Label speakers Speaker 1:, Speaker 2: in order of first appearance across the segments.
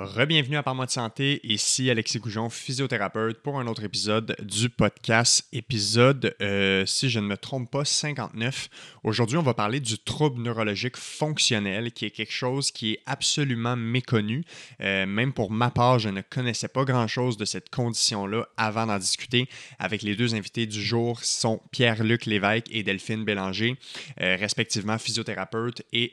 Speaker 1: Rebienvenue à Parle-moi de santé, ici Alexis Goujon, physiothérapeute, pour un autre épisode du podcast, épisode, euh, si je ne me trompe pas, 59. Aujourd'hui, on va parler du trouble neurologique fonctionnel, qui est quelque chose qui est absolument méconnu. Euh, même pour ma part, je ne connaissais pas grand-chose de cette condition-là avant d'en discuter avec les deux invités du jour, sont Pierre-Luc Lévesque et Delphine Bélanger, euh, respectivement physiothérapeute et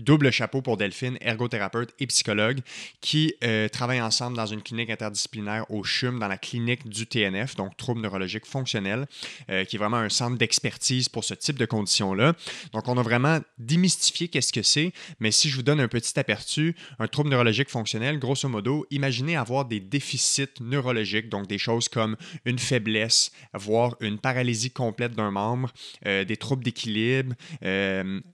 Speaker 1: double chapeau pour Delphine, ergothérapeute et psychologue, qui euh, travaillent ensemble dans une clinique interdisciplinaire au CHUM, dans la clinique du TNF, donc trouble neurologique fonctionnel, euh, qui est vraiment un centre d'expertise pour ce type de conditions-là. Donc, on a vraiment démystifié qu'est-ce que c'est, mais si je vous donne un petit aperçu, un trouble neurologique fonctionnel, grosso modo, imaginez avoir des déficits neurologiques, donc des choses comme une faiblesse, voire une paralysie complète d'un membre, euh, des troubles d'équilibre,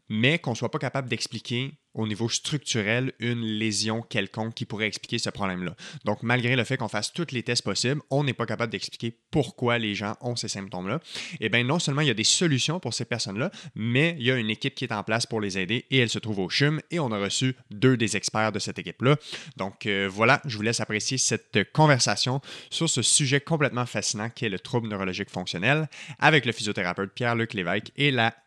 Speaker 1: mais qu'on ne soit pas capable d'expliquer au niveau structurel une lésion quelconque qui pourrait expliquer ce problème-là. Donc, malgré le fait qu'on fasse tous les tests possibles, on n'est pas capable d'expliquer pourquoi les gens ont ces symptômes-là. Eh bien, non seulement il y a des solutions pour ces personnes-là, mais il y a une équipe qui est en place pour les aider et elle se trouve au CHUM et on a reçu deux des experts de cette équipe-là. Donc, euh, voilà, je vous laisse apprécier cette conversation sur ce sujet complètement fascinant qui est le trouble neurologique fonctionnel avec le physiothérapeute Pierre-Luc Lévesque et la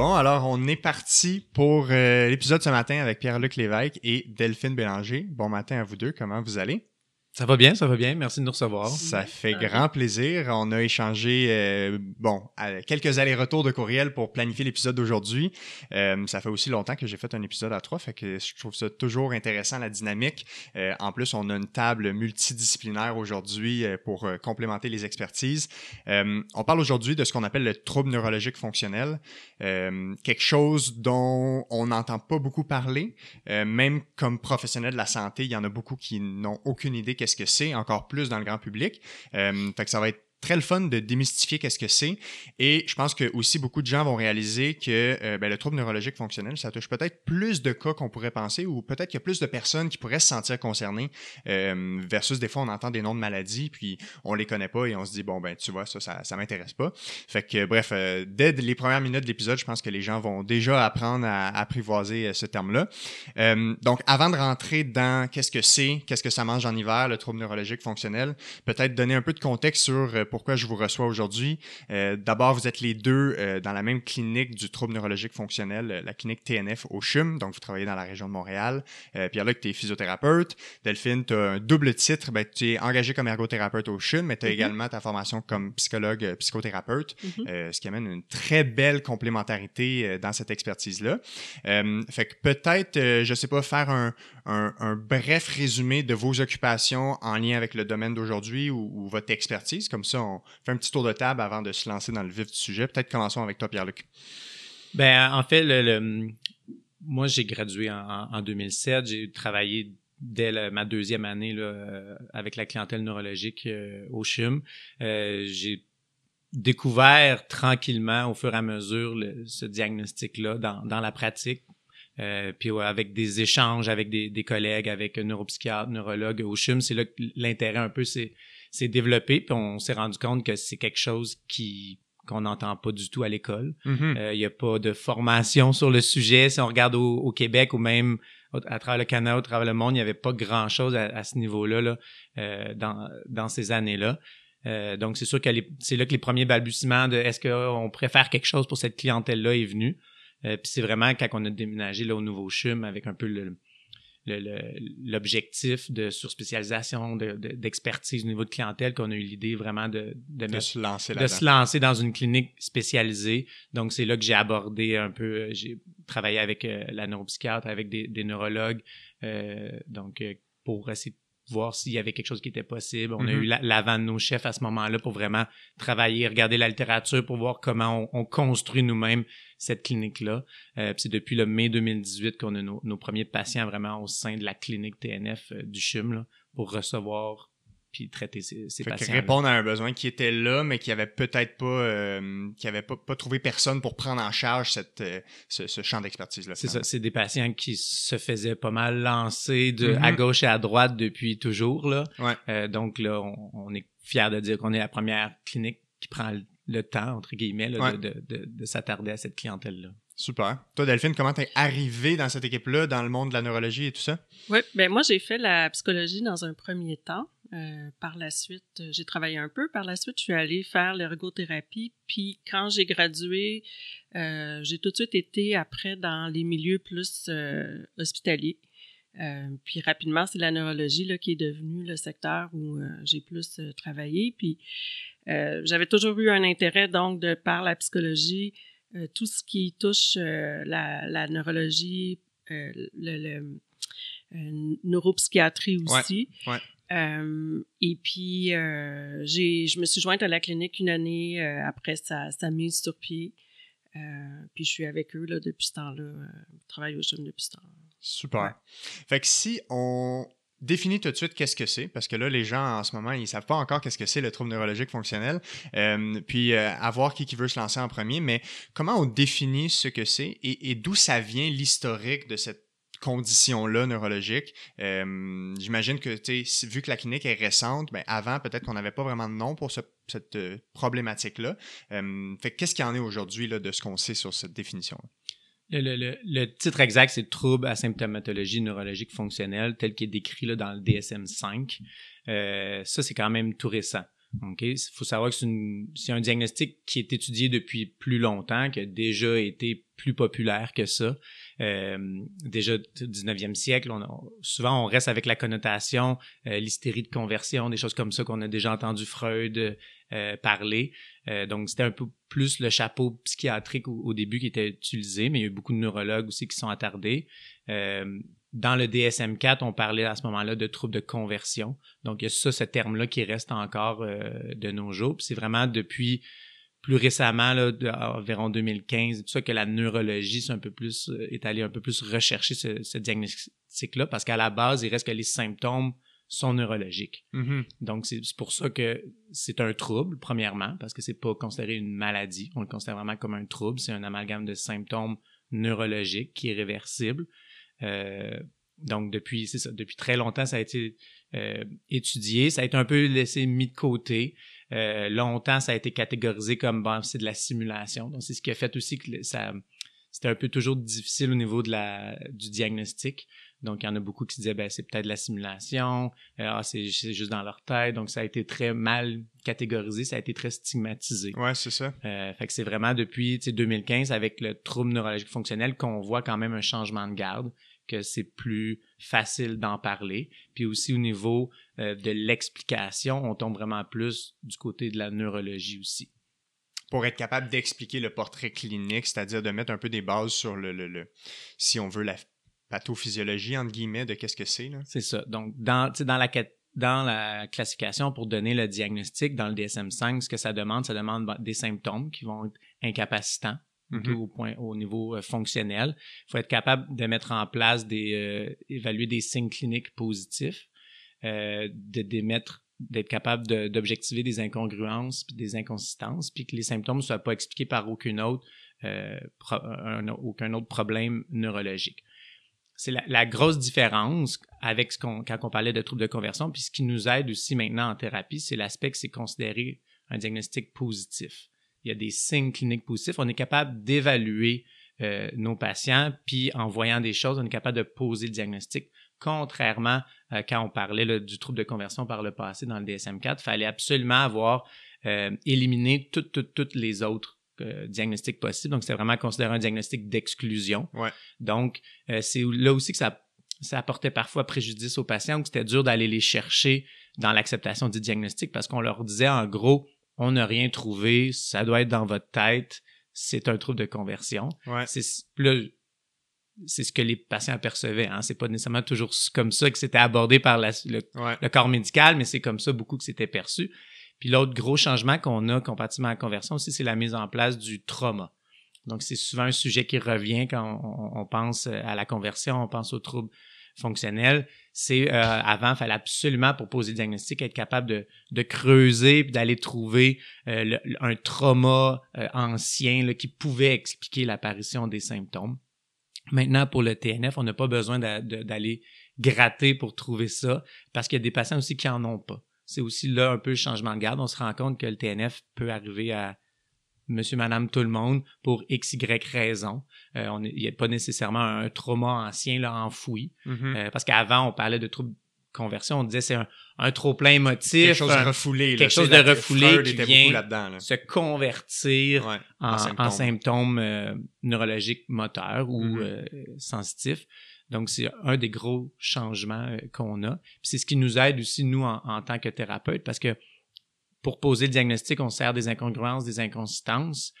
Speaker 1: Bon, alors on est parti pour euh, l'épisode ce matin avec Pierre-Luc Lévesque et Delphine Bélanger. Bon matin à vous deux, comment vous allez?
Speaker 2: Ça va bien, ça va bien. Merci de nous recevoir.
Speaker 1: Ça fait grand plaisir. On a échangé, euh, bon, quelques allers-retours de courriel pour planifier l'épisode d'aujourd'hui. Euh, ça fait aussi longtemps que j'ai fait un épisode à trois, fait que je trouve ça toujours intéressant, la dynamique. Euh, en plus, on a une table multidisciplinaire aujourd'hui pour complémenter les expertises. on parle aujourd'hui de ce qu'on appelle le trouble neurologique fonctionnel, quelque chose dont on n'entend pas beaucoup parler. même comme professionnel de la santé, il y en a beaucoup qui n'ont aucune idée qu'est-ce que c'est, encore plus dans le grand public. Euh, fait que ça va être très le fun de démystifier qu'est-ce que c'est. Et je pense que aussi beaucoup de gens vont réaliser que euh, ben, le trouble neurologique fonctionnel, ça touche peut-être plus de cas qu'on pourrait penser ou peut-être qu'il y a plus de personnes qui pourraient se sentir concernées euh, versus des fois on entend des noms de maladies puis on les connaît pas et on se dit bon ben tu vois ça ça, ça m'intéresse pas. Fait que bref, euh, dès les premières minutes de l'épisode, je pense que les gens vont déjà apprendre à, apprivoiser ce terme-là. donc avant de rentrer dans qu'est-ce que c'est, qu'est-ce que ça mange en hiver, le trouble neurologique fonctionnel, peut-être donner un peu de contexte sur pourquoi je vous reçois aujourd'hui. Euh, d'abord, vous êtes les deux euh, dans la même clinique du trouble neurologique fonctionnel, euh, la clinique TNF au CHUM, donc vous travaillez dans la région de Montréal. Pierre-Luc, tu es physiothérapeute. Delphine, tu as un double titre, ben, tu es engagé comme ergothérapeute au CHUM, mais tu as mm-hmm. également ta formation comme psychologue, psychothérapeute, mm-hmm. ce qui amène une très belle complémentarité dans cette expertise-là. fait que peut-être, je sais pas, faire un, un, bref résumé de vos occupations en lien avec le domaine d'aujourd'hui ou, votre expertise, comme ça on fait un petit tour de table avant de se lancer dans le vif du sujet. Peut-être commençons avec toi, Pierre-Luc.
Speaker 2: Ben, en fait, le, moi, j'ai gradué en, 2007. J'ai travaillé dès ma deuxième année là, avec la clientèle neurologique euh, au CHUM. Euh, j'ai découvert tranquillement, au fur et à mesure, ce diagnostic-là dans, dans, la pratique. Euh, puis avec des échanges avec des, des collègues, avec un neuropsychiatre, neurologue au CHUM, c'est là que l'intérêt un peu, s'est développé, puis on s'est rendu compte que c'est quelque chose qui qu'on n'entend pas du tout à l'école. Mm-hmm. Euh, il n'y a pas de formation sur le sujet. Si on regarde au, Québec ou même à travers le Canada, à travers le monde, il n'y avait pas grand-chose à, ce niveau-là là, euh, dans, dans ces années-là. Euh, donc, c'est sûr que c'est là que les premiers balbutiements de est-ce qu'on préfère quelque chose pour cette clientèle-là est venu. Puis c'est vraiment quand on a déménagé là, au Nouveau CHUM avec un peu le, l'objectif de surspécialisation, d'expertise au niveau de clientèle, qu'on a eu l'idée vraiment de,
Speaker 1: de, se lancer
Speaker 2: de se lancer dans une clinique spécialisée. Donc, c'est là que j'ai abordé un peu, j'ai travaillé avec euh, la neuropsychiatre, avec des, neurologues, donc, pour essayer de voir s'il y avait quelque chose qui était possible. On a
Speaker 1: Mhm.
Speaker 2: eu la- l'avant de nos chefs à ce moment-là pour vraiment travailler, regarder la littérature pour voir comment on, on construit nous-mêmes cette clinique-là. Euh, c'est depuis le mai 2018 qu'on a nos, nos premiers patients vraiment au sein de la clinique TNF euh, du CHUM là, pour recevoir puis traiter ces, ces
Speaker 1: Fait que répondre à un besoin qui était là, mais qui avait peut-être pas, euh, qui avait pas, pas trouvé personne pour prendre en charge cette, euh, ce, ce champ d'expertise-là.
Speaker 2: C'est ça, c'est des patients qui se faisaient pas mal lancer de
Speaker 1: Mhm.
Speaker 2: à gauche et à droite depuis toujours là.
Speaker 1: Ouais.
Speaker 2: Euh, donc là, on, on est fiers de dire qu'on est la première clinique qui prend le, le temps entre guillemets là,
Speaker 1: Ouais.
Speaker 2: de, de, de, de s'attarder à cette clientèle là.
Speaker 1: Super. Toi, Delphine, comment t'es arrivé dans cette équipe-là, dans le monde de la neurologie et tout ça?
Speaker 3: Oui, ben moi j'ai fait la psychologie dans un premier temps. Euh, par la suite, euh, j'ai travaillé un peu. Par la suite, je suis allée faire l'ergothérapie. Puis quand j'ai gradué, euh, j'ai tout de suite été après dans les milieux plus euh, hospitaliers. Euh, puis rapidement, c'est la neurologie là, qui est devenue le secteur où j'ai plus travaillé. Puis euh, j'avais toujours eu un intérêt donc de par la psychologie, euh, tout ce qui touche euh, la, la neurologie, euh, le, le neuropsychiatrie aussi.
Speaker 1: Ouais, ouais.
Speaker 3: Euh, et puis, euh, je me suis jointe à la clinique une année euh, après sa, sa mise sur pied. Euh, puis je suis avec eux là, depuis ce temps-là. Je travaille au gym depuis ce temps-là.
Speaker 1: Super.
Speaker 3: Ouais.
Speaker 1: Fait que si on définit tout de suite qu'est-ce que c'est, parce que là, les gens en ce moment, ils savent pas encore qu'est-ce que c'est le trouble neurologique fonctionnel, puis à voir qui, qui veut se lancer en premier, mais comment on définit ce que c'est et, et d'où ça vient l'historique de cette condition-là neurologique. J'imagine que, vu que la clinique est récente, ben avant, peut-être qu'on n'avait pas vraiment de nom pour ce- cette euh, problématique-là. Qu'est-ce qu'il y en est aujourd'hui de ce qu'on sait sur cette définition-là?
Speaker 2: Le, titre exact, c'est trouble à symptomatologie neurologique fonctionnelle, tel qu'il est décrit là, dans le DSM-5. Euh, ça, c'est quand même tout récent. Il faut savoir que c'est un diagnostic qui est étudié depuis plus longtemps, qui a déjà été plus populaire que ça. Euh, déjà au 19e siècle, souvent on reste avec la connotation euh, l'hystérie de conversion, des choses comme ça qu'on a déjà entendu Freud euh, parler. Donc, c'était un peu plus le chapeau psychiatrique au, au début qui était utilisé, mais il y a eu beaucoup de neurologues aussi qui sont attardés. Dans le DSM-4, on parlait à ce moment-là de troubles de conversion. Donc, il y a ça, ce terme-là qui reste encore de nos jours. C'est vraiment depuis plus récemment, là, de, environ 2015, tout ça, que la neurologie c'est un peu plus, euh, est allée un peu plus rechercher ce, ce diagnostic-là, parce qu'à la base, il reste que les symptômes sont neurologiques.
Speaker 1: Mhm.
Speaker 2: Donc, c'est pour ça que c'est un trouble, premièrement, parce que c'est pas considéré une maladie. On le considère vraiment comme un trouble. C'est un amalgame de symptômes neurologiques qui est réversible. Euh, donc, depuis, c'est ça, depuis très longtemps, ça a été euh, étudié. Ça a été un peu laissé mis de côté. Euh, longtemps, ça a été catégorisé comme, bon, c'est de la simulation. Donc, c'est ce qui a fait aussi que ça, c'était un peu toujours difficile au niveau de la, du diagnostic. Donc, il y en a beaucoup qui disaient, ben, c'est peut-être de la simulation, euh, ah, c'est juste dans leur tête. Donc, ça a été très mal catégorisé, ça a été très stigmatisé.
Speaker 1: Ouais, c'est ça.
Speaker 2: Euh, fait que c'est vraiment depuis tu sais, 2015, avec le trouble neurologique fonctionnel, qu'on voit quand même un changement de garde, que c'est plus facile d'en parler. Puis aussi au niveau euh, de l'explication, on tombe vraiment plus du côté de la neurologie aussi.
Speaker 1: pour être capable d'expliquer le portrait clinique, c'est-à-dire de mettre un peu des bases sur le, le- le- si on veut, la pathophysiologie, entre guillemets, de qu'est-ce que c'est. là.
Speaker 2: C'est ça. Donc, dans, dans, la, dans la classification, pour donner le diagnostic dans le DSM-5, ce que ça demande, ça demande ben, des symptômes qui vont être incapacitants
Speaker 1: Mhm.
Speaker 2: au, point, au niveau euh, fonctionnel. Il faut être capable de mettre en place des... euh, évaluer des signes cliniques positifs, euh, de d'émettre d'être capable de- d'objectiver des incongruences puis des inconsistances, puis que les symptômes ne soient pas expliqués par aucune autre, euh, pro- un- aucun autre problème neurologique c'est la, la grosse différence avec ce qu'on quand on parlait de troubles de conversion, puis ce qui nous aide aussi maintenant en thérapie, c'est l'aspect que c'est considéré un diagnostic positif. Il y a des signes cliniques positifs. On est capable d'évaluer euh, nos patients, puis en voyant des choses, on est capable de poser le diagnostic. Contrairement à quand on parlait là, du trouble de conversion par le passé dans le DSM-4, il fallait absolument avoir euh, éliminé toutes, toutes, toutes les autres euh, diagnostics possibles. Donc, c'était vraiment considéré un diagnostic d'exclusion.
Speaker 1: Ouais.
Speaker 2: Donc, euh, c'est là aussi que ça, ça apportait parfois préjudice aux patients, que c'était dur d'aller les chercher dans l'acceptation du diagnostic parce qu'on leur disait en gros, on n'a rien trouvé, ça doit être dans votre tête, c'est un trouble de conversion.
Speaker 1: Ouais.
Speaker 2: C'est ce que les patients percevaient. Hein. C'est pas nécessairement toujours comme ça que c'était abordé par la, le, le, corps médical, mais c'est comme ça beaucoup que c'était perçu. Puis l'autre gros changement qu'on a comparativement à la conversion aussi, c'est la mise en place du trauma. Donc, c'est souvent un sujet qui revient quand on, pense à la conversion, on pense aux troubles fonctionnels. C'est euh, avant, il fallait absolument, pour poser le diagnostic, être capable de, de creuser d'aller trouver euh, un trauma euh, ancien qui pouvait expliquer l'apparition des symptômes. Maintenant, pour le TNF, on n'a pas besoin d'aller gratter pour trouver ça parce qu'il y a des patients aussi qui en ont pas. C'est aussi là un peu le changement de garde. On se rend compte que le TNF peut arriver à monsieur, madame, tout le monde pour x, y raison. Euh, il n'y a pas nécessairement un trauma ancien là, enfoui. Mm-hmm. Euh, parce qu'avant, on parlait de troubles conversion, on disait c'est un, trop plein émotif.
Speaker 1: Quelque chose de refoulé.
Speaker 2: Quelque chose de refoulé qui vient se convertir en, symptômes, euh, neurologiques moteurs ou mm-hmm. sensitifs. Donc, c'est un des gros changements qu'on a. C'est ce qui nous aide aussi, nous, en, en tant que thérapeute, parce que pour poser le diagnostic, on sert des incongruences, des inconsistances,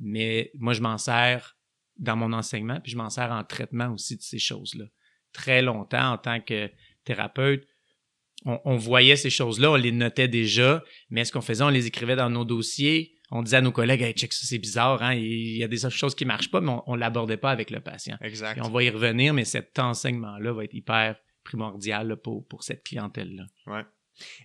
Speaker 2: mais moi, je m'en sers dans mon enseignement, puis je m'en sers en traitement aussi de ces choses-là. Très longtemps, en tant que thérapeute, on, voyait ces choses-là, on les notait déjà, mais ce qu'on faisait, on les écrivait dans nos dossiers, on disait à nos collègues, hey, check ça, c'est bizarre, hein? il y a des choses qui marchent pas, mais on, ne l'abordait pas avec le patient.
Speaker 1: Exact.
Speaker 2: on va y revenir, mais cet enseignement-là va être hyper primordial pour, pour cette clientèle-là.
Speaker 1: Ouais.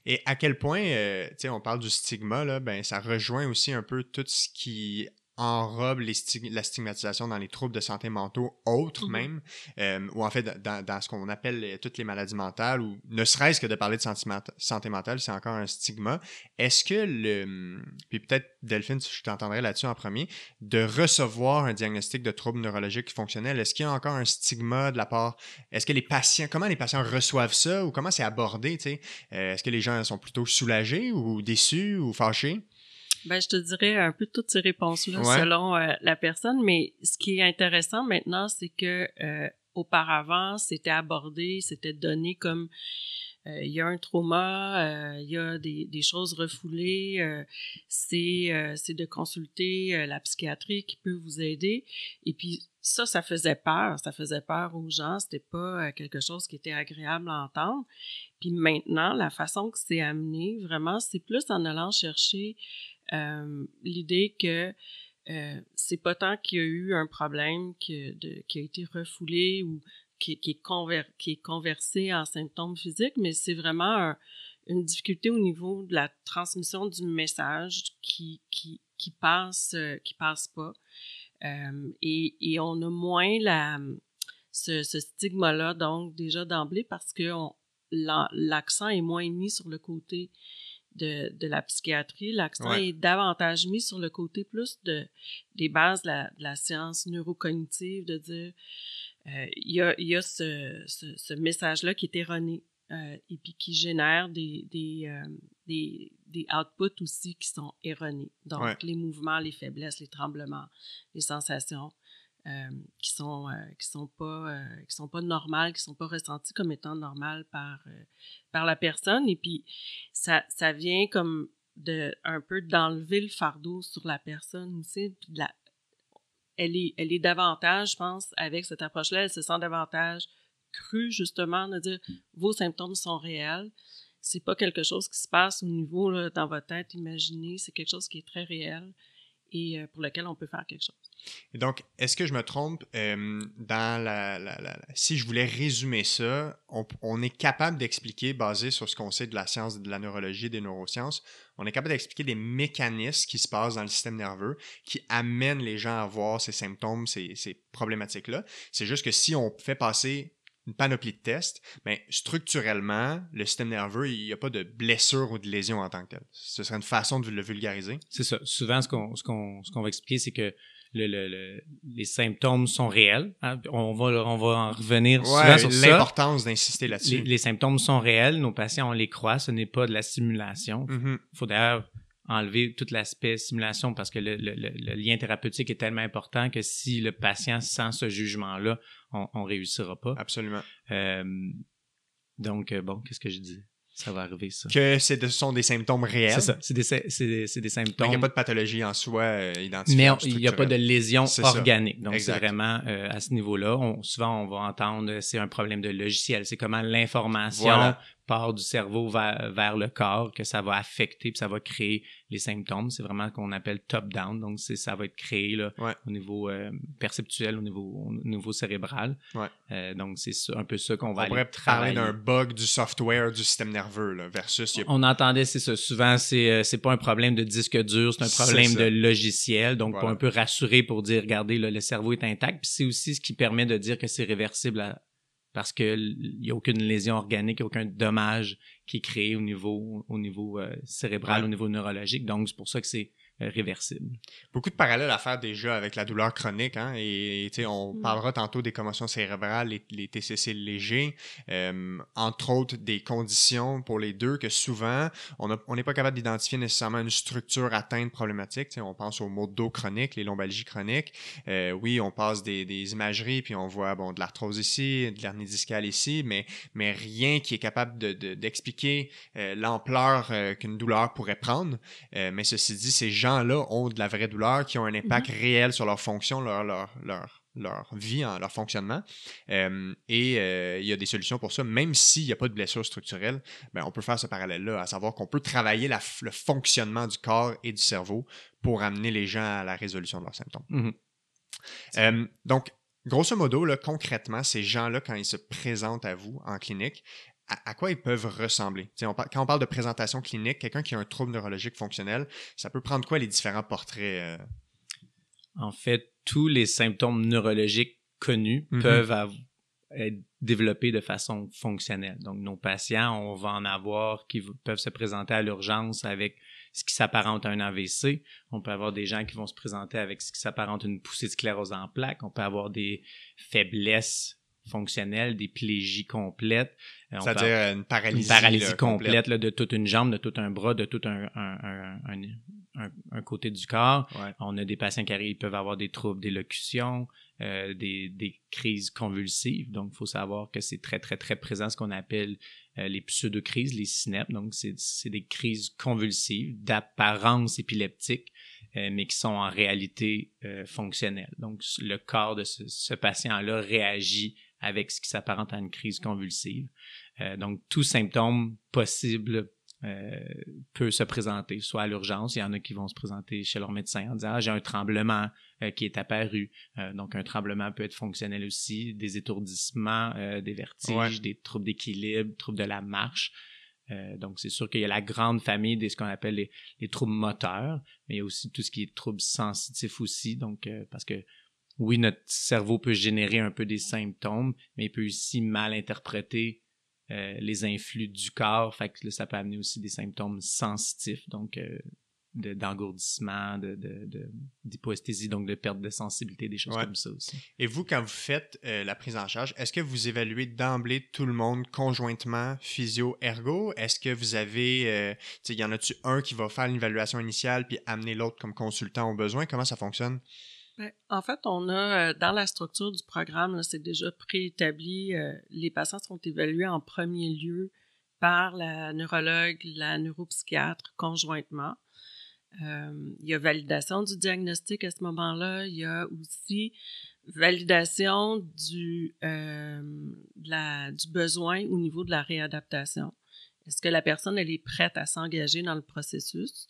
Speaker 1: Et à quel point, euh, on parle du stigma, ben, ça rejoint aussi un peu tout ce qui enrobe les la stigmatisation dans les troubles de santé mentaux autres mm-hmm. même, euh, ou en fait dans, dans ce qu'on appelle toutes les maladies mentales, ou ne serait-ce que de parler de santé mentale, c'est encore un stigma. Est-ce que le... Puis peut-être, Delphine, je t'entendrai là-dessus en premier, de recevoir un diagnostic de trouble neurologique fonctionnel, est-ce qu'il y a encore un stigma de la part... Est-ce que les patients... Comment les patients reçoivent ça, ou comment c'est abordé, tu sais? Euh, est-ce que les gens sont plutôt soulagés, ou déçus, ou fâchés?
Speaker 3: Ben, je te dirais un peu toutes ces réponses-là selon euh, la personne, mais ce qui est intéressant maintenant, c'est que euh, auparavant, c'était abordé, c'était donné comme euh, il y a un trauma, il y a des, des choses refoulées, c'est c'est de consulter la psychiatrie qui peut vous aider. Et puis ça, ça faisait peur, ça faisait peur aux gens, c'était pas quelque chose qui était agréable à entendre. Puis maintenant, la façon que c'est amené, vraiment, c'est plus en allant chercher euh, l'idée que euh, c'est pas tant qu'il y a eu un problème qui, a été refoulé ou qui, est conversé en symptômes physiques, mais c'est vraiment une difficulté au niveau de la transmission du message qui, passe, euh, qui passe pas. Euh, et, on a moins ce, ce stigma-là, donc déjà d'emblée, parce que l'accent est moins mis sur le côté de, de la psychiatrie, l'accent est davantage mis sur le côté plus de, des bases de la, de la science neurocognitive, de dire euh, il y a, y a ce, ce, ce message-là qui est erroné euh, et puis qui génère des, des, euh, des, des, outputs aussi qui sont erronés. Donc, les mouvements, les faiblesses, les tremblements, les sensations. Euh, qui sont euh, qui sont pas euh, qui sont pas normales, qui sont pas ressenties comme étant normales par par la personne. Et puis ça ça vient comme de un peu d'enlever le fardeau sur la personne aussi puis la, elle est elle est davantage je pense avec cette approche là elle se sent davantage crue justement de dire vos symptômes sont réels. C'est pas quelque chose qui se passe au niveau dans votre tête imaginée c'est quelque chose qui est très réel et pour lequel on peut faire quelque chose
Speaker 1: donc, est-ce que je me trompe? Euh, dans la, Si je voulais résumer ça, on, est capable d'expliquer, basé sur ce qu'on sait de la science de la neurologie des neurosciences, on est capable d'expliquer des mécanismes qui se passent dans le système nerveux qui amènent les gens à voir ces symptômes, ces, ces problématiques-là. C'est juste que si on fait passer une panoplie de tests, mais structurellement, le système nerveux, il n'y a pas de blessure ou de lésion en tant que tel. Ce serait une façon de le vulgariser.
Speaker 2: C'est ça. Souvent, ce qu'on ce qu'on va expliquer, c'est que le, les symptômes sont réels. Hein. On, va, on va en revenir souvent sur
Speaker 1: ça. L'importance d'insister là-dessus.
Speaker 2: Les, symptômes sont réels. Nos patients, on les croit. Ce n'est pas de la simulation. Il mm-hmm. faut d'ailleurs enlever tout l'aspect simulation parce que le, lien thérapeutique est tellement important que si le patient sent ce jugement-là, on ne réussira pas.
Speaker 1: Absolument.
Speaker 2: Euh, donc, euh, bon, qu'est-ce que je dis? Ça va arriver, ça.
Speaker 1: Que ce sont des symptômes réels.
Speaker 2: C'est ça, c'est des, c'est des, c'est des
Speaker 1: Donc,
Speaker 2: symptômes.
Speaker 1: il n'y a pas de pathologie en soi euh, identifiée.
Speaker 2: Mais il n'y a pas de lésion
Speaker 1: C'est ça.
Speaker 2: organique. Donc, c'est vraiment euh, à ce niveau-là. On- souvent, on va entendre euh, c'est un problème de logiciel. C'est comment l'information
Speaker 1: Voilà.
Speaker 2: Part du cerveau vers, vers le corps, que ça va affecter, puis ça va créer les symptômes. C'est vraiment ce qu'on appelle top-down. Donc, c'est, ça va être créé là,
Speaker 1: Ouais.
Speaker 2: au niveau euh, perceptuel, au niveau, au niveau cérébral.
Speaker 1: Ouais.
Speaker 2: Euh, donc, c'est un peu ça qu'on
Speaker 1: On
Speaker 2: va aller
Speaker 1: pourrait
Speaker 2: travailler.
Speaker 1: parler d'un bug du software du système nerveux, là, versus... a-
Speaker 2: On entendait, c'est ça. Souvent, c'est euh, c'est pas un problème de disque dur, c'est un problème de logiciel. Donc,
Speaker 1: Voilà.
Speaker 2: pour un peu rassurer, pour dire, regardez, là, le cerveau est intact. Puis c'est aussi ce qui permet de dire que c'est réversible à- parce que il y a aucune lésion organique, aucun dommage qui est créé au niveau au niveau euh, cérébral,
Speaker 1: Ouais.
Speaker 2: au niveau neurologique. Donc, c'est pour ça que c'est réversible.
Speaker 1: Beaucoup de parallèles à faire déjà avec la douleur chronique. Hein, et tu sais, on
Speaker 3: Mm.
Speaker 1: parlera tantôt des commotions cérébrales, les, les TCC légers, euh, entre autres des conditions pour les deux que souvent, on n'est pas capable d'identifier nécessairement une structure atteinte problématique. Tu sais, on pense aux maux de dos chroniques, les lombalgies chroniques. Euh, oui, on passe des, des imageries, puis on voit bon, de l'arthrose ici, de l'hernie discale ici, mais, mais rien qui est capable de- de- d'expliquer euh, l'ampleur euh, qu'une douleur pourrait prendre. Euh, mais ceci dit, ces gens-là ont de la vraie douleur qui ont un impact réel sur leur fonction, leur, leur, leur, leur vie, en- leur fonctionnement. Euh, et euh, il y a des solutions pour ça. Même s'il n'y a pas de blessure structurelle, ben, on peut faire ce parallèle-là, à savoir qu'on peut travailler la le fonctionnement du corps et du cerveau pour amener les gens à la résolution de leurs symptômes.
Speaker 2: Mhm.
Speaker 1: Euh, donc, grosso modo, là, concrètement, ces gens-là, quand ils se présentent à vous en clinique, à, à quoi ils peuvent ressembler? On quand on parle de présentation clinique, quelqu'un qui a un trouble neurologique fonctionnel, ça peut prendre quoi les différents portraits? euh?
Speaker 2: En fait, tous les symptômes neurologiques connus
Speaker 1: Mhm.
Speaker 2: peuvent être développés de façon fonctionnelle. Donc, nos patients, on va en avoir qui peuvent se présenter à l'urgence avec ce qui s'apparente à un AVC. On peut avoir des gens qui vont se présenter avec ce qui s'apparente à une poussée de sclérose en plaques. On peut avoir des faiblesses fonctionnelles, des plégies complètes. Euh,
Speaker 1: C'est-à-dire une paralysie.
Speaker 2: une paralysie
Speaker 1: là,
Speaker 2: complète là, de toute une jambe, de tout un bras, de tout un, un, un, côté du corps.
Speaker 1: Ouais.
Speaker 2: On a des patients qui arrivent, ils peuvent avoir des troubles d'élocution, euh, des, des crises convulsives. Donc, il faut savoir que c'est très, très, très présent, ce qu'on appelle euh, les pseudocrises, les synapses. Donc, c'est c'est des crises convulsives d'apparence épileptique, euh, mais qui sont en réalité euh, fonctionnelles. Donc, le corps de ce, ce patient-là réagit avec ce qui s'apparente à une crise convulsive. Euh, donc, tout symptôme possible euh, peut se présenter, soit à l'urgence. Il y en a qui vont se présenter chez leur médecin en disant ah, j'ai un tremblement euh, qui est apparu. Euh, donc, un tremblement peut être fonctionnel aussi, des étourdissements, euh, des vertiges,
Speaker 1: Ouais.
Speaker 2: des troubles d'équilibre, troubles de la marche. Euh, donc, c'est sûr qu'il y a la grande famille de ce qu'on appelle les, les troubles moteurs, mais il y a aussi tout ce qui est troubles sensitifs aussi. Donc, euh, parce que oui, notre cerveau peut générer un peu des symptômes, mais il peut aussi mal interpréter euh, les influx du corps. Fait que là, ça peut amener aussi des symptômes sensitifs, donc euh, de- d'engourdissement, de, de, de- d'hypoesthésie, donc de perte de sensibilité, des choses
Speaker 1: Ouais.
Speaker 2: comme ça aussi.
Speaker 1: Et vous, quand vous faites euh, la prise en charge, est-ce que vous évaluez d'emblée tout le monde conjointement physio-ergo? Est-ce que vous avez, euh, tu sais, y en a-tu un qui va faire l'évaluation initiale puis amener l'autre comme consultant au besoin? Comment ça fonctionne?
Speaker 3: En fait, on a euh, dans la structure du programme, c'est déjà préétabli. euh, les patients sont évalués en premier lieu par la neurologue, la neuropsychiatre conjointement. Euh, il y a validation du diagnostic à ce moment-là. Il y a aussi validation du, du besoin au niveau de la réadaptation. Est-ce que la personne elle est prête à s'engager dans le processus?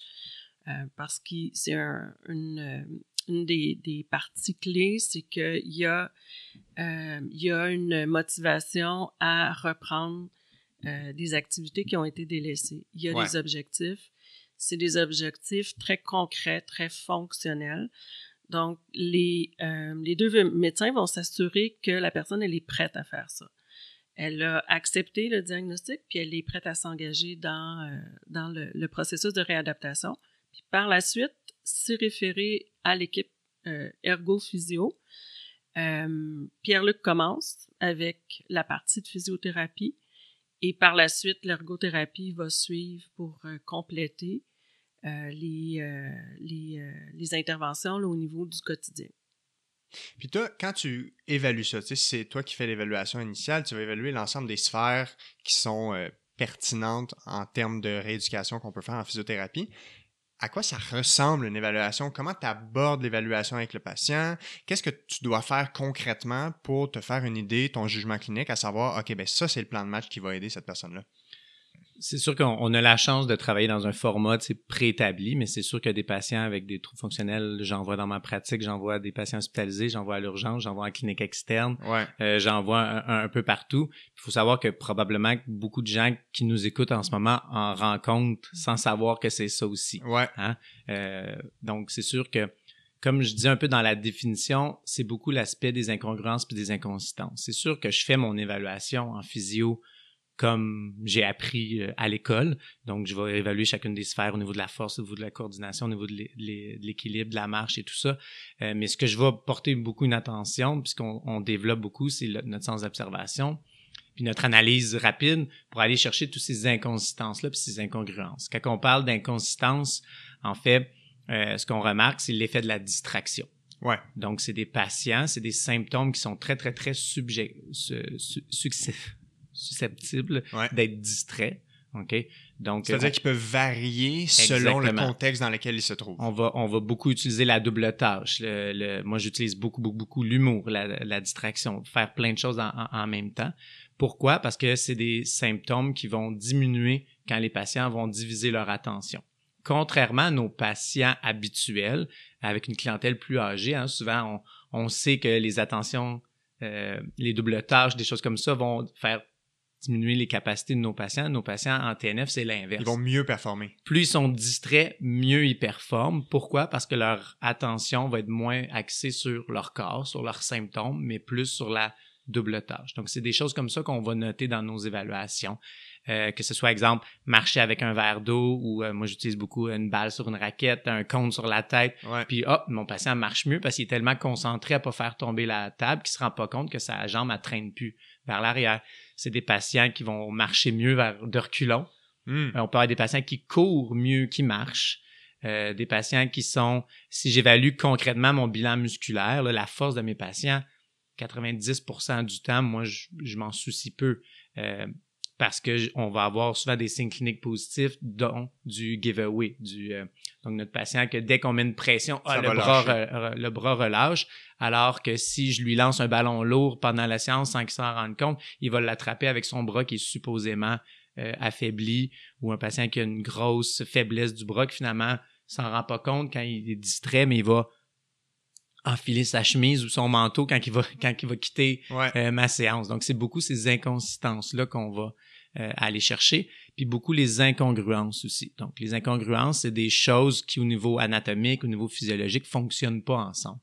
Speaker 3: Parce que c'est un- une, une des, des parties clés, c'est qu'il y, a, euh, il y a une motivation à reprendre euh, des activités qui ont été délaissées. Il y a
Speaker 1: Ouais.
Speaker 3: des objectifs. C'est des objectifs très concrets, très fonctionnels. Donc, les, euh, les deux médecins vont s'assurer que la personne, elle est prête à faire ça. Elle a accepté le diagnostic, puis elle est prête à s'engager dans, euh, dans le, le processus de réadaptation. Puis par la suite, s'est référé à l'équipe euh, ergo-physio. Euh, Pierre-Luc commence avec la partie de physiothérapie et par la suite, l'ergothérapie va suivre pour euh, compléter les, les, les interventions au niveau du quotidien.
Speaker 1: Puis toi, quand tu évalues ça, c'est toi qui fais l'évaluation initiale, tu vas évaluer l'ensemble des sphères qui sont pertinentes en termes de rééducation qu'on peut faire en physiothérapie. À quoi ça ressemble une évaluation? Comment tu l'évaluation avec le patient? Qu'est-ce que tu dois faire concrètement pour te faire une idée, ton jugement clinique, à savoir, OK, ben ça, c'est le plan de match qui va aider cette personne-là?
Speaker 2: C'est sûr qu'on a la chance de travailler dans un format préétabli, mais c'est sûr que des patients avec des troubles fonctionnels, j'en vois dans ma pratique, j'en vois des patients hospitalisés, j'en vois à l'urgence, j'en vois en clinique externe, euh, j'en vois un, peu partout. Il faut savoir que probablement beaucoup de gens qui nous écoutent en ce moment en rencontrent sans savoir que c'est ça aussi.
Speaker 1: Ouais.
Speaker 2: Hein. Euh, donc c'est sûr que comme je dis un peu dans la définition, c'est beaucoup l'aspect des incongruences puis des inconsistances. C'est sûr que je fais mon évaluation en physio comme j'ai appris euh, à l'école. Donc, je vais évaluer chacune des sphères au niveau de la force, au niveau de la coordination, au niveau de l'équilibre, de la marche et tout ça. Euh, mais ce que je vais porter beaucoup une attention, puisqu'on développe beaucoup, c'est notre sens d'observation, puis notre analyse rapide pour aller chercher toutes ces inconsistances-là, puis ces incongruences. Quand on parle d'inconsistance, en fait, euh, ce qu'on remarque, c'est l'effet de la distraction.
Speaker 1: Ouais.
Speaker 2: Donc, c'est des patients, c'est des symptômes qui sont très, très, très subjectifs susceptibles d'être distraits. OK?
Speaker 1: Donc, C'est-à-dire qu'ils peuvent varier selon le contexte dans lequel ils se trouvent.
Speaker 2: On va, on va beaucoup utiliser la double tâche. Le, moi, j'utilise beaucoup, beaucoup, beaucoup l'humour, la, distraction, faire plein de choses en, en, même temps. Pourquoi? Parce que c'est des symptômes qui vont diminuer quand les patients vont diviser leur attention. Contrairement à nos patients habituels, avec une clientèle plus âgée, hein, souvent on, on, sait que les attentions, euh, les doubles tâches, des choses comme ça vont faire diminuer les capacités de nos patients. Nos patients en TNF, c'est l'inverse.
Speaker 1: Ils vont mieux performer.
Speaker 2: Plus ils sont distraits, mieux ils performent. Pourquoi? Parce que leur attention va être moins axée sur leur corps, sur leurs symptômes, mais plus sur la double tâche. Donc, c'est des choses comme ça qu'on va noter dans nos évaluations. Euh, que ce soit, exemple, marcher avec un verre d'eau ou euh, moi, j'utilise beaucoup une balle sur une raquette, un cône sur la tête. Puis, hop, mon patient marche mieux parce qu'il est tellement concentré à pas faire tomber la table qu'il se rend pas compte que sa jambe, ne traîne plus vers l'arrière c'est des patients qui vont marcher mieux vers de reculons. Hmm. Euh, on peut avoir des patients qui courent mieux qu'ils marchent. Euh, des patients qui sont, si j'évalue concrètement mon bilan musculaire, la force de mes patients, 90% du temps, moi, je, m'en soucie peu. Euh, parce que on va avoir souvent des signes cliniques positifs, dont du giveaway, du euh, donc notre patient que dès qu'on met une pression, ah, le, bras le bras relâche, alors que si je lui lance un ballon lourd pendant la séance sans qu'il s'en rende compte, il va l'attraper avec son bras qui est supposément euh, affaibli, ou un patient qui a une grosse faiblesse du bras qui finalement s'en rend pas compte quand il est distrait, mais il va enfiler sa chemise ou son manteau quand il va quand il va quitter euh, ma séance. Donc c'est beaucoup ces inconsistances là qu'on va euh, aller chercher, puis beaucoup les incongruences aussi. Donc, les incongruences, c'est des choses qui, au niveau anatomique, au niveau physiologique, fonctionnent pas ensemble.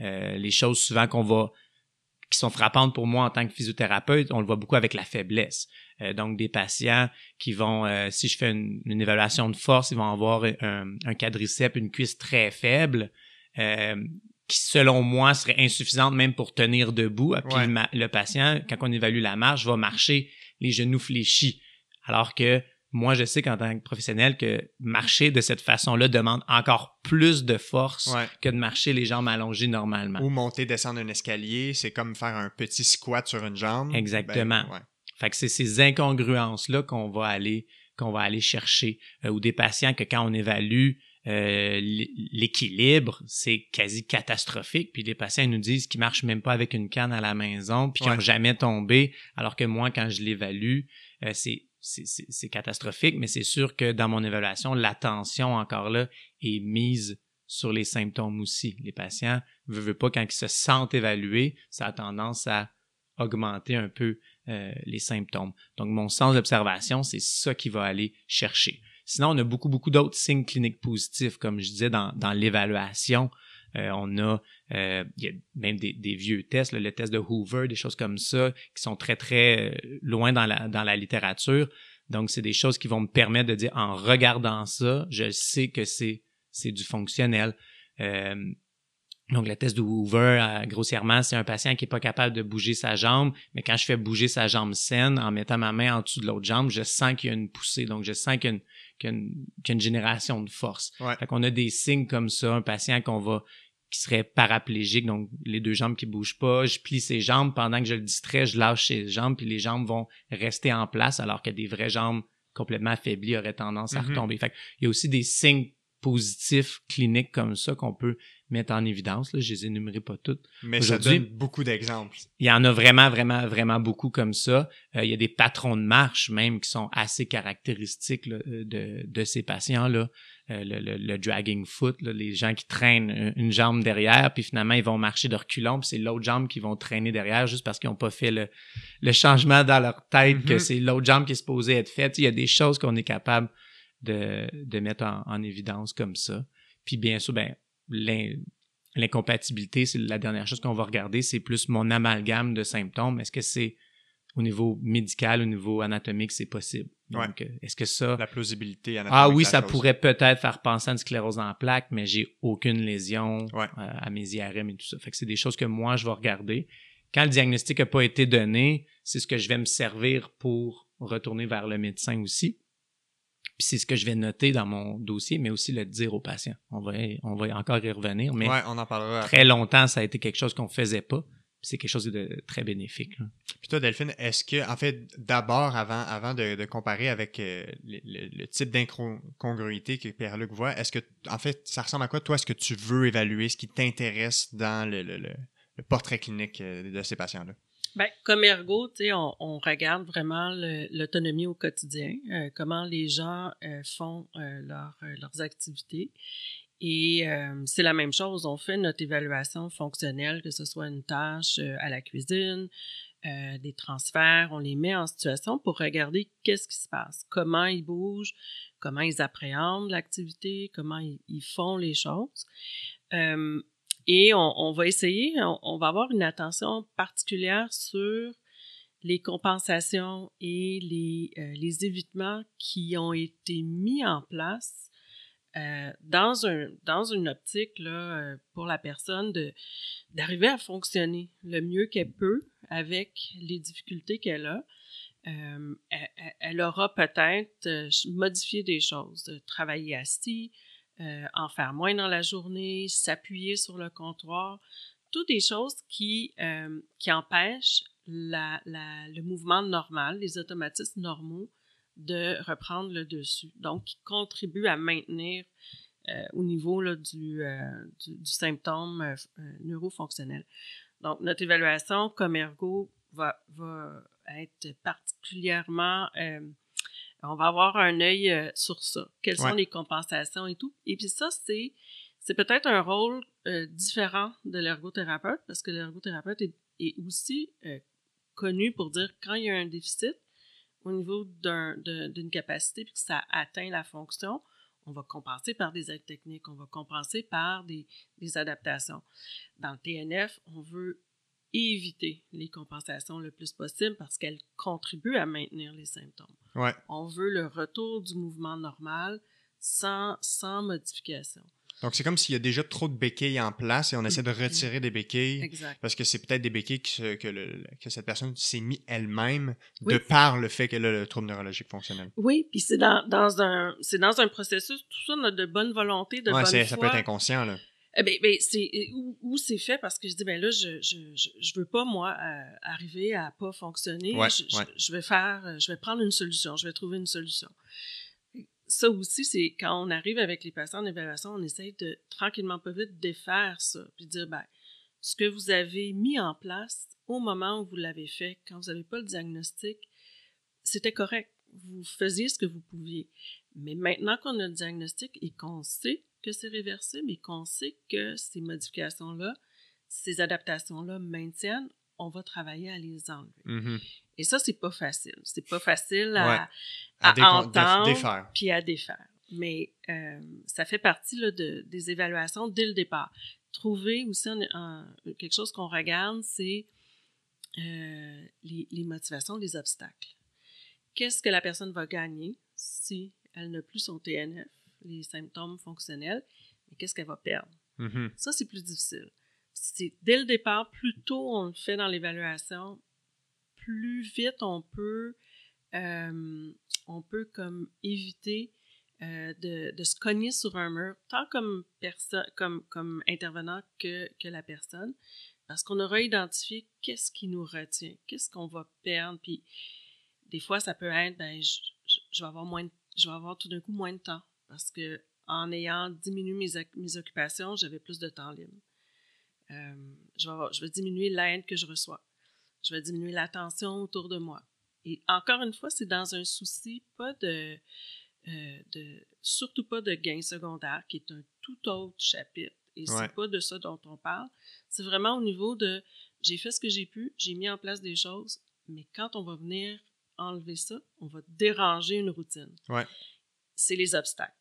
Speaker 2: Euh, les choses souvent qu'on va qui sont frappantes pour moi en tant que physiothérapeute, on le voit beaucoup avec la faiblesse. Euh, donc, des patients qui vont, si je fais une, évaluation de force, ils vont avoir un, un quadriceps, une cuisse très faible, qui, selon moi, serait insuffisante même pour tenir debout. Puis le, patient, quand on évalue la marche, va marcher les genoux fléchis. Alors que moi, je sais qu'en tant que professionnel, que marcher de cette façon-là demande encore plus de force que de marcher les jambes allongées normalement.
Speaker 1: Ou monter, descendre un escalier, c'est comme faire un petit squat sur une jambe.
Speaker 2: Exactement. Ben, fait que c'est ces incongruences-là qu'on va aller qu'on va aller chercher. Euh, ou des patients que quand on évalue euh, l'équilibre, c'est quasi catastrophique. Puis les patients nous disent qu'ils marchent même pas avec une canne à la maison, puis qu'ils n'ont jamais tombé, alors que moi, quand je l'évalue, euh, c'est c'est catastrophique, mais c'est sûr que dans mon évaluation, l'attention encore là est mise sur les symptômes aussi. Les patients ne veulent pas quand ils se sentent évalués, ça a tendance à augmenter un peu euh, les symptômes. Donc mon sens d'observation, c'est ça qui va aller chercher. Sinon, on a beaucoup, beaucoup d'autres signes cliniques positifs, comme je disais, dans, dans l'évaluation. Euh, on a, euh, il y a même des, des vieux tests, le test de Hoover, des choses comme ça, qui sont très, très euh, loin dans la, dans la littérature. Donc, c'est des choses qui vont me permettre de dire, en regardant ça, je sais que c'est, c'est du fonctionnel. Euh, donc, le test de Hoover, euh, grossièrement, c'est un patient qui n'est pas capable de bouger sa jambe, mais quand je fais bouger sa jambe saine en mettant ma main en dessous de l'autre jambe, je sens qu'il y a une poussée. Donc, je sens qu'il y a une, génération de force.
Speaker 1: Ouais.
Speaker 2: Fait qu'on a des signes comme ça, un patient qu'on va qui serait paraplégique, donc les deux jambes qui bougent pas. Je plie ses jambes pendant que je le distrais, je lâche ses jambes, puis les jambes vont rester en place, alors que des vraies jambes complètement affaiblies auraient tendance à
Speaker 1: Mhm.
Speaker 2: retomber. Fait il y a aussi des signes positifs cliniques comme ça qu'on peut mettre en évidence. Là. Je les énumérerai pas toutes.
Speaker 1: Mais ça donne beaucoup d'exemples.
Speaker 2: Il y en a vraiment, vraiment, vraiment beaucoup comme ça. Euh, il y a des patrons de marche même qui sont assez caractéristiques là, euh, de, de ces patients-là. Euh, le, le- le dragging foot, là, les gens qui traînent une jambe derrière, puis finalement ils vont marcher de reculons, puis c'est l'autre jambe qui vont traîner derrière juste parce qu'ils n'ont pas fait le, le changement dans leur tête que
Speaker 1: Mhm.
Speaker 2: c'est l'autre jambe qui est supposée être faite. Il y a des choses qu'on est capable de, de mettre en, en évidence comme ça. Puis bien sûr, ben, l'incompatibilité, c'est la dernière chose qu'on va regarder, c'est plus mon amalgame de symptômes. Est-ce que c'est au niveau médical, au niveau anatomique, c'est possible? Donc, euh, est-ce que ça...
Speaker 1: La plausibilité
Speaker 2: Ah
Speaker 1: anatomique
Speaker 2: oui,
Speaker 1: de la
Speaker 2: ça
Speaker 1: chose.
Speaker 2: pourrait peut-être faire penser à une sclérose en plaques, mais j'ai aucune lésion
Speaker 1: Ouais.
Speaker 2: euh, à mes IRM et tout ça. Fait que c'est des choses que moi, je vais regarder. Quand le diagnostic n'a pas été donné, c'est ce que je vais me servir pour retourner vers le médecin aussi. Puis c'est ce que je vais noter dans mon dossier, mais aussi le dire au patient. On va, on va encore y revenir, mais
Speaker 1: Ouais, on en parlera.
Speaker 2: très longtemps, ça a été quelque chose qu'on faisait pas. C'est quelque chose de très bénéfique. là.
Speaker 1: Puis toi, Delphine, est-ce que, en fait, d'abord, avant, avant de, de comparer avec euh, le, le- le type d'incongruité que Pierre-Luc voit, est-ce que, en fait, ça ressemble à quoi, toi, est-ce que tu veux évaluer, ce qui t'intéresse dans le, le- le- le portrait clinique euh, de ces patients-là?
Speaker 3: Ben, comme ergo, on, on regarde vraiment l'autonomie au quotidien, euh, comment les gens euh, font euh, euh, leurs activités. Et euh, c'est la même chose, on fait notre évaluation fonctionnelle, que ce soit une tâche euh, à la cuisine, des transferts, on les met en situation pour regarder qu'est-ce qui se passe, comment ils bougent, comment ils appréhendent l'activité, comment ils, ils font les choses. Et on, va essayer, on, va avoir une attention particulière sur les compensations et les, euh, évitements qui ont été mis en place euh, dans, un, dans une optique euh, pour la personne d'arriver à fonctionner le mieux qu'elle peut avec les difficultés qu'elle a. Elle, elle- aura peut-être modifié des choses, de travailler assis, euh, en faire moins dans la journée, s'appuyer sur le comptoir, toutes des choses qui, euh, qui empêchent la, le mouvement normal, les automatismes normaux de reprendre le dessus. Donc, qui contribuent à maintenir euh, au niveau là, du, du, du symptôme neurofonctionnel. Donc, notre évaluation comme ergo va, va être particulièrement on va avoir un œil euh, sur ça. Quelles sont les compensations et tout. Et puis ça, c'est c'est peut-être un rôle euh, différent de l'ergothérapeute parce que l'ergothérapeute est, est aussi euh, connu pour dire quand il y a un déficit au niveau d'un- de- d'une capacité puis que ça atteint la fonction, on va compenser par des aides techniques, on va compenser par des, des adaptations. Dans le TNF, on veut éviter les compensations le plus possible parce qu'elles contribuent à maintenir les symptômes.
Speaker 1: Ouais.
Speaker 3: On veut le retour du mouvement normal sans, sans modification.
Speaker 1: Donc, c'est comme s'il y a déjà trop de béquilles en place et on essaie de retirer des béquilles
Speaker 3: Exact.
Speaker 1: parce que c'est peut-être des béquilles que, le- que cette personne s'est mis elle-même
Speaker 3: Oui.
Speaker 1: de par le fait qu'elle a le trouble neurologique fonctionnel.
Speaker 3: Oui, puis c'est dans, dans un c'est dans un processus, tout ça, de bonne volonté, de
Speaker 1: Ouais,
Speaker 3: bonne foi.
Speaker 1: ça peut être inconscient, là.
Speaker 3: Eh ben, ben, c'est où, où c'est fait? Parce que je dis ben là je je, je, je veux pas moi euh, arriver à pas fonctionner.
Speaker 1: Ouais,
Speaker 3: je,
Speaker 1: ouais.
Speaker 3: je vais faire euh, je vais prendre une solution je vais trouver une solution. Ça aussi c'est quand on arrive avec les patients en évaluation on essaye de tranquillement pas vite défaire ça puis dire ben ce que vous avez mis en place au moment où vous l'avez fait quand vous n'avez pas le diagnostic c'était correct. Vous faisiez ce que vous pouviez. Mais maintenant qu'on a le diagnostic et qu'on sait que c'est réversible et qu'on sait que ces modifications-là, ces adaptations-là maintiennent, on va travailler à les enlever.
Speaker 1: Mhm.
Speaker 3: Et ça, c'est pas facile. C'est pas facile à,
Speaker 1: Ouais.
Speaker 3: à entendre puis à défaire. Mais euh, ça fait partie là, de, des évaluations dès le départ. Trouver aussi un- un- quelque chose qu'on regarde, c'est euh, les, les motivations, les obstacles. Qu'est-ce que la personne va gagner si elle n'a plus son TNF, les symptômes fonctionnels, mais qu'est-ce qu'elle va perdre?
Speaker 1: Mhm.
Speaker 3: Ça, c'est plus difficile. Dès le départ, plus tôt on le fait dans l'évaluation, plus vite on peut, euh, on peut comme éviter euh, de, de, se cogner sur un mur, tant comme, comme, comme intervenant que, que la personne, parce qu'on aura identifié qu'est-ce qui nous retient, qu'est-ce qu'on va perdre. Puis des fois, ça peut être, ben, je, je, vais avoir moins je vais avoir tout d'un coup moins de temps parce que en ayant diminué mes, mes occupations, j'avais plus de temps libre. Euh, je, vais je vais diminuer l'aide que je reçois. Je vais diminuer l'attention autour de moi. Et encore une fois, c'est dans un souci pas de, euh, de surtout pas de gain secondaire, qui est un tout autre chapitre. Et c'est pas de ça dont on parle. C'est vraiment au niveau de j'ai fait ce que j'ai pu, j'ai mis en place des choses, mais quand on va venir enlever ça, on va déranger une routine.
Speaker 1: Ouais.
Speaker 3: C'est les obstacles.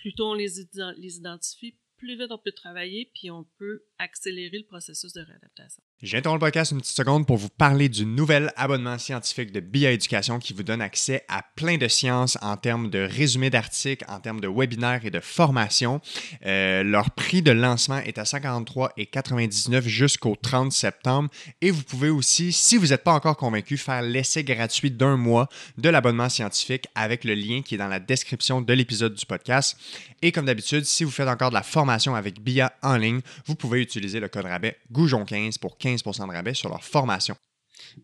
Speaker 3: Plus tôt on les, identifie, plus vite on peut travailler, puis on peut accélérer le processus de réadaptation.
Speaker 1: J'interromps le podcast une petite seconde pour vous parler du nouvel abonnement scientifique de BIA Éducation qui vous donne accès à plein de sciences en termes de résumés d'articles, en termes de webinaires et de formation. Euh, leur prix de lancement est à 53,99 jusqu'au 30 septembre. Et vous pouvez aussi, si vous n'êtes pas encore convaincu, faire l'essai gratuit d'un mois de l'abonnement scientifique avec le lien qui est dans la description de l'épisode du podcast. Et comme d'habitude, si vous faites encore de la formation avec BIA en ligne, vous pouvez utiliser le code rabais Goujon15 pour 15 de rabais sur leur formation.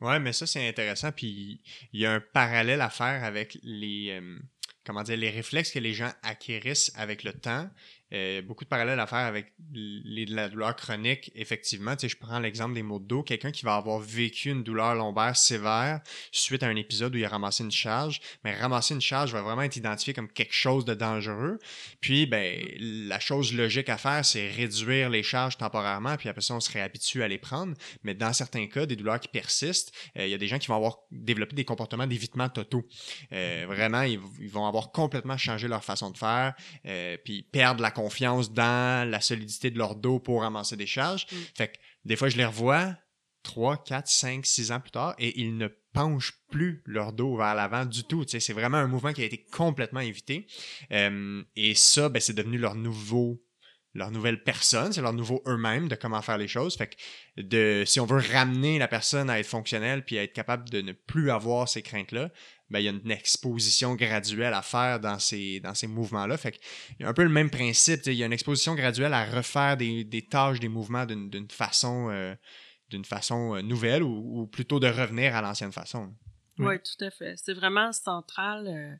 Speaker 1: Ouais, mais ça, c'est intéressant. Puis il y a un parallèle à faire avec les, euh, comment dire, les réflexes que les gens acquérissent avec le temps euh, beaucoup de parallèles à faire avec les, la douleur chronique, effectivement. Tu sais, je prends l'exemple des maux de dos. Quelqu'un qui va avoir vécu une douleur lombaire sévère suite à un épisode où il a ramassé une charge, mais ramasser une charge va vraiment être identifié comme quelque chose de dangereux. Puis, ben, la chose logique à faire, c'est réduire les charges temporairement, puis après ça, on se réhabitue à les prendre. Mais dans certains cas, des douleurs qui persistent, euh, il y a des gens qui vont avoir développé des comportements d'évitement totaux. Euh, vraiment, ils, ils, vont avoir complètement changé leur façon de faire, puis perdre la confiance dans la solidité de leur dos pour ramasser des charges. Mm. Fait que des fois, je les revois 3, 4, 5, 6 ans plus tard et ils ne penchent plus leur dos vers l'avant du tout. C'est vraiment un mouvement qui a été complètement évité. Euh, et ça, ben, c'est devenu leur nouveau leur nouvelle personne, c'est leur nouveau eux-mêmes de comment faire les choses. Fait que de, si on veut ramener la personne à être fonctionnelle puis à être capable de ne plus avoir ces craintes-là, ben, il y a une exposition graduelle à faire dans ces, dans ces mouvements-là. Fait il y a un peu le même principe. Il y a une exposition graduelle à refaire des, des tâches, des mouvements d'une façon, euh, d'une façon euh, nouvelle ou, plutôt de revenir à l'ancienne façon.
Speaker 3: Oui, tout à fait. C'est vraiment central. Euh,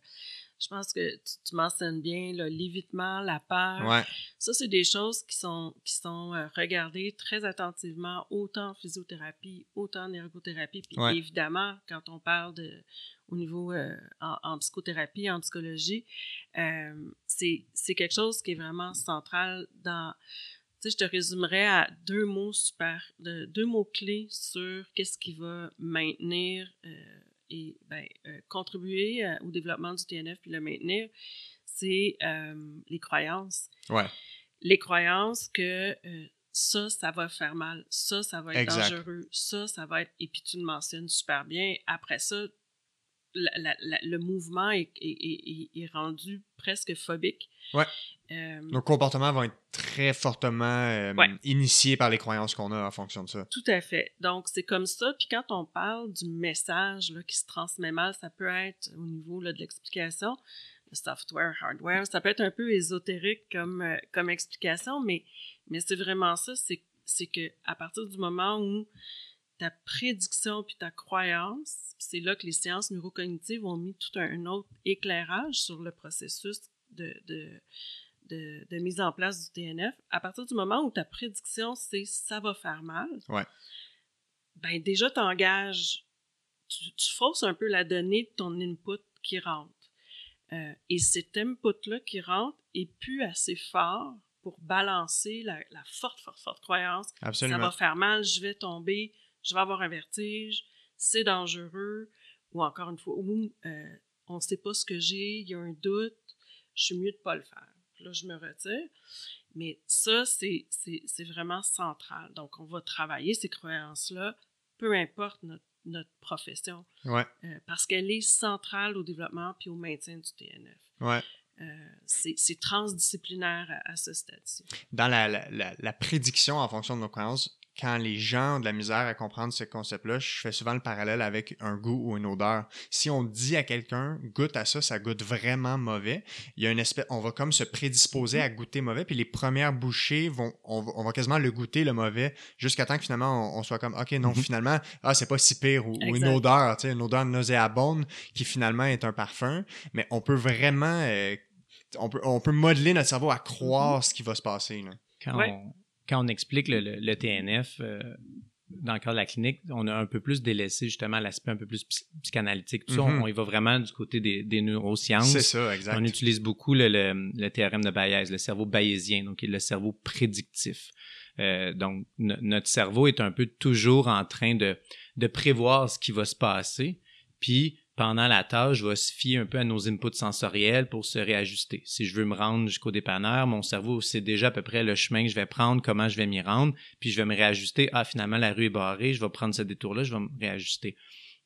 Speaker 3: je pense que tu, mentionnes bien l'évitement, la peur.
Speaker 1: Ouais.
Speaker 3: Ça, c'est des choses qui sont, qui sont regardées très attentivement, autant en physiothérapie, autant en ergothérapie. Puis évidemment, quand on parle de, au niveau euh, en, psychothérapie, en psychologie, euh, c'est quelque chose qui est vraiment central dans. Tu sais, je te résumerais à deux mots super, de, deux mots clés sur qu'est-ce qui va maintenir euh, et ben, contribuer au développement du TNF puis le maintenir, c'est les croyances.
Speaker 1: Ouais.
Speaker 3: Les croyances que ça, ça va faire mal, ça, ça va être dangereux, ça, ça va être. Et puis tu le mentionnes super bien. Après ça, le mouvement est, est, rendu presque phobique.
Speaker 1: Ouais. Euh, Nos comportements vont être très fortement euh, initiés par les croyances qu'on a en fonction de ça.
Speaker 3: Tout à fait. Donc, c'est comme ça. Puis quand on parle du message là, qui se transmet mal, ça peut être au niveau là, de l'explication, le software, hardware, ça peut être un peu ésotérique comme, euh, comme explication, mais, mais c'est vraiment ça, c'est que à partir du moment où ta prédiction puis ta croyance. C'est là que les sciences neurocognitives ont mis tout un, autre éclairage sur le processus de, de, de, mise en place du TNF. À partir du moment où ta prédiction, c'est ça va faire mal,
Speaker 1: ouais.
Speaker 3: ben déjà, t'engages, tu, tu fausses un peu la donnée de ton input qui rentre. Euh, et cet input-là qui rentre est plus assez fort pour balancer la, la forte, forte, forte croyance.
Speaker 1: Absolument.
Speaker 3: Ça va faire mal, je vais tomber, je vais avoir un vertige, c'est dangereux, ou encore une fois, ou euh, on ne sait pas ce que j'ai, il y a un doute, je suis mieux de ne pas le faire. Là, je me retire. Mais ça, c'est vraiment central. Donc, on va travailler ces croyances-là, peu importe notre, notre profession.
Speaker 1: Ouais.
Speaker 3: Euh, parce qu'elle est centrale au développement puis au maintien du TNF.
Speaker 1: Ouais.
Speaker 3: Euh, c'est transdisciplinaire à, ce stade-ci.
Speaker 1: Dans la, la, la, prédiction en fonction de nos croyances, quand les gens ont de la misère à comprendre ce concept-là, je fais souvent le parallèle avec un goût ou une odeur. Si on dit à quelqu'un, goûte à ça, ça goûte vraiment mauvais, il y a une espèce, on va comme se prédisposer à goûter mauvais, puis les premières bouchées vont, on, va, on va quasiment le goûter, le mauvais, jusqu'à temps que finalement on, soit comme, OK, non,
Speaker 2: Mhm.
Speaker 1: finalement, ah, c'est pas si pire, ou, ou une odeur, tu sais, une odeur nauséabonde qui finalement est un parfum, mais on peut vraiment, euh, on, peut, on peut modeler notre cerveau à croire ce qui va se passer. Là.
Speaker 2: Quand,
Speaker 3: Ouais.
Speaker 2: on, quand on explique le, le- le TNF euh, dans le cadre de la clinique, on a un peu plus délaissé justement l'aspect un peu plus psy- psychanalytique. Tout ça,
Speaker 1: Mhm.
Speaker 2: on, on y va vraiment du côté des, des neurosciences.
Speaker 1: C'est ça, exact.
Speaker 2: On utilise beaucoup le, le- le théorème de Bayes, le cerveau bayésien, donc qui est le cerveau prédictif. Euh, donc, no- notre cerveau est un peu toujours en train de, de prévoir ce qui va se passer, puis pendant la tâche, va se fier un peu à nos inputs sensoriels pour se réajuster. Si je veux me rendre jusqu'au dépanneur, mon cerveau sait déjà à peu près le chemin que je vais prendre, comment je vais m'y rendre, puis je vais me réajuster. Ah, finalement, la rue est barrée, je vais prendre ce détour-là, je vais me réajuster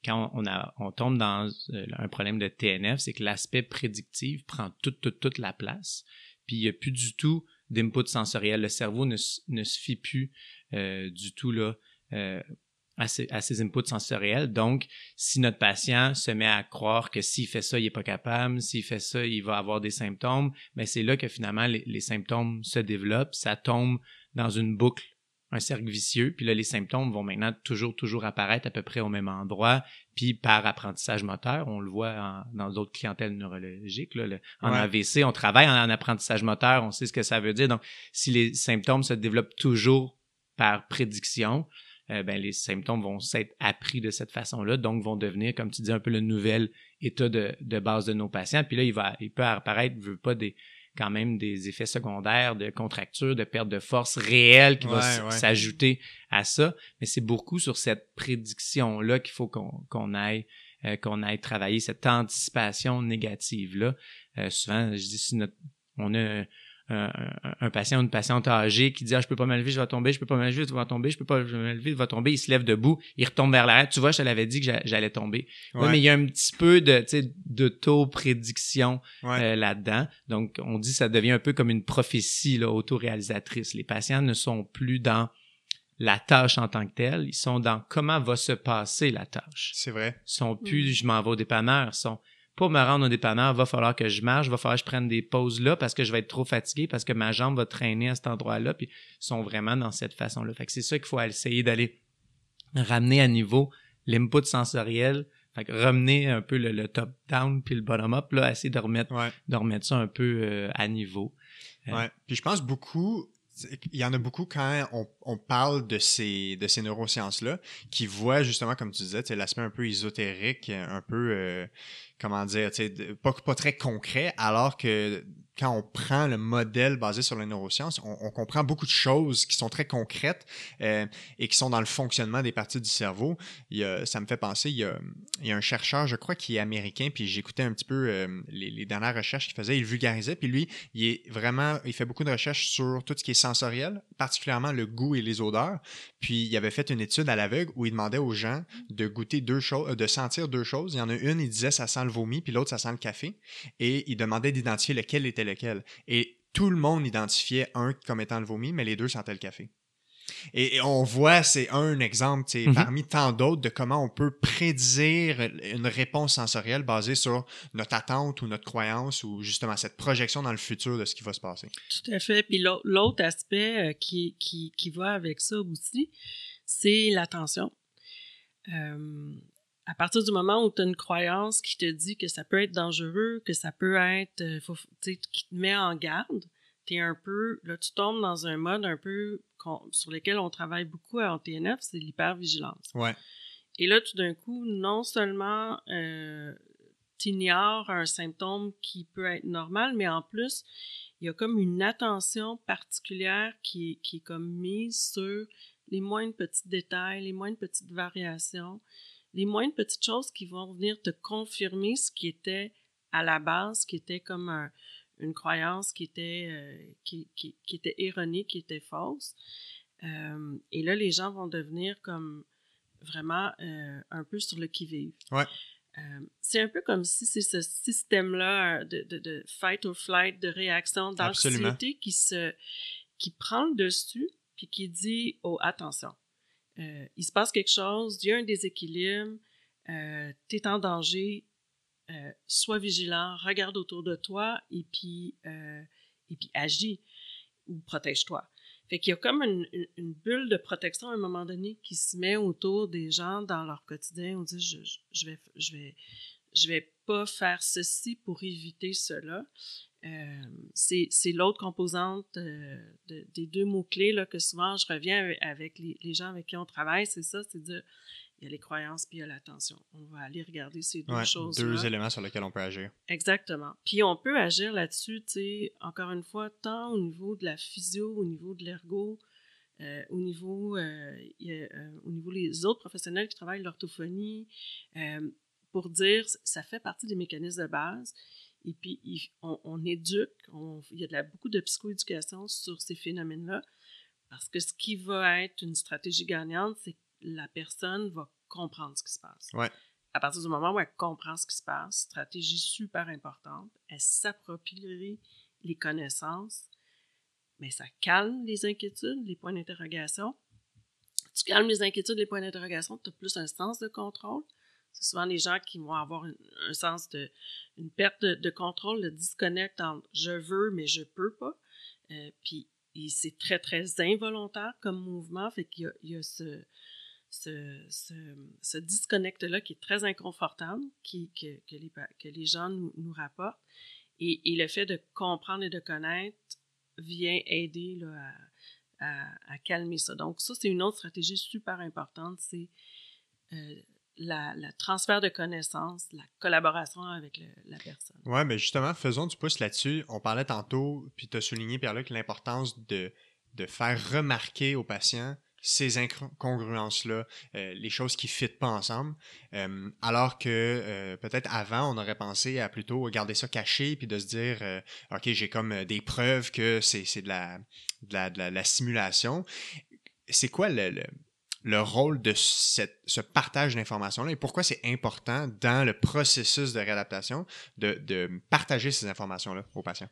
Speaker 2: quand on, a, on tombe dans euh, un problème de TNF, c'est que l'aspect prédictif prend toute, toute, toute la place. Puis il n'y a plus du tout d'input sensoriel. Le cerveau ne, ne se fie plus euh, du tout là, euh, à, ces, à ces inputs sensoriels. Donc, si notre patient se met à croire que s'il fait ça, il n'est pas capable, s'il fait ça, il va avoir des symptômes, mais c'est là que finalement les, les symptômes se développent, ça tombe dans une boucle un cercle vicieux, puis là, les symptômes vont maintenant toujours, toujours apparaître à peu près au même endroit, puis par apprentissage moteur, on le voit en- dans d'autres clientèles neurologiques. Là, le- en
Speaker 1: Ouais.
Speaker 2: AVC, on travaille en, en apprentissage moteur, on sait ce que ça veut dire. Donc, si les symptômes se développent toujours par prédiction, euh, ben, les symptômes vont s'être appris de cette façon-là, donc vont devenir, comme tu dis, un peu le nouvel état de, de base de nos patients. Puis là, il, va, il peut apparaître, je veux pas des quand même des effets secondaires de contracture, de perte de force réelle qui va
Speaker 1: ouais.
Speaker 2: s'ajouter à ça. Mais c'est beaucoup sur cette prédiction-là qu'il faut qu'on aille, euh, qu'on aille travailler, cette anticipation négative-là. Euh, souvent, je dis, si notre, on a un, un- un patient ou une patiente âgée qui dit ah, je peux pas me lever, je vais tomber, je peux pas me lever, je vais tomber, je peux pas me lever, je vais tomber, il se lève debout, il retombe vers l'arrière. Tu vois, je te l'avais dit que j'a- j'allais tomber. Ouais,
Speaker 1: Ouais,
Speaker 2: mais il y a un petit peu de, tu sais, d'auto-prédiction
Speaker 1: ouais.
Speaker 2: euh, là-dedans. Donc, on dit que ça devient un peu comme une prophétie là, autoréalisatrice. Les patients ne sont plus dans la tâche en tant que telle, ils sont dans comment va se passer la tâche.
Speaker 1: c'est vrai.
Speaker 2: Ils sont plus
Speaker 3: Mm.
Speaker 2: je m'en vais au dépanneur, ils sont pour me rendre au dépanneur, va falloir que je marche, va falloir que je prenne des pauses là parce que je vais être trop fatigué, parce que ma jambe va traîner à cet endroit-là, puis ils sont vraiment dans cette façon-là. Fait que c'est ça qu'il faut essayer d'aller ramener à niveau l'input sensoriel, fait que ramener un peu le, le top-down puis le bottom-up, là, essayer de remettre,
Speaker 1: Ouais.
Speaker 2: de remettre ça un peu euh, à niveau. Euh,
Speaker 1: Ouais. Puis je pense beaucoup, il y en a beaucoup quand on, parle de ces, de ces neurosciences-là qui voient justement, comme tu disais, l'aspect un peu ésotérique, un peu, euh, comment dire, pas, pas très concret, alors que quand on prend le modèle basé sur les neurosciences, on, comprend beaucoup de choses qui sont très concrètes euh, et qui sont dans le fonctionnement des parties du cerveau. Il y a- ça me fait penser, il y, a, il y a un chercheur, je crois, qui est américain, puis j'écoutais un petit peu euh, les, dernières recherches qu'il faisait, il vulgarisait, puis lui, il est vraiment, il fait beaucoup de recherches sur tout ce qui est sensoriel, particulièrement le goût et les odeurs. Puis il avait fait une étude à l'aveugle où il demandait aux gens de goûter deux choses, de sentir deux choses. Il y en a une, il disait ça sent le vomi, puis l'autre ça sent le café. Et il demandait d'identifier lequel était lequel. Et tout le monde identifiait un comme étant le vomi, mais les deux sentaient le café. Et, et on voit, c'est un exemple
Speaker 2: Mhm.
Speaker 1: parmi tant d'autres de comment on peut prédire une réponse sensorielle basée sur notre attente ou notre croyance ou justement cette projection dans le futur de ce qui va se passer.
Speaker 3: Tout à fait. Puis l'au- l'autre aspect euh, qui, qui, qui va avec ça aussi, c'est l'attention. Euh, à partir du moment où tu as une croyance qui te dit que ça peut être dangereux, que ça peut être, euh, faut- tu sais, qui te met en garde, tu un peu, là, tu tombes dans un mode un peu sur lequel on travaille beaucoup en TNF, c'est l'hypervigilance.
Speaker 1: Ouais.
Speaker 3: Et là, tout d'un coup, non seulement euh, tu ignores un symptôme qui peut être normal, mais en plus, il y a comme une attention particulière qui, qui est comme mise sur les moindres petits détails, les moindres petites variations, les moindres petites choses qui vont venir te confirmer ce qui était à la base, qui était comme un- une croyance qui était, euh, qui, qui- qui était erronée, qui était fausse. Euh, et là, les gens vont devenir comme vraiment euh, un peu sur le qui-vive.
Speaker 1: Ouais.
Speaker 3: Euh, c'est un peu comme si c'est ce système-là euh, de, de, de fight or flight, de réaction, d'anxiété qui se qui prend le dessus puis qui dit oh attention euh, il se passe quelque chose, il y a un déséquilibre, euh, en danger, euh, sois vigilant, regarde autour de toi et puis, et puis agis ou protège-toi. Fait qu'il y a comme une bulle de protection à un moment donné qui se met autour des gens dans leur quotidien. On dit je, je, je vais je vais je vais pas faire ceci pour éviter cela. Euh, c'est l'autre composante euh, de- des deux mots-clés là, que souvent je reviens avec, les, les gens avec qui on travaille, c'est ça, c'est dire il y a les croyances puis il y a l'attention. On va aller regarder ces deux
Speaker 1: Ouais,
Speaker 3: choses.
Speaker 1: deux éléments sur lesquels on peut agir.
Speaker 3: Exactement. Puis on peut agir là-dessus, tu sais, encore une fois, tant au niveau de la physio, au niveau de l'ergo, euh, au niveau, euh, y a, au niveau des autres professionnels qui travaillent l'orthophonie, pour dire, ça fait partie des mécanismes de base. Et puis, il- on, on éduque, on- il y a de la, beaucoup de psychoéducation sur ces phénomènes-là, parce que ce qui va être une stratégie gagnante, c'est que la personne va comprendre ce qui se passe.
Speaker 1: Ouais.
Speaker 3: À partir du moment où elle comprend ce qui se passe, stratégie super importante, elle s'approprie les connaissances, mais ça calme les inquiétudes, les points d'interrogation. Tu calmes les inquiétudes, les points d'interrogation, tu as plus un sens de contrôle. C'est souvent les gens qui vont avoir un sens de, une perte de, contrôle, de disconnect entre je veux mais je peux pas. Euh, puis c'est très très involontaire comme mouvement, fait qu'il y a, il y a ce, ce, ce, ce disconnect-là qui est très inconfortable, qui, que, que, les, que les gens nous, nous rapportent. Et, et le fait de comprendre et de connaître vient aider là, à calmer ça. Donc ça, c'est une autre stratégie super importante, c'est euh, la, la transfert de connaissances, la collaboration avec le- la personne.
Speaker 1: Ouais, mais justement, faisons du pouce là-dessus. On parlait tantôt, puis tu as souligné, Pierre-Luc, l'importance de, de faire remarquer aux patients ces incongruences-là, euh, les choses qui ne fitent pas ensemble. Euh, alors que euh, peut-être avant, on aurait pensé à plutôt garder ça caché, puis de se dire, OK, j'ai comme des preuves que c'est de la, de, la, de la- la simulation. C'est quoi le, le, le rôle de cette, ce partage d'informations-là et pourquoi c'est important dans le processus de réadaptation de, de partager ces informations-là aux patients?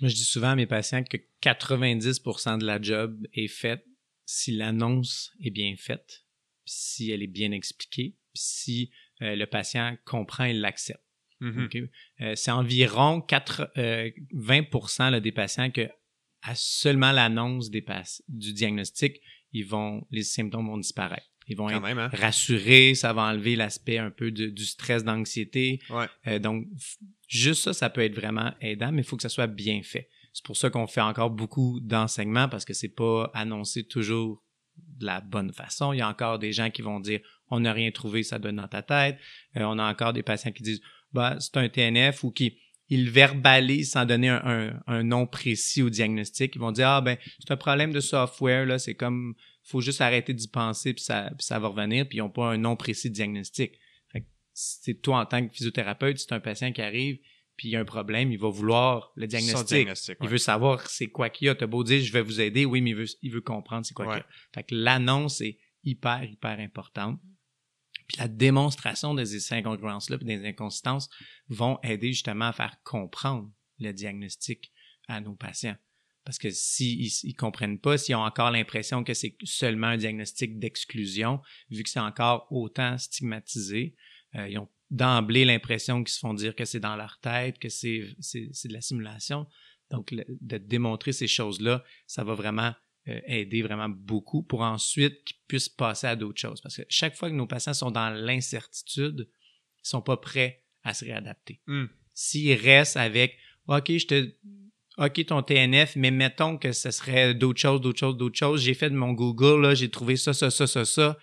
Speaker 2: Moi, je dis souvent à mes patients que 90% de la job est faite si l'annonce est bien faite, si elle est bien expliquée, si euh, le patient comprend et l'accepte.
Speaker 1: Mhm.
Speaker 2: OK? Euh, c'est environ 4, euh, 20% là, des patients que à seulement l'annonce du diagnostic, ils vont, les symptômes vont disparaître. Ils vont
Speaker 1: Quand
Speaker 2: être
Speaker 1: même, hein?
Speaker 2: rassurés, ça va enlever l'aspect un peu de- du stress, d'anxiété.
Speaker 1: Ouais.
Speaker 2: Euh, donc, juste ça, ça peut être vraiment aidant, mais il faut que ça soit bien fait. C'est pour ça qu'on fait encore beaucoup d'enseignements parce que c'est pas annoncé toujours de la bonne façon. Il y a encore des gens qui vont dire on n'a rien trouvé, ça donne dans ta tête. Euh, on a encore des patients qui disent bah, c'est un TNF ou qui ils verbalisent sans donner un, un- un nom précis au diagnostic. Ils vont dire ah ben c'est un problème de software là, c'est comme faut juste arrêter d'y penser puis ça puis ça va revenir puis ils n'ont pas un nom précis de diagnostic. C'est toi en tant que physiothérapeute, c'est un patient qui arrive puis il y a un problème, il va vouloir le diagnostic.
Speaker 1: diagnostic,
Speaker 2: Il veut savoir c'est quoi qu'il y a. T'as beau dire je vais vous aider, oui, mais il veut, il veut comprendre c'est quoi
Speaker 1: Ouais.
Speaker 2: qu'il y a. Fait que l'annonce est hyper, hyper importante. Puis la démonstration de ces incongruences-là des inconsistances vont aider justement à faire comprendre le diagnostic à nos patients. Parce que s'ils ils, comprennent pas, s'ils ont encore l'impression que c'est seulement un diagnostic d'exclusion, vu que c'est encore autant stigmatisé, euh, ils ont d'emblée l'impression qu'ils se font dire que c'est dans leur tête, que c'est de la simulation. Donc, de démontrer ces choses-là, ça va vraiment aider vraiment beaucoup pour ensuite qu'ils puissent passer à d'autres choses. Parce que chaque fois que nos patients sont dans l'incertitude, ils sont pas prêts à se réadapter.
Speaker 1: Hmm.
Speaker 2: S'ils restent avec OK, je te OK, ton TNF, mais mettons que ce serait d'autres choses, d'autres choses, d'autres choses. J'ai fait de mon Google, là, j'ai trouvé ça, ça, ça, ça, ça.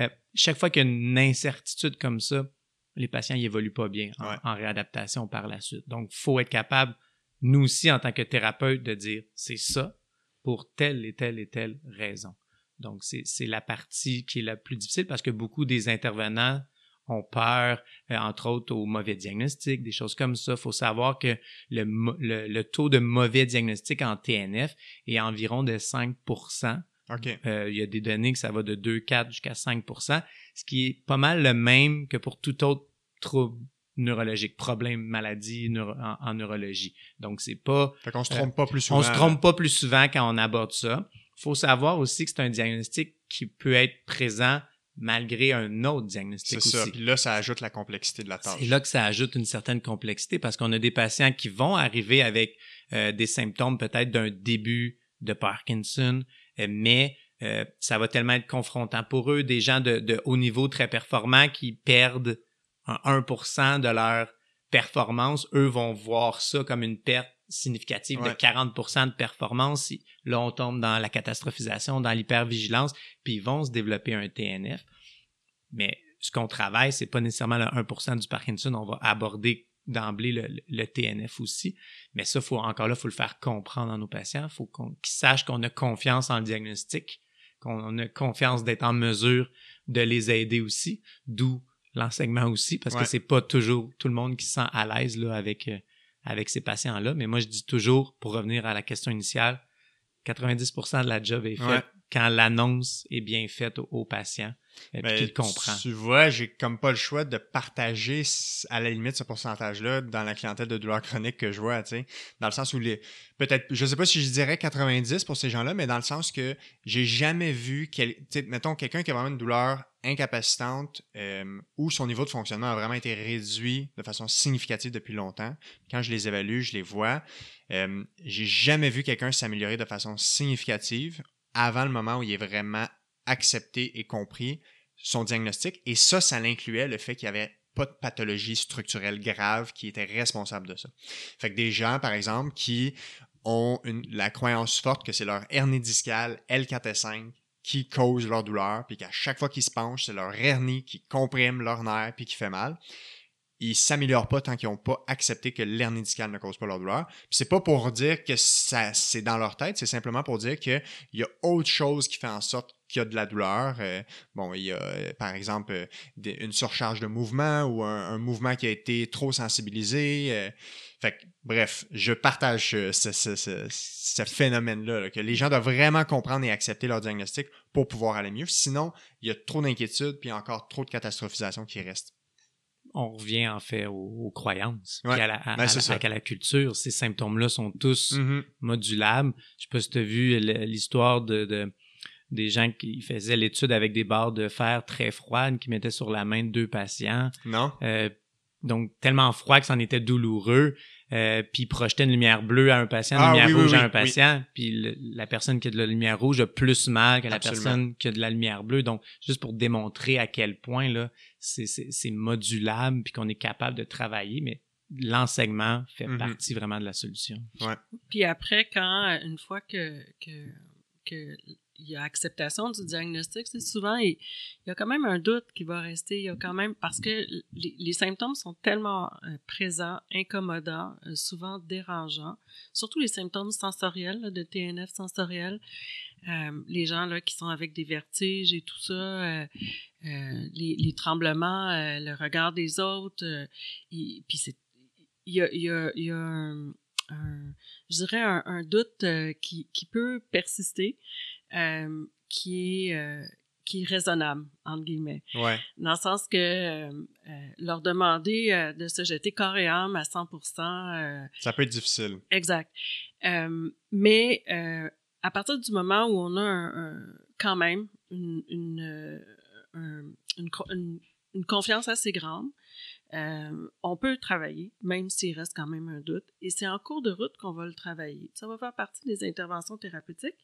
Speaker 2: Euh, chaque fois qu'il y a une incertitude comme ça, les patients n'y évoluent pas bien en,
Speaker 1: Ouais.
Speaker 2: en réadaptation par la suite. Donc, il faut être capable, nous aussi, en tant que thérapeute, de dire c'est ça pour telle et telle et telle raison. Donc, c'est c'est la partie qui est la plus difficile parce que beaucoup des intervenants ont peur, euh, entre autres, au mauvais diagnostic, des choses comme ça. Il faut savoir que le, le, le taux de mauvais diagnostic en TNF est environ de 5
Speaker 1: OK.
Speaker 2: euh, il y a des données que ça va de 2, 4 jusqu'à 5% ce qui est pas mal le même que pour tout autre trouble neurologique, problème, maladie neuro- en, en neurologie. Donc, c'est pas...
Speaker 1: Fait qu'on se
Speaker 2: Euh,
Speaker 1: trompe pas plus souvent.
Speaker 2: On se trompe pas plus souvent quand on aborde ça. faut savoir aussi que c'est un diagnostic qui peut être présent malgré un autre diagnostic
Speaker 1: C'est ça. Puis là, ça ajoute la complexité de la tâche.
Speaker 2: C'est là que ça ajoute une certaine complexité parce qu'on a des patients qui vont arriver avec euh, des symptômes peut-être d'un début de Parkinson, euh, mais euh, ça va tellement être confrontant pour eux, des gens de, de haut niveau très performants qui perdent 1% de leur performance, eux vont voir ça comme une perte significative de
Speaker 1: Ouais.
Speaker 2: 40% de performance. Si- Là, on tombe dans la catastrophisation, dans l'hypervigilance, puis ils vont se développer un TNF. Mais ce qu'on travaille, c'est pas nécessairement le 1% du Parkinson. On va aborder d'emblée le, le- le TNF aussi. Mais ça, faut, encore là, il faut le faire comprendre à nos patients. Il faut qu'on, qu'ils sachent qu'on a confiance en le diagnostic, qu'on a confiance d'être en mesure de les aider aussi. D'où l'enseignement aussi, parce
Speaker 1: Ouais.
Speaker 2: que c'est pas toujours tout le monde qui se sent à l'aise là, avec, euh, avec ces patients-là. Mais moi, je dis toujours, pour revenir à la question initiale, 90% de la job est faite
Speaker 1: Ouais.
Speaker 2: quand l'annonce est bien faite au, au patient et qu'il comprend.
Speaker 1: Tu vois, j'ai comme pas le choix de partager à la limite ce pourcentage-là dans la clientèle de douleurs chroniques que je vois, tu sais. Dans le sens où les. Peut-être, je sais pas si je dirais 90 pour ces gens-là, mais dans le sens que j'ai jamais vu, quel, mettons, quelqu'un qui a vraiment une douleur incapacitante euh, où son niveau de fonctionnement a vraiment été réduit de façon significative depuis longtemps. Quand je les évalue, je les vois. Euh, j'ai jamais vu quelqu'un s'améliorer de façon significative avant le moment où il est vraiment accepté et compris son diagnostic. Et ça, ça l'incluait le fait qu'il n'y avait pas de pathologie structurelle grave qui était responsable de ça. Fait que des gens, par exemple, qui ont la croyance forte que c'est leur hernie discale L4-S5 qui cause leur douleur, puis qu'à chaque fois qu'ils se penchent, c'est leur hernie qui comprime leur nerf puis qui fait mal. Ils s'améliorent pas tant qu'ils n'ont pas accepté que l'hernie discale ne cause pas leur douleur. Puis c'est pas pour dire que ça c'est dans leur tête, c'est simplement pour dire qu'il y a autre chose qui fait en sorte qu'il y a de la douleur. Euh, bon, il y a euh, par exemple euh, des- une surcharge de mouvement ou un, un mouvement qui a été trop sensibilisé. fait que, bref, je partage ce, ce- ce- ce phénomène-là, là, que les gens doivent vraiment comprendre et accepter leur diagnostic pour pouvoir aller mieux. Sinon, il y a trop d'inquiétudes puis encore trop de catastrophisation qui reste.
Speaker 2: on revient en fait aux, aux croyances,
Speaker 1: Ouais.
Speaker 2: puis à la, à-
Speaker 1: Ben,
Speaker 2: à la-
Speaker 1: ça.
Speaker 2: à la culture. Ces symptômes-là sont tous
Speaker 1: Mhm.
Speaker 2: modulables. Je sais pas si tu as vu l'histoire de, de- des gens qui faisaient l'étude avec des barres de fer très froides qui mettaient sur la main de deux patients.
Speaker 1: Non?
Speaker 2: Euh, donc, tellement froid que c'en était douloureux. Euh, puis ils projetaient une lumière bleue à un patient, une
Speaker 1: Ah,
Speaker 2: lumière
Speaker 1: oui, oui,
Speaker 2: rouge à un patient. Puis le- la personne qui a de la lumière rouge a plus mal que la
Speaker 1: Absolument.
Speaker 2: personne qui a de la lumière bleue. Donc, juste pour démontrer à quel point là, c'est- c'est c'est modulable puis qu'on est capable de travailler, mais l'enseignement fait
Speaker 1: Mhm.
Speaker 2: partie vraiment de la solution.
Speaker 3: Puis après, quand, une fois que, que, que il y a acceptation du diagnostic, c'est souvent, il, y a quand même un doute qui va rester. Il y a quand même, parce que les, symptômes sont tellement euh, présents, incommodants, euh, souvent dérangeants, surtout les symptômes sensoriels, de TNF sensoriel. Euh, les gens là, qui sont avec des vertiges et tout ça, les, tremblements, le regard des autres, il- puis c'est il y a, il y a, un, je dirais un, doute qui peut persister, euh, qui est euh, qui est raisonnable entre guillemets,
Speaker 1: Ouais.
Speaker 3: dans le sens que euh, euh, leur demander euh, de se jeter corps et âme à 100%, euh,
Speaker 1: Ça peut être difficile.
Speaker 3: exact. Euh, mais euh, à partir du moment où on a un, un- quand même une, une, une- une confiance assez grande, euh, on peut le travailler, même s'il reste quand même un doute. Et c'est en cours de route qu'on va le travailler. Ça va faire partie des interventions thérapeutiques.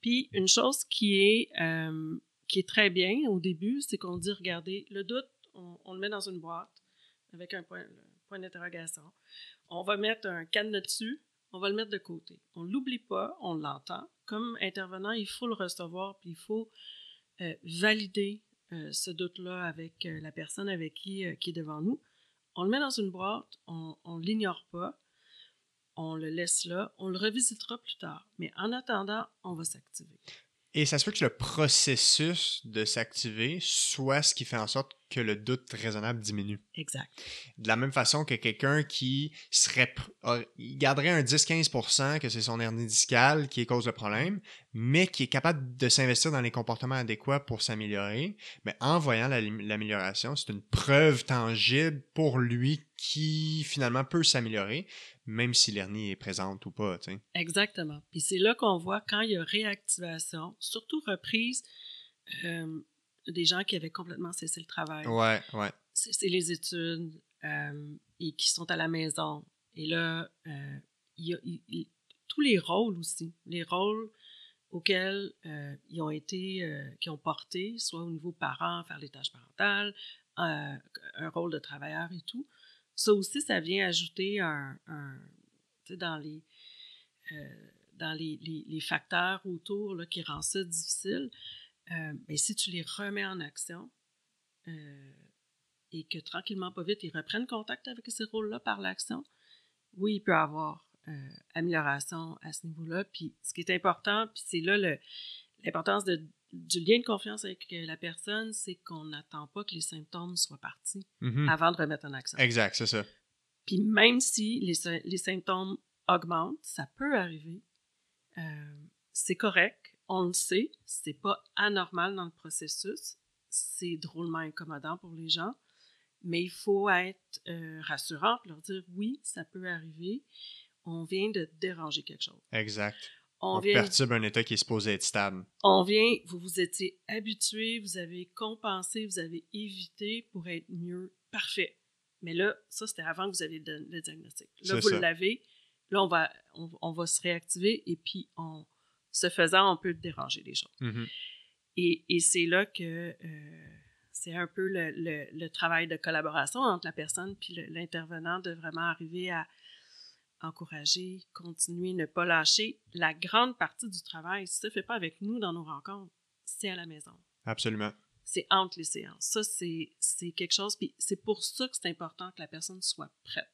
Speaker 3: Puis une chose qui est, euh, qui est très bien au début, c'est qu'on dit, regardez, le doute, on, le met dans une boîte avec un point, point d'interrogation. On va mettre un cadenas dessus, on va le mettre de côté. On ne l'oublie pas, on l'entend. Comme intervenant, il faut le recevoir, puis il faut euh, valider ce doute-là avec euh, la personne avec qui, euh, qui est devant nous. On le met dans une boîte, on ne l'ignore pas, on le laisse là, on le revisitera plus tard. Mais en attendant, on va s'activer.
Speaker 1: Et ça se peut que le processus de s'activer soit ce qui fait en sorte que le doute raisonnable diminue.
Speaker 3: Exact.
Speaker 1: De la même façon que quelqu'un qui serait il garderait un 10-15% que c'est son hernie discale qui est cause le problème, mais qui est capable de s'investir dans les comportements adéquats pour s'améliorer, mais en voyant la- l'amélioration, c'est une preuve tangible pour lui qui finalement peut s'améliorer, même si l'hernie est présente ou pas.
Speaker 3: Exactement. Puis c'est là qu'on voit quand il y a réactivation, surtout reprise, euh, des gens qui avaient complètement cessé le travail.
Speaker 1: Ouais, ouais.
Speaker 3: C'est les études euh, et qui sont à la maison. Et là, euh, il y a il- il- tous les rôles aussi, les rôles auxquels ils ont été, qui ont porté, soit au niveau parent, faire les tâches parentales, un rôle de travailleur et tout. Ça aussi, ça vient ajouter un, dans les, euh, dans les, les- facteurs autour là, qui rendent ça difficile. Euh, ben, si tu les remets en action euh, et que tranquillement, pas vite, ils reprennent contact avec ces rôles-là par l'action, oui, il peut y avoir amélioration à ce niveau-là. Puis ce qui est important, puis c'est là l'importance de- du lien de confiance avec euh, la personne, c'est qu'on n'attend pas que les symptômes soient partis
Speaker 1: Mhm.
Speaker 3: avant de remettre en action.
Speaker 1: Exact, c'est ça.
Speaker 3: Puis même si les, les symptômes augmentent, ça peut arriver. Euh, c'est correct, on le sait, c'est pas anormal dans le processus, c'est drôlement incommodant pour les gens, mais il faut être euh, rassurant leur dire oui, ça peut arriver, on vient de déranger quelque chose.
Speaker 1: Exact.
Speaker 3: On,
Speaker 1: On,
Speaker 3: vient,
Speaker 1: perturbe un état qui est supposé être stable.
Speaker 3: on vient, vous vous étiez habitué, vous avez compensé, vous avez évité pour être mieux, parfait. Mais là, ça, c'était avant que vous aviez le, le diagnostic. Là, vous l'avez. Là, on va, on, on va se réactiver et puis, on, ce faisant, on peut déranger les choses.
Speaker 1: Mhm.
Speaker 3: Et, et c'est là que euh, c'est un peu le, le- le travail de collaboration entre la personne puis l'intervenant de vraiment arriver à encourager, continuer, ne pas lâcher. La grande partie du travail, si ça ne fait pas avec nous dans nos rencontres, c'est à la maison.
Speaker 1: Absolument.
Speaker 3: C'est entre les séances. Ça, c'est c'est quelque chose. Puis c'est pour ça que c'est important que la personne soit prête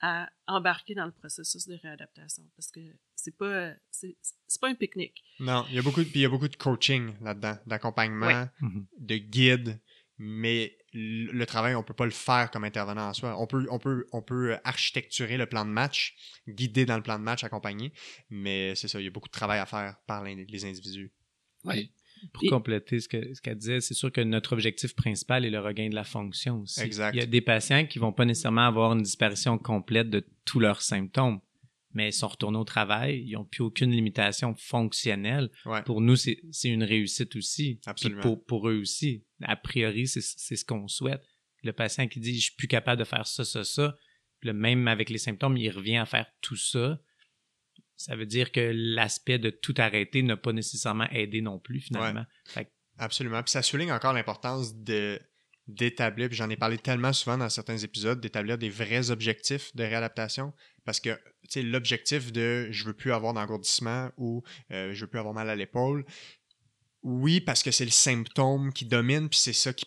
Speaker 3: à embarquer dans le processus de réadaptation. Parce que c'est pas, c'est c'est pas un pique-nique.
Speaker 1: Non, il y a beaucoup de, puis il y a beaucoup de coaching là-dedans, d'accompagnement,
Speaker 3: Ouais.
Speaker 1: De guide, mais le travail, on peut pas le faire comme intervenant en soi. On peut, on peut, on peut architecturer le plan de match, guider dans le plan de match, accompagner, mais c'est ça, il y a beaucoup de travail à faire par les individus.
Speaker 2: Puis, Pour
Speaker 3: Et-
Speaker 2: compléter ce que- ce qu'elle disait, c'est sûr que notre objectif principal est le regain de la fonction aussi.
Speaker 1: Exact.
Speaker 2: Il y a des patients qui vont pas nécessairement avoir une disparition complète de tous leurs symptômes, mais ils sont retournés au travail, ils n'ont plus aucune limitation fonctionnelle.
Speaker 1: Ouais.
Speaker 2: Pour nous, c'est une réussite aussi. Puis. Pour, pour eux aussi. A priori, c'est ce qu'on souhaite. Le patient qui dit « je suis plus capable de faire ça, ça, ça », le même avec les symptômes, il revient à faire tout ça. Ça veut dire que l'aspect de tout arrêter n'a pas nécessairement aidé non plus, finalement. Fait que
Speaker 1: Absolument. Puis ça souligne encore l'importance de d'établir, puis j'en ai parlé tellement souvent dans certains épisodes, d'établir des vrais objectifs de réadaptation. Parce que, l'objectif de je veux plus avoir d'engourdissement ou euh, je veux plus avoir mal à l'épaule, oui, parce que c'est le symptôme qui domine, puis c'est ça qui,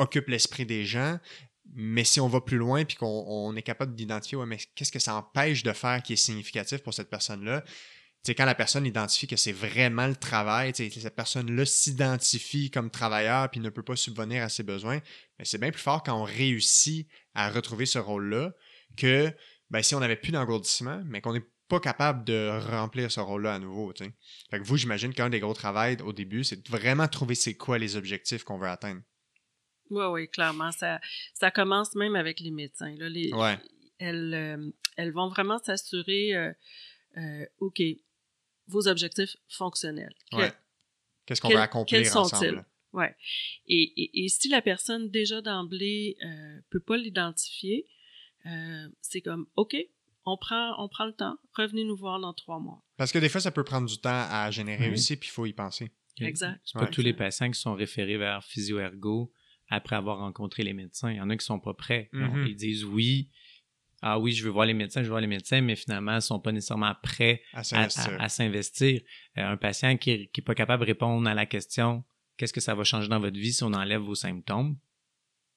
Speaker 1: occupe l'esprit des gens. Mais si on va plus loin, puis qu'on on est capable d'identifier, ouais, mais qu'est-ce que ça empêche de faire qui est significatif pour cette personne-là? Sais, quand la personne identifie que c'est vraiment le travail, cette personne-là s'identifie comme travailleur puis ne peut pas subvenir à ses besoins, mais c'est bien plus fort quand on réussit à retrouver ce rôle-là que ben, si on n'avait plus d'engourdissement, mais qu'on n'est pas capable de remplir ce rôle-là à nouveau. Fait que vous, j'imagine qu'un des gros travails au début, c'est de vraiment trouver c'est quoi les objectifs qu'on veut atteindre.
Speaker 3: Oui, oui, clairement. Ça, ça commence même avec les médecins. Là, les,
Speaker 1: Ouais.
Speaker 3: elles, euh, elles vont vraiment s'assurer, euh, euh, OK, vos objectifs fonctionnels.
Speaker 1: Ouais. Qu'est-ce qu'on veut accomplir
Speaker 3: quels
Speaker 1: ensemble?
Speaker 3: Ouais. Et, et, et si la personne déjà d'emblée euh, peut pas l'identifier, euh, c'est comme OK, on prend, on prend le temps, revenez nous voir dans trois mois.
Speaker 1: Parce que des fois, ça peut prendre du temps à générer
Speaker 2: Oui.
Speaker 1: aussi, puis il faut y penser.
Speaker 3: Exact.
Speaker 2: C'est pas
Speaker 1: Ouais.
Speaker 2: tous les patients qui sont référés vers physio-ergo après avoir rencontré les médecins. Il y en a qui sont pas prêts.
Speaker 1: Mhm.
Speaker 2: Ils disent oui. Ah oui, je veux voir les médecins, je veux voir les médecins, mais finalement, ils sont pas nécessairement prêts
Speaker 1: À s'investir.
Speaker 2: Euh, un patient qui est, qui est pas capable de répondre à la question qu'est-ce que ça va changer dans votre vie si on enlève vos symptômes?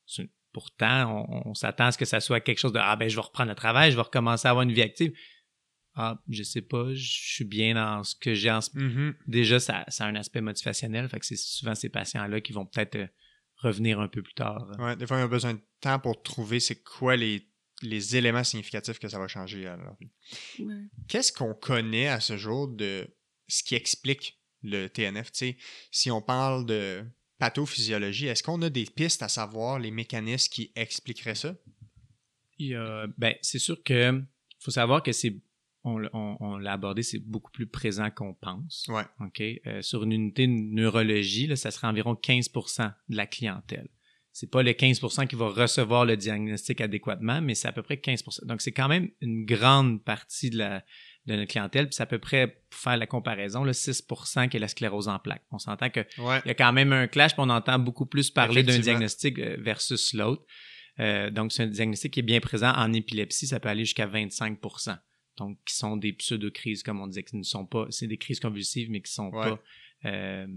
Speaker 2: C'est- Pourtant, on, on s'attend à ce que ça soit quelque chose de Ah ben je vais reprendre le travail, je vais recommencer à avoir une vie active. Ah, je sais pas, je suis bien dans ce que j'ai en ce
Speaker 1: Mhm.
Speaker 2: déjà, ça, ça a un aspect motivationnel. Fait que c'est souvent ces patients-là qui vont peut-être euh, revenir un peu plus tard.
Speaker 1: Ouais, des fois, on a besoin de temps pour trouver c'est quoi les, les éléments significatifs que ça va changer à leur vie.
Speaker 3: Ouais.
Speaker 1: Qu'est-ce qu'on connaît à ce jour de ce qui explique le TNF? Tu sais, si on parle de pathophysiologie, est-ce qu'on a des pistes à savoir les mécanismes qui expliqueraient ça?
Speaker 2: ben, c'est sûr que faut savoir que c'est on, l'a abordé, c'est beaucoup plus présent qu'on pense.
Speaker 1: Ouais.
Speaker 2: OK? Euh, sur une unité de neurologie, là, ça serait environ 15% de la clientèle. C'est pas les 15% qui va recevoir le diagnostic adéquatement, mais c'est à peu près 15% Donc, c'est quand même une grande partie de, la, de notre clientèle. Puis c'est à peu près, pour faire la comparaison, le 6 qui est la sclérose en plaques. On s'entend qu'il y a quand même un clash, puis on entend beaucoup plus parler d'un diagnostic euh, versus l'autre. Euh, donc, c'est un diagnostic qui est bien présent en épilepsie. Ça peut aller jusqu'à 25% donc qui sont des pseudo-crises, comme on disait, qui ne sont pas, c'est des crises convulsives, mais qui sont pas, euh,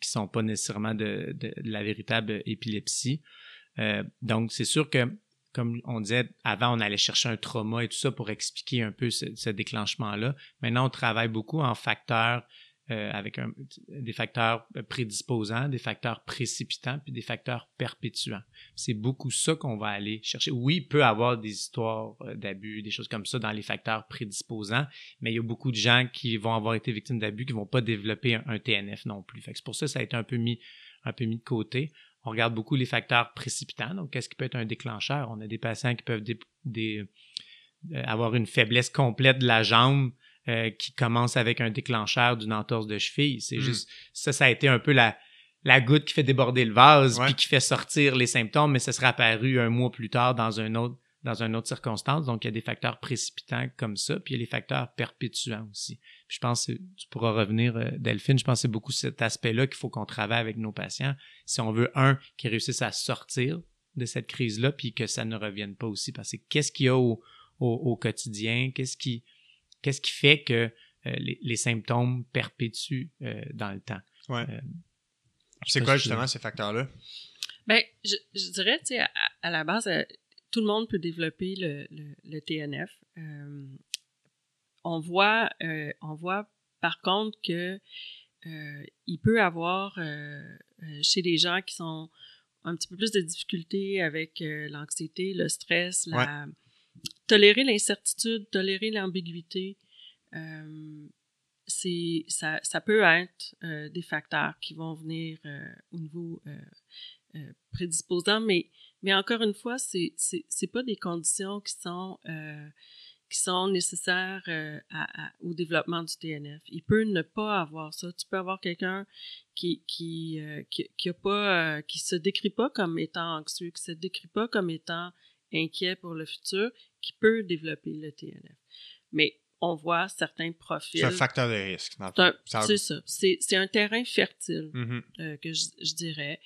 Speaker 2: qui sont pas nécessairement de, de, la véritable épilepsie. Euh, donc, c'est sûr que, comme on disait, avant, on allait chercher un trauma et tout ça pour expliquer un peu ce, déclenchement-là. Maintenant, on travaille beaucoup en facteurs euh, avec des facteurs prédisposants, des facteurs précipitants, puis des facteurs perpétuants. C'est beaucoup ça qu'on va aller chercher. Oui, il peut y avoir des histoires euh, d'abus, des choses comme ça dans les facteurs prédisposants, mais il y a beaucoup de gens qui vont avoir été victimes d'abus qui vont pas développer un, TNF non plus. C'est pour ça que ça a été un peu mis, un peu mis de côté. On regarde beaucoup les facteurs précipitants. Donc, qu'est-ce qui peut être un déclencheur? On a des patients qui peuvent des, euh, avoir une faiblesse complète de la jambe euh, qui commence avec un déclencheur d'une entorse de cheville. C'est hmm. juste ça, ça a été un peu la, la goutte qui fait déborder le vase puis qui fait sortir les symptômes, mais ça sera apparu un mois plus tard dans un autre dans une autre circonstance. Donc, il y a des facteurs précipitants comme ça, puis il y a les facteurs perpétuants aussi. Puis je pense, tu pourras revenir, euh, Delphine, je pense que c'est beaucoup cet aspect-là qu'il faut qu'on travaille avec nos patients. Si on veut, un, qu'ils réussissent à sortir de cette crise-là, puis que ça ne revienne pas aussi. Parce que qu'est-ce qu'il y a au, au, au quotidien? Qu'est-ce qui, Qu'est-ce qui fait que euh, les, symptômes perpétuent euh, dans le temps?
Speaker 1: Ouais. Euh, c'est quoi justement ces facteurs-là?
Speaker 3: Ben, je, dirais, tu sais, à, la base, tout le monde peut développer le, TNF. On voit, on voit par contre que il peut avoir chez des gens qui sont un petit peu plus de difficultés avec l'anxiété, le stress, la, tolérer l'incertitude, tolérer l'ambiguïté, euh, c'est ça, ça, peut être euh, des facteurs qui vont venir euh, au niveau prédisposant, mais, mais encore une fois, c'est c'est pas des conditions qui sont qui sont nécessaires à, au développement du TNF. Il peut ne pas avoir ça. Tu peux avoir quelqu'un qui qui, qui, qui a pas qui se décrit pas comme étant anxieux, qui se décrit pas comme étant inquiet pour le futur, qui peut développer le TNF. Mais on voit certains profils.
Speaker 1: C'est un facteur de risque.
Speaker 3: C'est ça. C'est un terrain fertile, mm-hmm. euh, que je, dirais.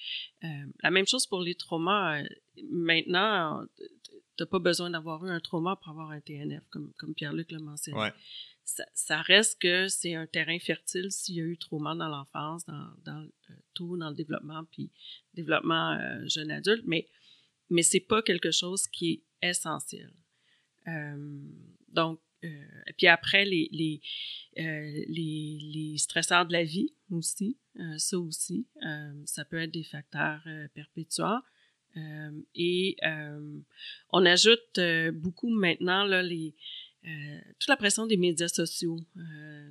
Speaker 3: Euh, la même chose pour les traumas. Euh, maintenant, tu n'as pas besoin d'avoir eu un trauma pour avoir un TNF, comme, comme Pierre-Luc l'a mentionné. Ça, reste que c'est un terrain fertile s'il y a eu trauma dans l'enfance, dans, dans tout, dans le développement, puis développement jeune adulte, mais, mais c'est pas quelque chose qui est essentiel. donc, euh, et puis après, les, les, euh, les, les, stresseurs de la vie aussi, euh, ça aussi, ça peut être des facteurs perpétuels. Et on ajoute beaucoup maintenant là, les, toute la pression des médias sociaux,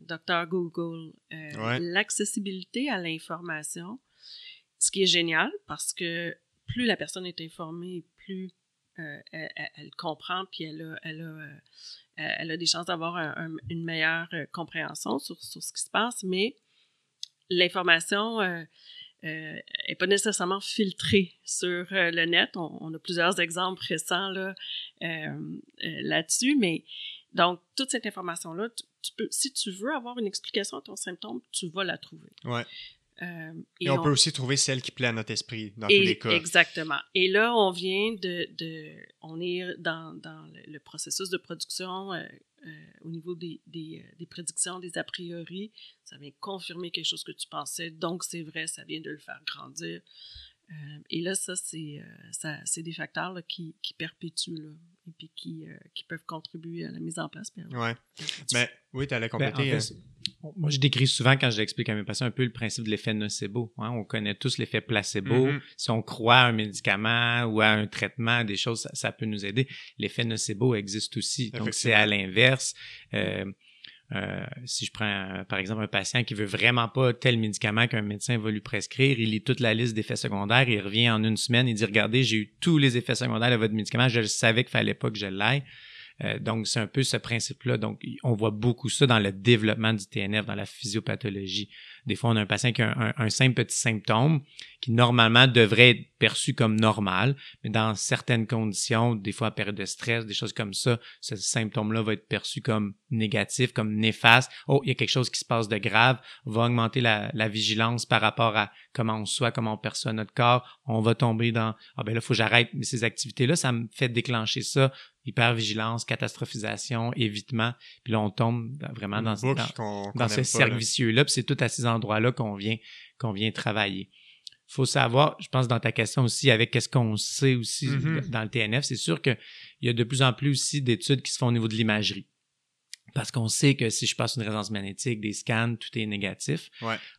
Speaker 3: Docteur Google, l'accessibilité à l'information, ce qui est génial parce que plus la personne est informée, plus elle, comprend, puis elle a, elle a, euh, elle a des chances d'avoir une meilleure euh, compréhension sur, ce qui se passe, mais l'information n'est euh, pas nécessairement filtrée sur le net. On, a plusieurs exemples récents là, là-dessus, mais donc toute cette information-là, si tu veux avoir une explication à ton symptôme, tu vas la trouver.
Speaker 1: Ouais. Euh, et, on, peut aussi trouver celle qui plaît à notre esprit dans tous les cas.
Speaker 3: Exactement. Et là, on vient de, de on est dans, dans le, processus de production euh, euh, au niveau des, des, prédictions, des a priori. Ça vient confirmer quelque chose que tu pensais, donc c'est vrai, ça vient de le faire grandir. Et là, ça, c'est c'est des facteurs qui, qui perpétuent là, et puis qui, qui peuvent contribuer à la mise en place.
Speaker 1: Oui. Mais oui, tu allais ben, compléter.
Speaker 2: Moi, je décris souvent quand j'explique à mes patients un peu le principe de l'effet nocebo. Hein. On connaît tous l'effet placebo. Mm-hmm. Si on croit à un médicament ou à un traitement, des choses, ça, peut nous aider. L'effet nocebo existe aussi. Donc, c'est à l'inverse. Euh, si je prends par exemple un patient qui veut vraiment pas tel médicament qu'un médecin va lui prescrire, il lit toute la liste d'effets secondaires, il revient en une semaine, il dit regardez, j'ai eu tous les effets secondaires de votre médicament, je savais qu'il fallait pas que je l'aille. Euh, donc, c'est un peu ce principe-là. Donc, on voit beaucoup ça dans le développement du TNF, dans la physiopathologie. Des fois, on a un patient qui a un, simple petit symptôme qui normalement devrait être perçu comme normal, mais dans certaines conditions, des fois à période de stress, des choses comme ça, ce symptôme-là va être perçu comme négatif, comme néfaste. Oh, il y a quelque chose qui se passe de grave. On va augmenter la, vigilance par rapport à comment on soit, comment on perçoit notre corps. On va tomber dans ah ben là, faut que j'arrête ces activités-là. Ça me fait déclencher ça hypervigilance, catastrophisation, évitement. Puis là, on tombe vraiment dans, dans, dans ce servicieux-là. Puis c'est tout à ces endroits-là qu'on vient, qu'on vient travailler. faut savoir, je pense dans ta question aussi, avec qu'est-ce qu'on sait aussi mm-hmm. dans le TNF, c'est sûr qu'il y a de plus en plus aussi d'études qui se font au niveau de l'imagerie. Parce qu'on sait que si je passe une résonance magnétique, des scans, tout est négatif.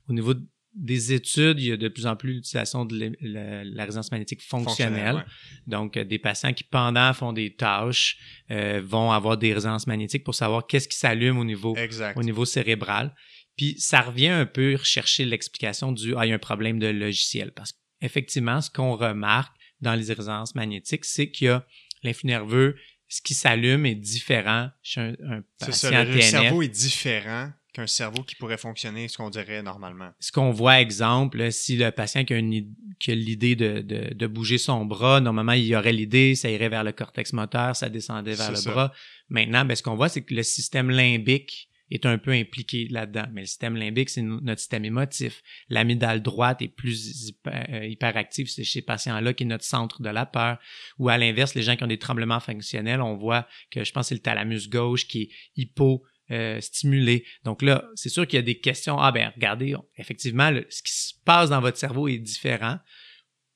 Speaker 2: Au niveau de des études, il y a de plus en plus l'utilisation de la, résonance magnétique fonctionnelle. Donc, euh, des patients qui, pendant, font des tâches, euh, vont avoir des résonances magnétiques pour savoir qu'est-ce qui s'allume au niveau, au niveau cérébral. Puis, ça revient un peu rechercher l'explication du « ah, il y a un problème de logiciel ». Parce qu'effectivement, ce qu'on remarque dans les résonances magnétiques, c'est qu'il y a l'influx nerveux, ce qui s'allume est différent chez un, un patient ça,
Speaker 1: le cerveau est différent qu'un cerveau qui pourrait fonctionner ce qu'on dirait normalement.
Speaker 2: Ce qu'on voit, exemple, si le patient qui a, l'idée de, de, bouger son bras, normalement, il y aurait l'idée, ça irait vers le cortex moteur, ça descendait vers le bras. Maintenant, ben, ce qu'on voit, c'est que le système limbique est un peu impliqué là-dedans. Mais le système limbique, c'est notre système émotif. L'amygdale droite est plus euh, hyperactive chez ces patients-là, qui est notre centre de la peur. Ou à l'inverse, les gens qui ont des tremblements fonctionnels, on voit que je pense que c'est le thalamus gauche qui est hypo euh, stimulé. Donc là, c'est sûr qu'il y a des questions. Ah ben, regardez, effectivement, ce qui se passe dans votre cerveau est différent.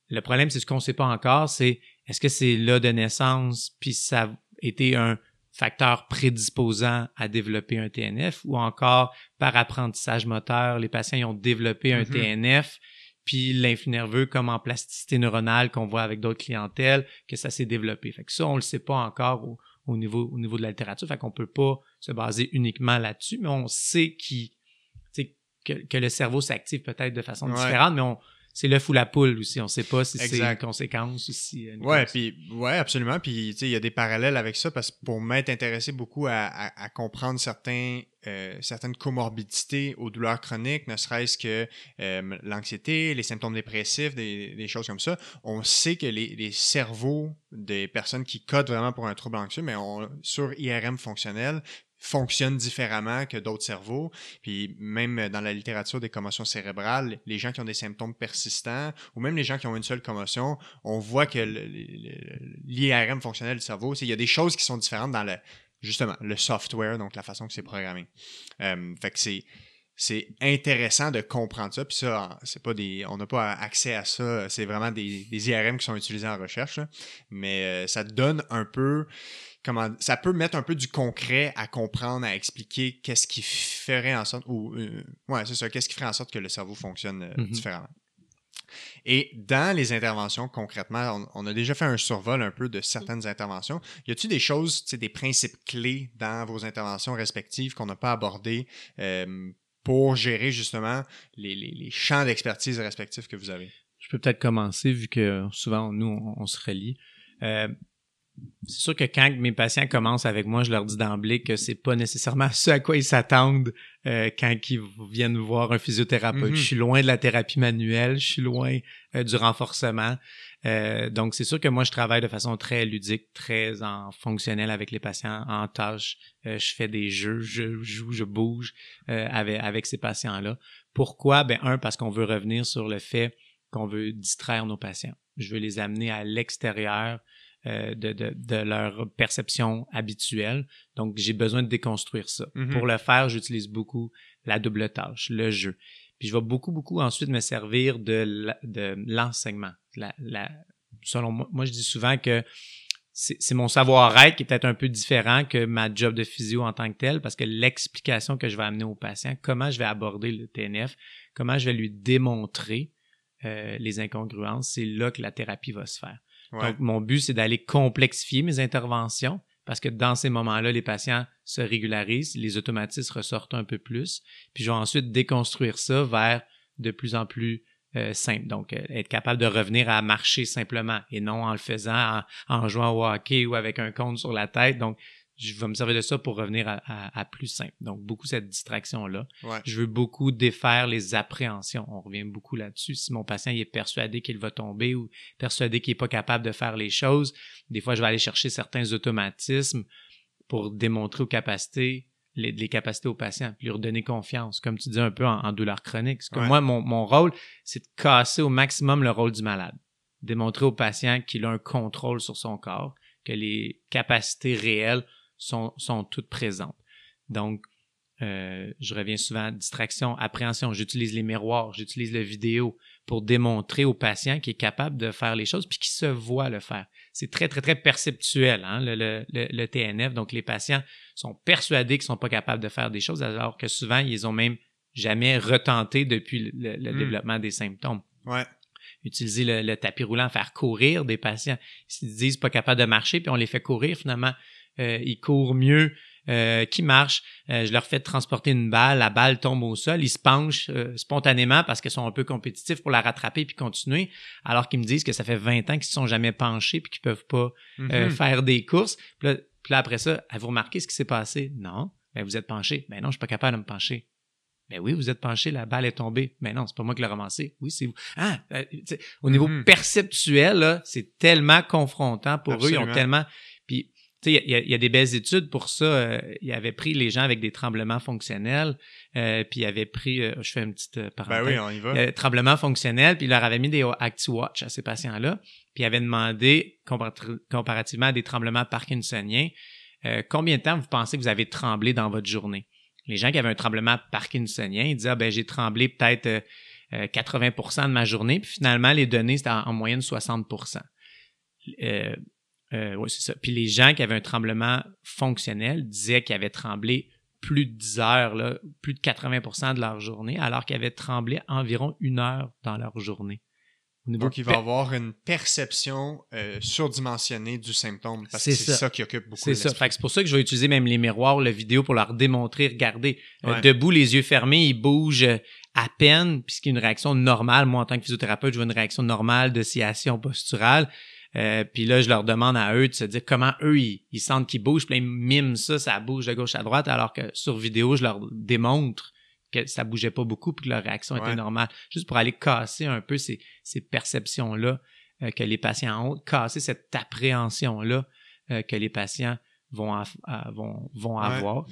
Speaker 2: Le problème, c'est ce qu'on ne sait pas encore, c'est est-ce que c'est là de naissance, puis ça a été un facteur prédisposant à développer un TNF, ou encore par apprentissage moteur, les patients ont développé un mm-hmm. TNF, puis l'influx nerveux comme en plasticité neuronale qu'on voit avec d'autres clientèles, que ça s'est développé. Fait que ça, on le sait pas encore au, niveau, au niveau de la littérature, fait qu'on peut pas se baser uniquement là-dessus, mais on sait qui, que, que le cerveau s'active peut-être de façon différente, mais on, c'est l'œuf ou la poule aussi. On ne sait pas si c'est une conséquence ou si.
Speaker 1: ouais, puis ouais, absolument. Puis il y a des parallèles avec ça parce que pour m'être intéressé beaucoup à, à, comprendre certains, euh, certaines comorbidités aux douleurs chroniques, ne serait-ce que euh, l'anxiété, les symptômes dépressifs, des, des, choses comme ça, on sait que les, les, cerveaux des personnes qui codent vraiment pour un trouble anxieux, mais on, sur IRM fonctionnel, fonctionnent différemment que d'autres cerveaux. Puis même dans la littérature des commotions cérébrales, les gens qui ont des symptômes persistants ou même les gens qui ont une seule commotion, on voit que l'IRM fonctionnel du cerveau, il y a des choses qui sont différentes dans le justement le software, donc la façon que c'est programmé. Euh, fait que c'est c'est intéressant de comprendre ça. Puis ça, c'est pas des, on n'a pas accès à ça. C'est vraiment des, IRM qui sont utilisés en recherche. Mais euh, ça donne un peu comment ça peut mettre un peu du concret à comprendre, à expliquer qu'est-ce qui ferait en sorte ou euh, ouais, c'est ça, qu'est-ce qui ferait en sorte que le cerveau fonctionne euh, mm-hmm. différemment. Et dans les interventions, concrètement, on, a déjà fait un survol un peu de certaines interventions. Y a-t-il des choses, des principes clés dans vos interventions respectives qu'on n'a pas abordées euh, pour gérer justement les, les, champs d'expertise respectifs que vous avez?
Speaker 2: Je peux peut-être commencer vu que souvent, nous, on, se relie c'est sûr que quand mes patients commencent avec moi, je leur dis d'emblée que c'est pas nécessairement ce à quoi ils s'attendent euh, quand ils viennent voir un physiothérapeute. Mm-hmm. Je suis loin de la thérapie manuelle, je suis loin euh, du renforcement. Euh, donc c'est sûr que moi je travaille de façon très ludique, très en fonctionnel avec les patients en tâche. je fais des jeux, je joue, je bouge avec avec ces patients-là. Pourquoi? Ben un parce qu'on veut revenir sur le fait qu'on veut distraire nos patients. Je veux les amener à l'extérieur euh, de, de, de, leur perception habituelle. Donc, j'ai besoin de déconstruire ça. Mm-hmm. Pour le faire, j'utilise beaucoup la double tâche, le jeu. Puis je vais beaucoup, beaucoup ensuite me servir de l'enseignement. La, la, selon moi, moi, je dis souvent que c'est mon savoir-être qui est peut-être un peu différent que ma job de physio en tant que tel, parce que l'explication que je vais amener au patient, comment je vais aborder le TNF, comment je vais lui démontrer euh, les incongruences, c'est là que la thérapie va se faire. Donc, mon but, c'est d'aller complexifier mes interventions, parce que dans ces moments-là, les patients se régularisent, les automatismes ressortent un peu plus, puis je vais ensuite déconstruire ça vers de plus en plus euh, simple. Donc, euh, être capable de revenir à marcher simplement et non en le faisant en, jouant au hockey ou avec un compte sur la tête. Donc, je vais me servir de ça pour revenir à, plus simple. Donc, beaucoup cette distraction-là. Je veux beaucoup défaire les appréhensions. On revient beaucoup là-dessus. Si mon patient est persuadé qu'il va tomber ou persuadé qu'il n'est pas capable de faire les choses, des fois, je vais aller chercher certains automatismes pour démontrer aux capacités les, capacités aux patients, puis lui redonner confiance, comme tu dis un peu en, douleur chronique. que moi, mon, mon rôle, c'est de casser au maximum le rôle du malade. Démontrer au patient qu'il a un contrôle sur son corps, que les capacités réelles sont, sont toutes présentes. Donc, euh, je reviens souvent à distraction, appréhension. J'utilise les miroirs, j'utilise la vidéo pour démontrer au patient qu'il est capable de faire les choses puis qu'il se voit le faire. C'est très, très, très perceptuel, hein, le, le, le, TNF. Donc, les patients sont persuadés qu'ils sont pas capables de faire des choses alors que souvent, ils ont même jamais retenté depuis le, hmm. développement des symptômes.
Speaker 1: Ouais.
Speaker 2: Utiliser le, tapis roulant, faire courir des patients. Ils disent pas capables de marcher, puis on les fait courir, finalement, ils courent mieux euh, qui marchent. Euh, je leur fais transporter une balle, la balle tombe au sol, ils se penchent euh, spontanément parce qu'ils sont un peu compétitifs pour la rattraper puis continuer, alors qu'ils me disent que ça fait 20 ans qu'ils se sont jamais penchés puis qu'ils peuvent pas mm-hmm. faire des courses. Puis là, après ça, avez-vous remarqué ce qui s'est passé? Non. Ben, vous êtes penché. Ben non, je suis pas capable de me pencher. Ben oui, vous êtes penché, la balle est tombée. Mais ben non, c'est pas moi qui l'ai ramassé. Oui, c'est vous. Ah, au niveau mm-hmm. perceptuel, c'est tellement confrontant pour eux. Ils ont tellement. Il y, a des belles études pour ça. Euh, il avait pris les gens avec des tremblements fonctionnels, euh, puis il avait pris, euh, je fais une petite parenthèse.
Speaker 1: Ben oui, on y va.
Speaker 2: tremblements fonctionnels, puis il leur avait mis des ActiWatch à ces patients-là, puis il avait demandé, comparativement à des tremblements parkinsoniens, combien de temps vous pensez que vous avez tremblé dans votre journée? Les gens qui avaient un tremblement parkinsonien, ils disaient, ah, ben j'ai tremblé peut-être 80% de ma journée, puis finalement, les données, c'était en, en moyenne 60%. Euh, euh, oui, c'est ça. Puis les gens qui avaient un tremblement fonctionnel disaient qu'ils avaient tremblé plus de 10 heures, là, plus de 80% de leur journée, alors qu'ils avaient tremblé environ une heure dans leur journée.
Speaker 1: Donc, il va avoir une perception euh, surdimensionnée du symptôme, parce que c'est ça. qui occupe beaucoup
Speaker 2: C'est ça. c'est pour ça que je vais utiliser même les miroirs, la vidéo, pour leur démontrer, regardez, euh, debout, les yeux fermés, ils bougent à peine, puisqu'il y a une réaction normale. Moi, en tant que physiothérapeute, je vois une réaction normale de sciation posturale. Euh, puis là, je leur demande à eux de se dire comment eux, ils, sentent qu'ils bougent. Puis ils miment ça, ça bouge de gauche à droite, alors que sur vidéo, je leur démontre que ça bougeait pas beaucoup puis que leur réaction était normale. Juste pour aller casser un peu ces, ces perceptions-là euh, que les patients ont, casser cette appréhension-là euh, que les patients vont, vont, vont avoir.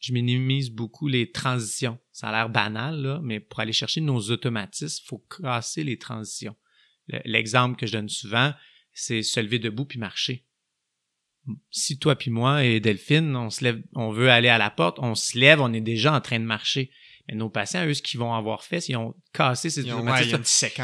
Speaker 2: Je minimise beaucoup les transitions. Ça a l'air banal, là, mais pour aller chercher nos automatismes, il faut casser les transitions. L'exemple que je donne souvent, c'est se lever debout puis marcher. Si toi puis moi et Delphine, on se lève, on veut aller à la porte, on se lève, on est déjà en train de marcher. Mais nos patients, eux, ce qu'ils vont avoir fait, c'est qu'ils ont cassé ces
Speaker 1: ils,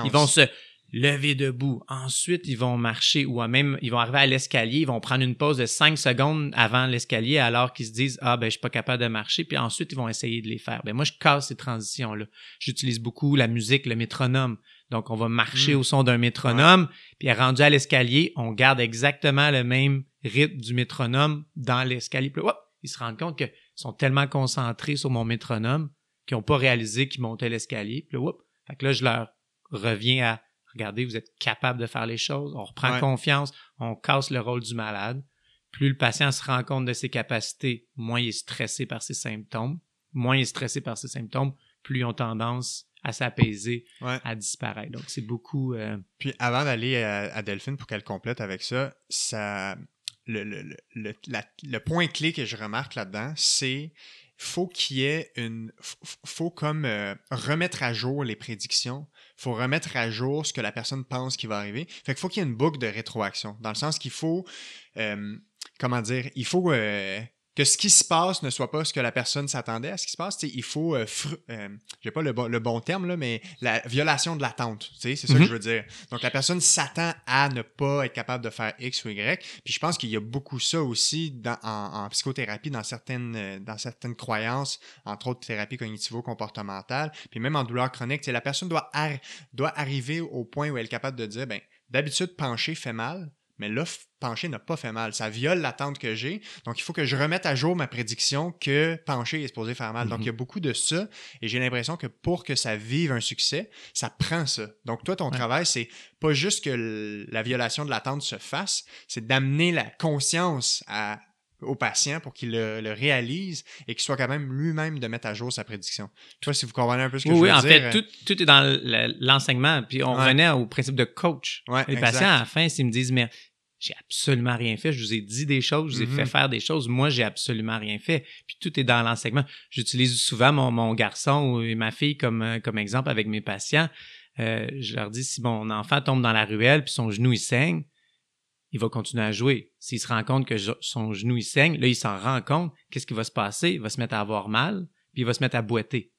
Speaker 1: ils
Speaker 2: vont se lever debout. Ensuite, ils vont marcher ou même, ils vont arriver à l'escalier, ils vont prendre une pause de 5 secondes avant l'escalier alors qu'ils se disent, ah, ben, je suis pas capable de marcher. Puis ensuite, ils vont essayer de les faire. Ben, moi, je casse ces transitions-là. J'utilise beaucoup la musique, le métronome. Donc, on va marcher hmm. au son d'un métronome, puis rendu à l'escalier, on garde exactement le même rythme du métronome dans l'escalier. Puis ils se rendent compte qu'ils sont tellement concentrés sur mon métronome qu'ils n'ont pas réalisé qu'ils montaient l'escalier. Puis là, fait que là, je leur reviens à regardez, vous êtes capable de faire les choses, on reprend confiance, on casse le rôle du malade. Plus le patient se rend compte de ses capacités, moins il est stressé par ses symptômes. Moins il est stressé par ses symptômes, plus ils ont tendance à s'apaiser, à disparaître. Donc, c'est beaucoup. Euh,
Speaker 1: Puis, avant d'aller à, Delphine pour qu'elle complète avec ça, ça le, le, le, le, point clé que je remarque là-dedans, c'est faut qu'il y ait une. faut comme euh, remettre à jour les prédictions. faut remettre à jour ce que la personne pense qui va arriver. Fait qu'il faut qu'il y ait une boucle de rétroaction. Dans le sens qu'il faut. Euh, comment dire Il faut que ce qui se passe ne soit pas ce que la personne s'attendait à ce qui se passe. il faut, euh, euh, j'ai pas le bon, le bon terme, là, mais la violation de l'attente. C'est ça que je mhm. veux dire. Donc, la personne s'attend à ne pas être capable de faire X ou Y. Puis je pense qu'il y a beaucoup ça aussi dans, en, psychothérapie, dans certaines, euh, dans certaines croyances, entre autres thérapie cognitivo-comportementale. Puis même en douleur chronique, la personne doit, doit arriver au point où elle est capable de dire, ben, d'habitude, pencher fait mal, mais là, pencher n'a pas fait mal. Ça viole l'attente que j'ai. Donc, il faut que je remette à jour ma prédiction que pencher est supposé faire mal. Donc,
Speaker 2: Mhm.
Speaker 1: il y a beaucoup de ça. Et j'ai l'impression que pour que ça vive un succès, ça prend ça. Donc, toi, ton
Speaker 2: Ouais.
Speaker 1: travail, c'est pas juste que la violation de l'attente se fasse, c'est d'amener la conscience à- au patient pour qu'il le, le réalise et qu'il soit quand même lui-même de mettre à jour sa prédiction. Toi, si vous comprenez un peu ce que
Speaker 2: Oui,
Speaker 1: je veux
Speaker 2: oui, en fait,
Speaker 1: euh,
Speaker 2: tout, tout est dans le- l'enseignement. Puis on
Speaker 1: Ouais.
Speaker 2: revenait au principe de coach.
Speaker 1: Ouais,
Speaker 2: les
Speaker 1: exact.
Speaker 2: patients, à la fin, s'ils me disent, mais j'ai absolument rien fait, je vous ai dit des choses, je vous ai
Speaker 1: Mhm.
Speaker 2: fait faire des choses, moi, j'ai absolument rien fait. Puis tout est dans l'enseignement. J'utilise souvent mon, mon garçon et ma fille comme, euh, comme exemple avec mes patients. Euh, je leur dis, si mon enfant tombe dans la ruelle puis son genou, il saigne, il va continuer à jouer. S'il se rend compte que je- son genou, il saigne, là, il s'en rend compte, qu'est-ce qui va se passer? Il va se mettre à avoir mal, puis il va se mettre à boiter.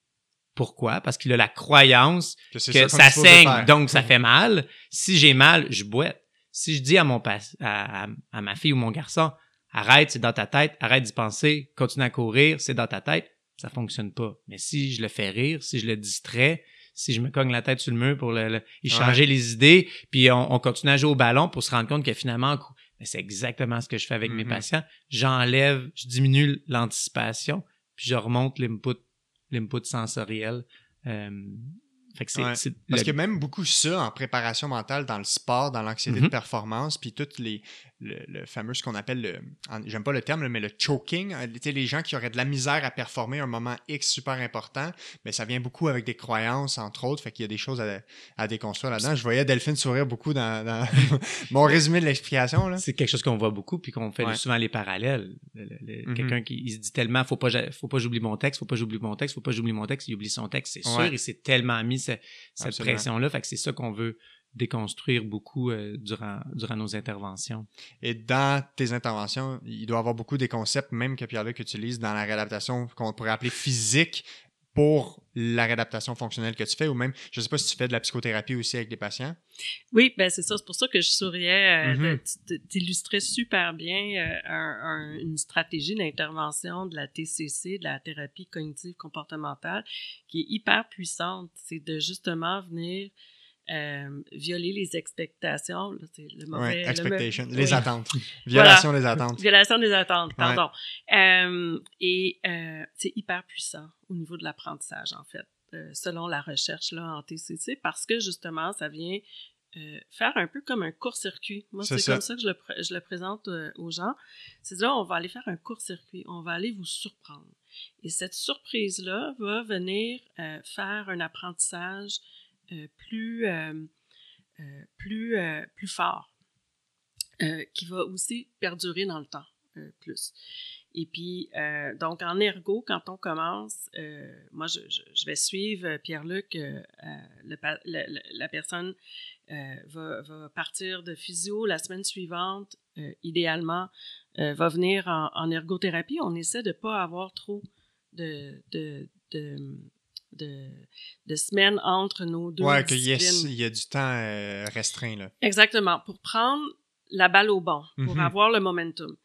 Speaker 2: Pourquoi? Parce qu'il a la croyance
Speaker 1: c'est
Speaker 2: que
Speaker 1: est
Speaker 2: ça saigne, donc ça fait mal. Si j'ai mal, je boite. Si je dis à mon pas- à, à- à ma fille ou mon garçon, arrête, c'est dans ta tête, arrête d'y penser, continue à courir, c'est dans ta tête, ça fonctionne pas. Mais si je le fais rire, si je le distrais, si je me cogne la tête sur le mur pour le, le- y changer les idées, puis on, on continue à jouer au ballon pour se rendre compte que finalement, c'est exactement ce que je fais avec mes
Speaker 1: Mhm.
Speaker 2: patients. J'enlève, je diminue l'anticipation, puis je remonte l'input, l'input sensoriel. Euh, que
Speaker 1: Ouais. Parce
Speaker 2: le-
Speaker 1: qu'il y a même beaucoup ça en préparation mentale dans le sport, dans l'anxiété de
Speaker 2: Mhm.
Speaker 1: performance, puis tout les, le, le fameux, ce qu'on appelle le. J'aime pas le terme, mais le choking. sais, les gens qui auraient de la misère à performer un moment X super important, mais ça vient beaucoup avec des croyances, entre autres. Fait qu'il y a des choses à, à déconstruire là-dedans. Je voyais Delphine sourire beaucoup dans, dans mon résumé de l'explication. là.
Speaker 2: C'est quelque chose qu'on voit beaucoup puis qu'on fait
Speaker 1: Ouais.
Speaker 2: souvent les parallèles. Le- le- le-
Speaker 1: Mhm.
Speaker 2: Quelqu'un qui il se dit tellement faut pas faut pas j'oublie mon texte, faut pas j'oublie mon texte, faut pas j'oublie mon texte, il oublie son texte, c'est sûr,
Speaker 1: Ouais.
Speaker 2: et c'est tellement mis ce- cette
Speaker 1: Absolument.
Speaker 2: pression-là. Fait que c'est ça qu'on veut déconstruire beaucoup euh, durant, durant nos interventions.
Speaker 1: Et dans tes interventions, il doit y avoir beaucoup des concepts, même que Pierre-Luc utilise dans la réadaptation qu'on pourrait appeler physique pour la réadaptation fonctionnelle que tu fais, ou même, je sais pas si tu fais de la psychothérapie aussi avec des patients.
Speaker 3: Oui, ben c'est ça. C'est pour ça que je souriais. Euh, T'illustrais super bien euh, un- un- une stratégie d'intervention de la TCC, de la thérapie cognitive comportementale, qui est hyper puissante. C'est de justement venir euh, violer les expectations. Là, c'est le mauvais,
Speaker 1: Ouais,
Speaker 3: le
Speaker 1: expectation,
Speaker 3: me-
Speaker 1: les
Speaker 3: oui.
Speaker 1: attentes. Violation des attentes.
Speaker 3: Violation des attentes,
Speaker 1: Ouais.
Speaker 3: pardon. Euh, et euh, c'est hyper puissant au niveau de l'apprentissage, en fait, selon la recherche là, en TCC, parce que justement, ça vient faire un peu comme un court-circuit. Moi,
Speaker 1: C'est
Speaker 3: comme ça que je le, pr- je le présente aux gens. C'est là, on va aller faire un court-circuit, on va aller vous surprendre. Et cette surprise-là va venir faire un apprentissage plus, euh, euh, plus, euh, plus fort, euh, qui va aussi perdurer dans le temps euh, plus. Et puis, euh, donc en ergo, quand on commence, euh, moi, je, je, vais suivre euh, Pierre-Luc, euh, euh, la personne euh, va, partir de physio la semaine suivante, euh, idéalement, euh, va venir en, ergothérapie. On essaie de ne pas avoir trop de, de, de, de semaines entre nos deux
Speaker 1: Ouais, qu'il y, y a du temps euh, restreint. Là.
Speaker 3: Exactement, pour prendre la balle au bon, pour
Speaker 1: Mhm.
Speaker 3: avoir le momentum.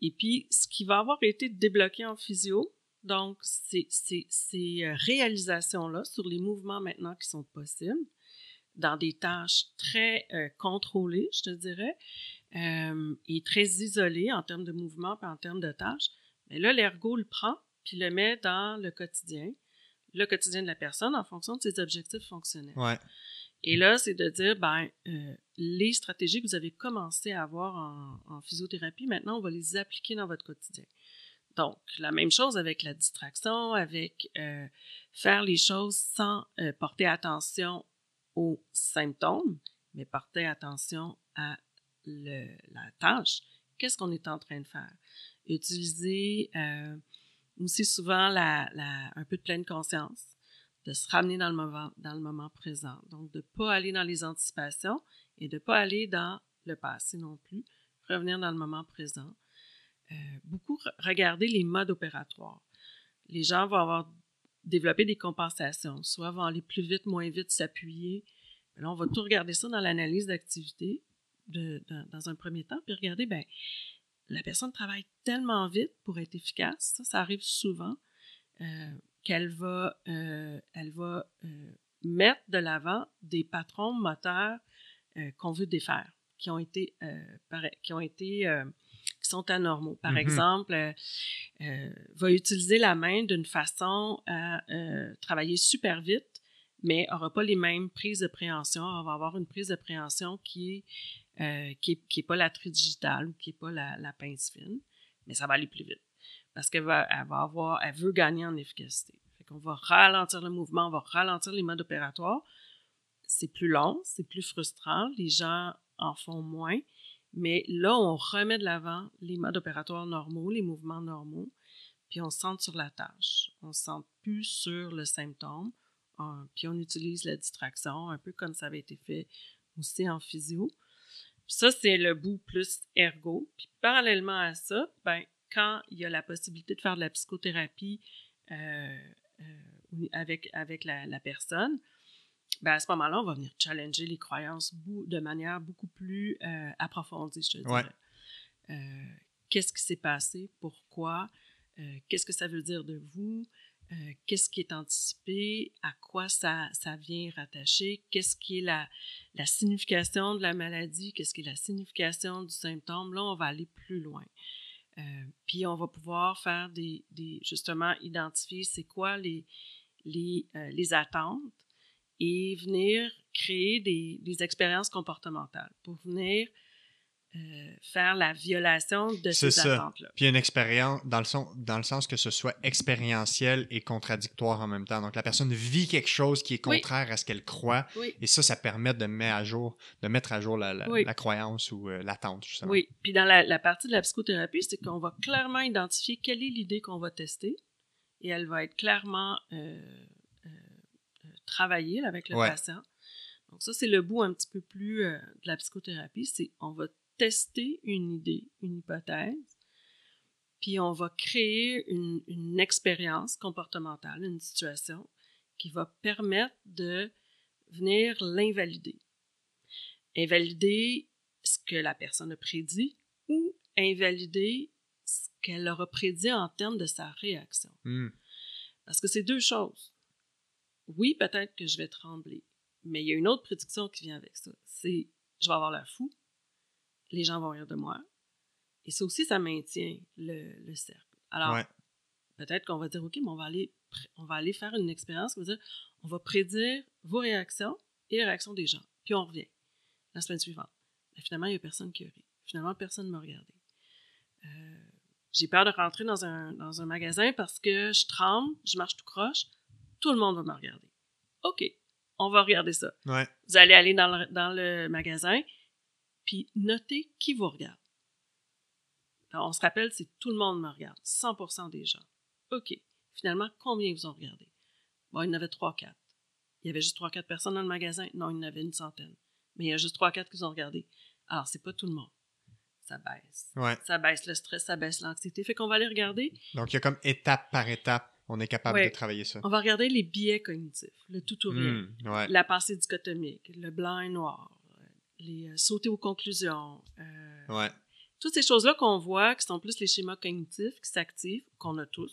Speaker 3: Et puis, ce qui va avoir été débloqué en physio, donc, c'est c'est- ces euh, réalisations-là sur les mouvements maintenant qui sont possibles, dans des tâches très euh, contrôlées, je te dirais, euh, et très isolées en termes de mouvement et en termes de tâches, mais là, l'ergo le prend puis le met dans le quotidien, le quotidien de la personne en fonction de ses objectifs fonctionnels.
Speaker 1: Ouais.
Speaker 3: Et là, c'est de dire, ben, euh, les stratégies que vous avez commencé à avoir en, en physiothérapie, maintenant, on va les appliquer dans votre quotidien. Donc, la même chose avec la distraction, avec euh, faire les choses sans euh, porter attention aux symptômes, mais porter attention à le, la tâche. Qu'est-ce qu'on est en train de faire? Utiliser euh, aussi souvent un peu de pleine conscience de se ramener dans le moment, présent. Donc, de ne pas aller dans les anticipations et de ne pas aller dans le passé non plus. Revenir dans le moment présent. Euh, beaucoup re- regarder les modes opératoires. Les gens vont avoir développé des compensations, soit vont aller plus vite, moins vite, s'appuyer. Là, on va tout regarder ça dans l'analyse d'activité dans un premier temps, puis regarder, ben, la personne travaille tellement vite pour être efficace, ça, ça arrive souvent. Euh, qu'elle va, euh, elle va euh, mettre de l'avant des patrons moteurs qu'on veut défaire, qui ont été, qui ont été qui sont anormaux. Par
Speaker 1: Mhm.
Speaker 3: exemple, va utiliser la main d'une façon à travailler super vite, mais n'aura pas les mêmes prises de préhension. Elle va avoir une prise de préhension qui est, euh, qui est, qui est pas la tridigitale ou qui est pas la, pince fine, mais ça va aller plus vite. Parce qu'elle va, avoir, elle veut gagner en efficacité. Fait qu'on va ralentir le mouvement, on va ralentir les modes opératoires. C'est plus long, c'est plus frustrant, les gens en font moins, mais là, on remet de l'avant les modes opératoires normaux, les mouvements normaux, puis on centre sur la tâche. On se centre plus sur le symptôme, puis on utilise la distraction, un peu comme ça avait été fait aussi en physio. Ça, c'est le bout plus ergo. Puis parallèlement à ça, ben, quand il y a la possibilité de faire de la psychothérapie euh, euh, avec, avec la, la personne, ben à ce moment-là, on va venir challenger les croyances de manière beaucoup plus euh, approfondie, je te dirais.
Speaker 1: Ouais.
Speaker 3: Qu'est-ce qui s'est passé? Pourquoi? Qu'est-ce que ça veut dire de vous? Euh, Qu'est-ce qui est anticipé? À quoi ça, ça vient rattacher? Qu'est-ce qui est la, la signification de la maladie? Qu'est-ce qui est la signification du symptôme? Là, on va aller plus loin. Euh, puis on va pouvoir faire des, des justement identifier c'est quoi les, les, euh, les attentes et venir créer des, des expériences comportementales pour venir euh, faire la violation de
Speaker 1: C'est
Speaker 3: ces
Speaker 1: ça.
Speaker 3: attentes-là.
Speaker 1: Puis une expérience, dans le, son, dans le sens que ce soit expérientiel et contradictoire en même temps. Donc la personne vit quelque chose qui est
Speaker 3: Oui.
Speaker 1: contraire à ce qu'elle croit.
Speaker 3: Oui.
Speaker 1: Et ça, ça permet de mettre à jour, de mettre à jour la, la,
Speaker 3: Oui.
Speaker 1: la croyance ou euh, l'attente, justement.
Speaker 3: Oui, puis dans la, la partie de la psychothérapie, c'est qu'on va clairement identifier quelle est l'idée qu'on va tester et elle va être clairement euh, travaillée avec le
Speaker 1: Ouais.
Speaker 3: patient. Donc ça, c'est le bout un petit peu plus de la psychothérapie, c'est on va tester une idée, une hypothèse, puis on va créer une, une expérience comportementale, une situation qui va permettre de venir l'invalider. Invalider ce que la personne a prédit ou invalider ce qu'elle aura prédit en termes de sa réaction.
Speaker 1: Hmm.
Speaker 3: Parce que c'est deux choses. Oui, peut-être que je vais trembler, mais il y a une autre prédiction qui vient avec ça. C'est je vais avoir la fou, les gens vont rire de moi, et ça aussi, ça maintient le, le cercle. Alors,
Speaker 1: Ouais.
Speaker 3: peut-être qu'on va dire, OK, mais on va aller, pr- on va aller faire une expérience, on va dire, on va prédire vos réactions et les réactions des gens. Puis on revient la semaine suivante. Mais finalement, il n'y a personne qui a ri. Finalement, personne ne m'a regardé. Euh, j'ai peur de rentrer dans un, dans un magasin parce que je tremble, je marche tout croche, tout le monde va me regarder. OK, on va regarder ça.
Speaker 1: Ouais.
Speaker 3: Vous allez aller dans le, dans le magasin, puis notez qui vous regarde. Alors, on se rappelle, c'est tout le monde me regarde, 100% des gens. OK. Finalement, combien vous ont regardé? Bon, il y en avait 3-4. Il y avait juste 3-4 personnes dans le magasin? Non, il y en avait une centaine. Mais il y a juste 3-4 qui vous ont regardé. Alors, c'est pas tout le monde. Ça baisse.
Speaker 1: Ouais.
Speaker 3: Ça baisse le stress, ça baisse l'anxiété. Fait qu'on va aller regarder.
Speaker 1: Donc il y a comme étape par étape, on est capable
Speaker 3: Ouais.
Speaker 1: de travailler ça.
Speaker 3: On va regarder les biais cognitifs, le tout ou rien.
Speaker 1: Hmm. Ouais.
Speaker 3: la pensée dichotomique, le blanc et noir, les euh, sauter aux conclusions, euh,
Speaker 1: Ouais.
Speaker 3: toutes ces choses-là qu'on voit, qui sont plus les schémas cognitifs qui s'activent, qu'on a tous,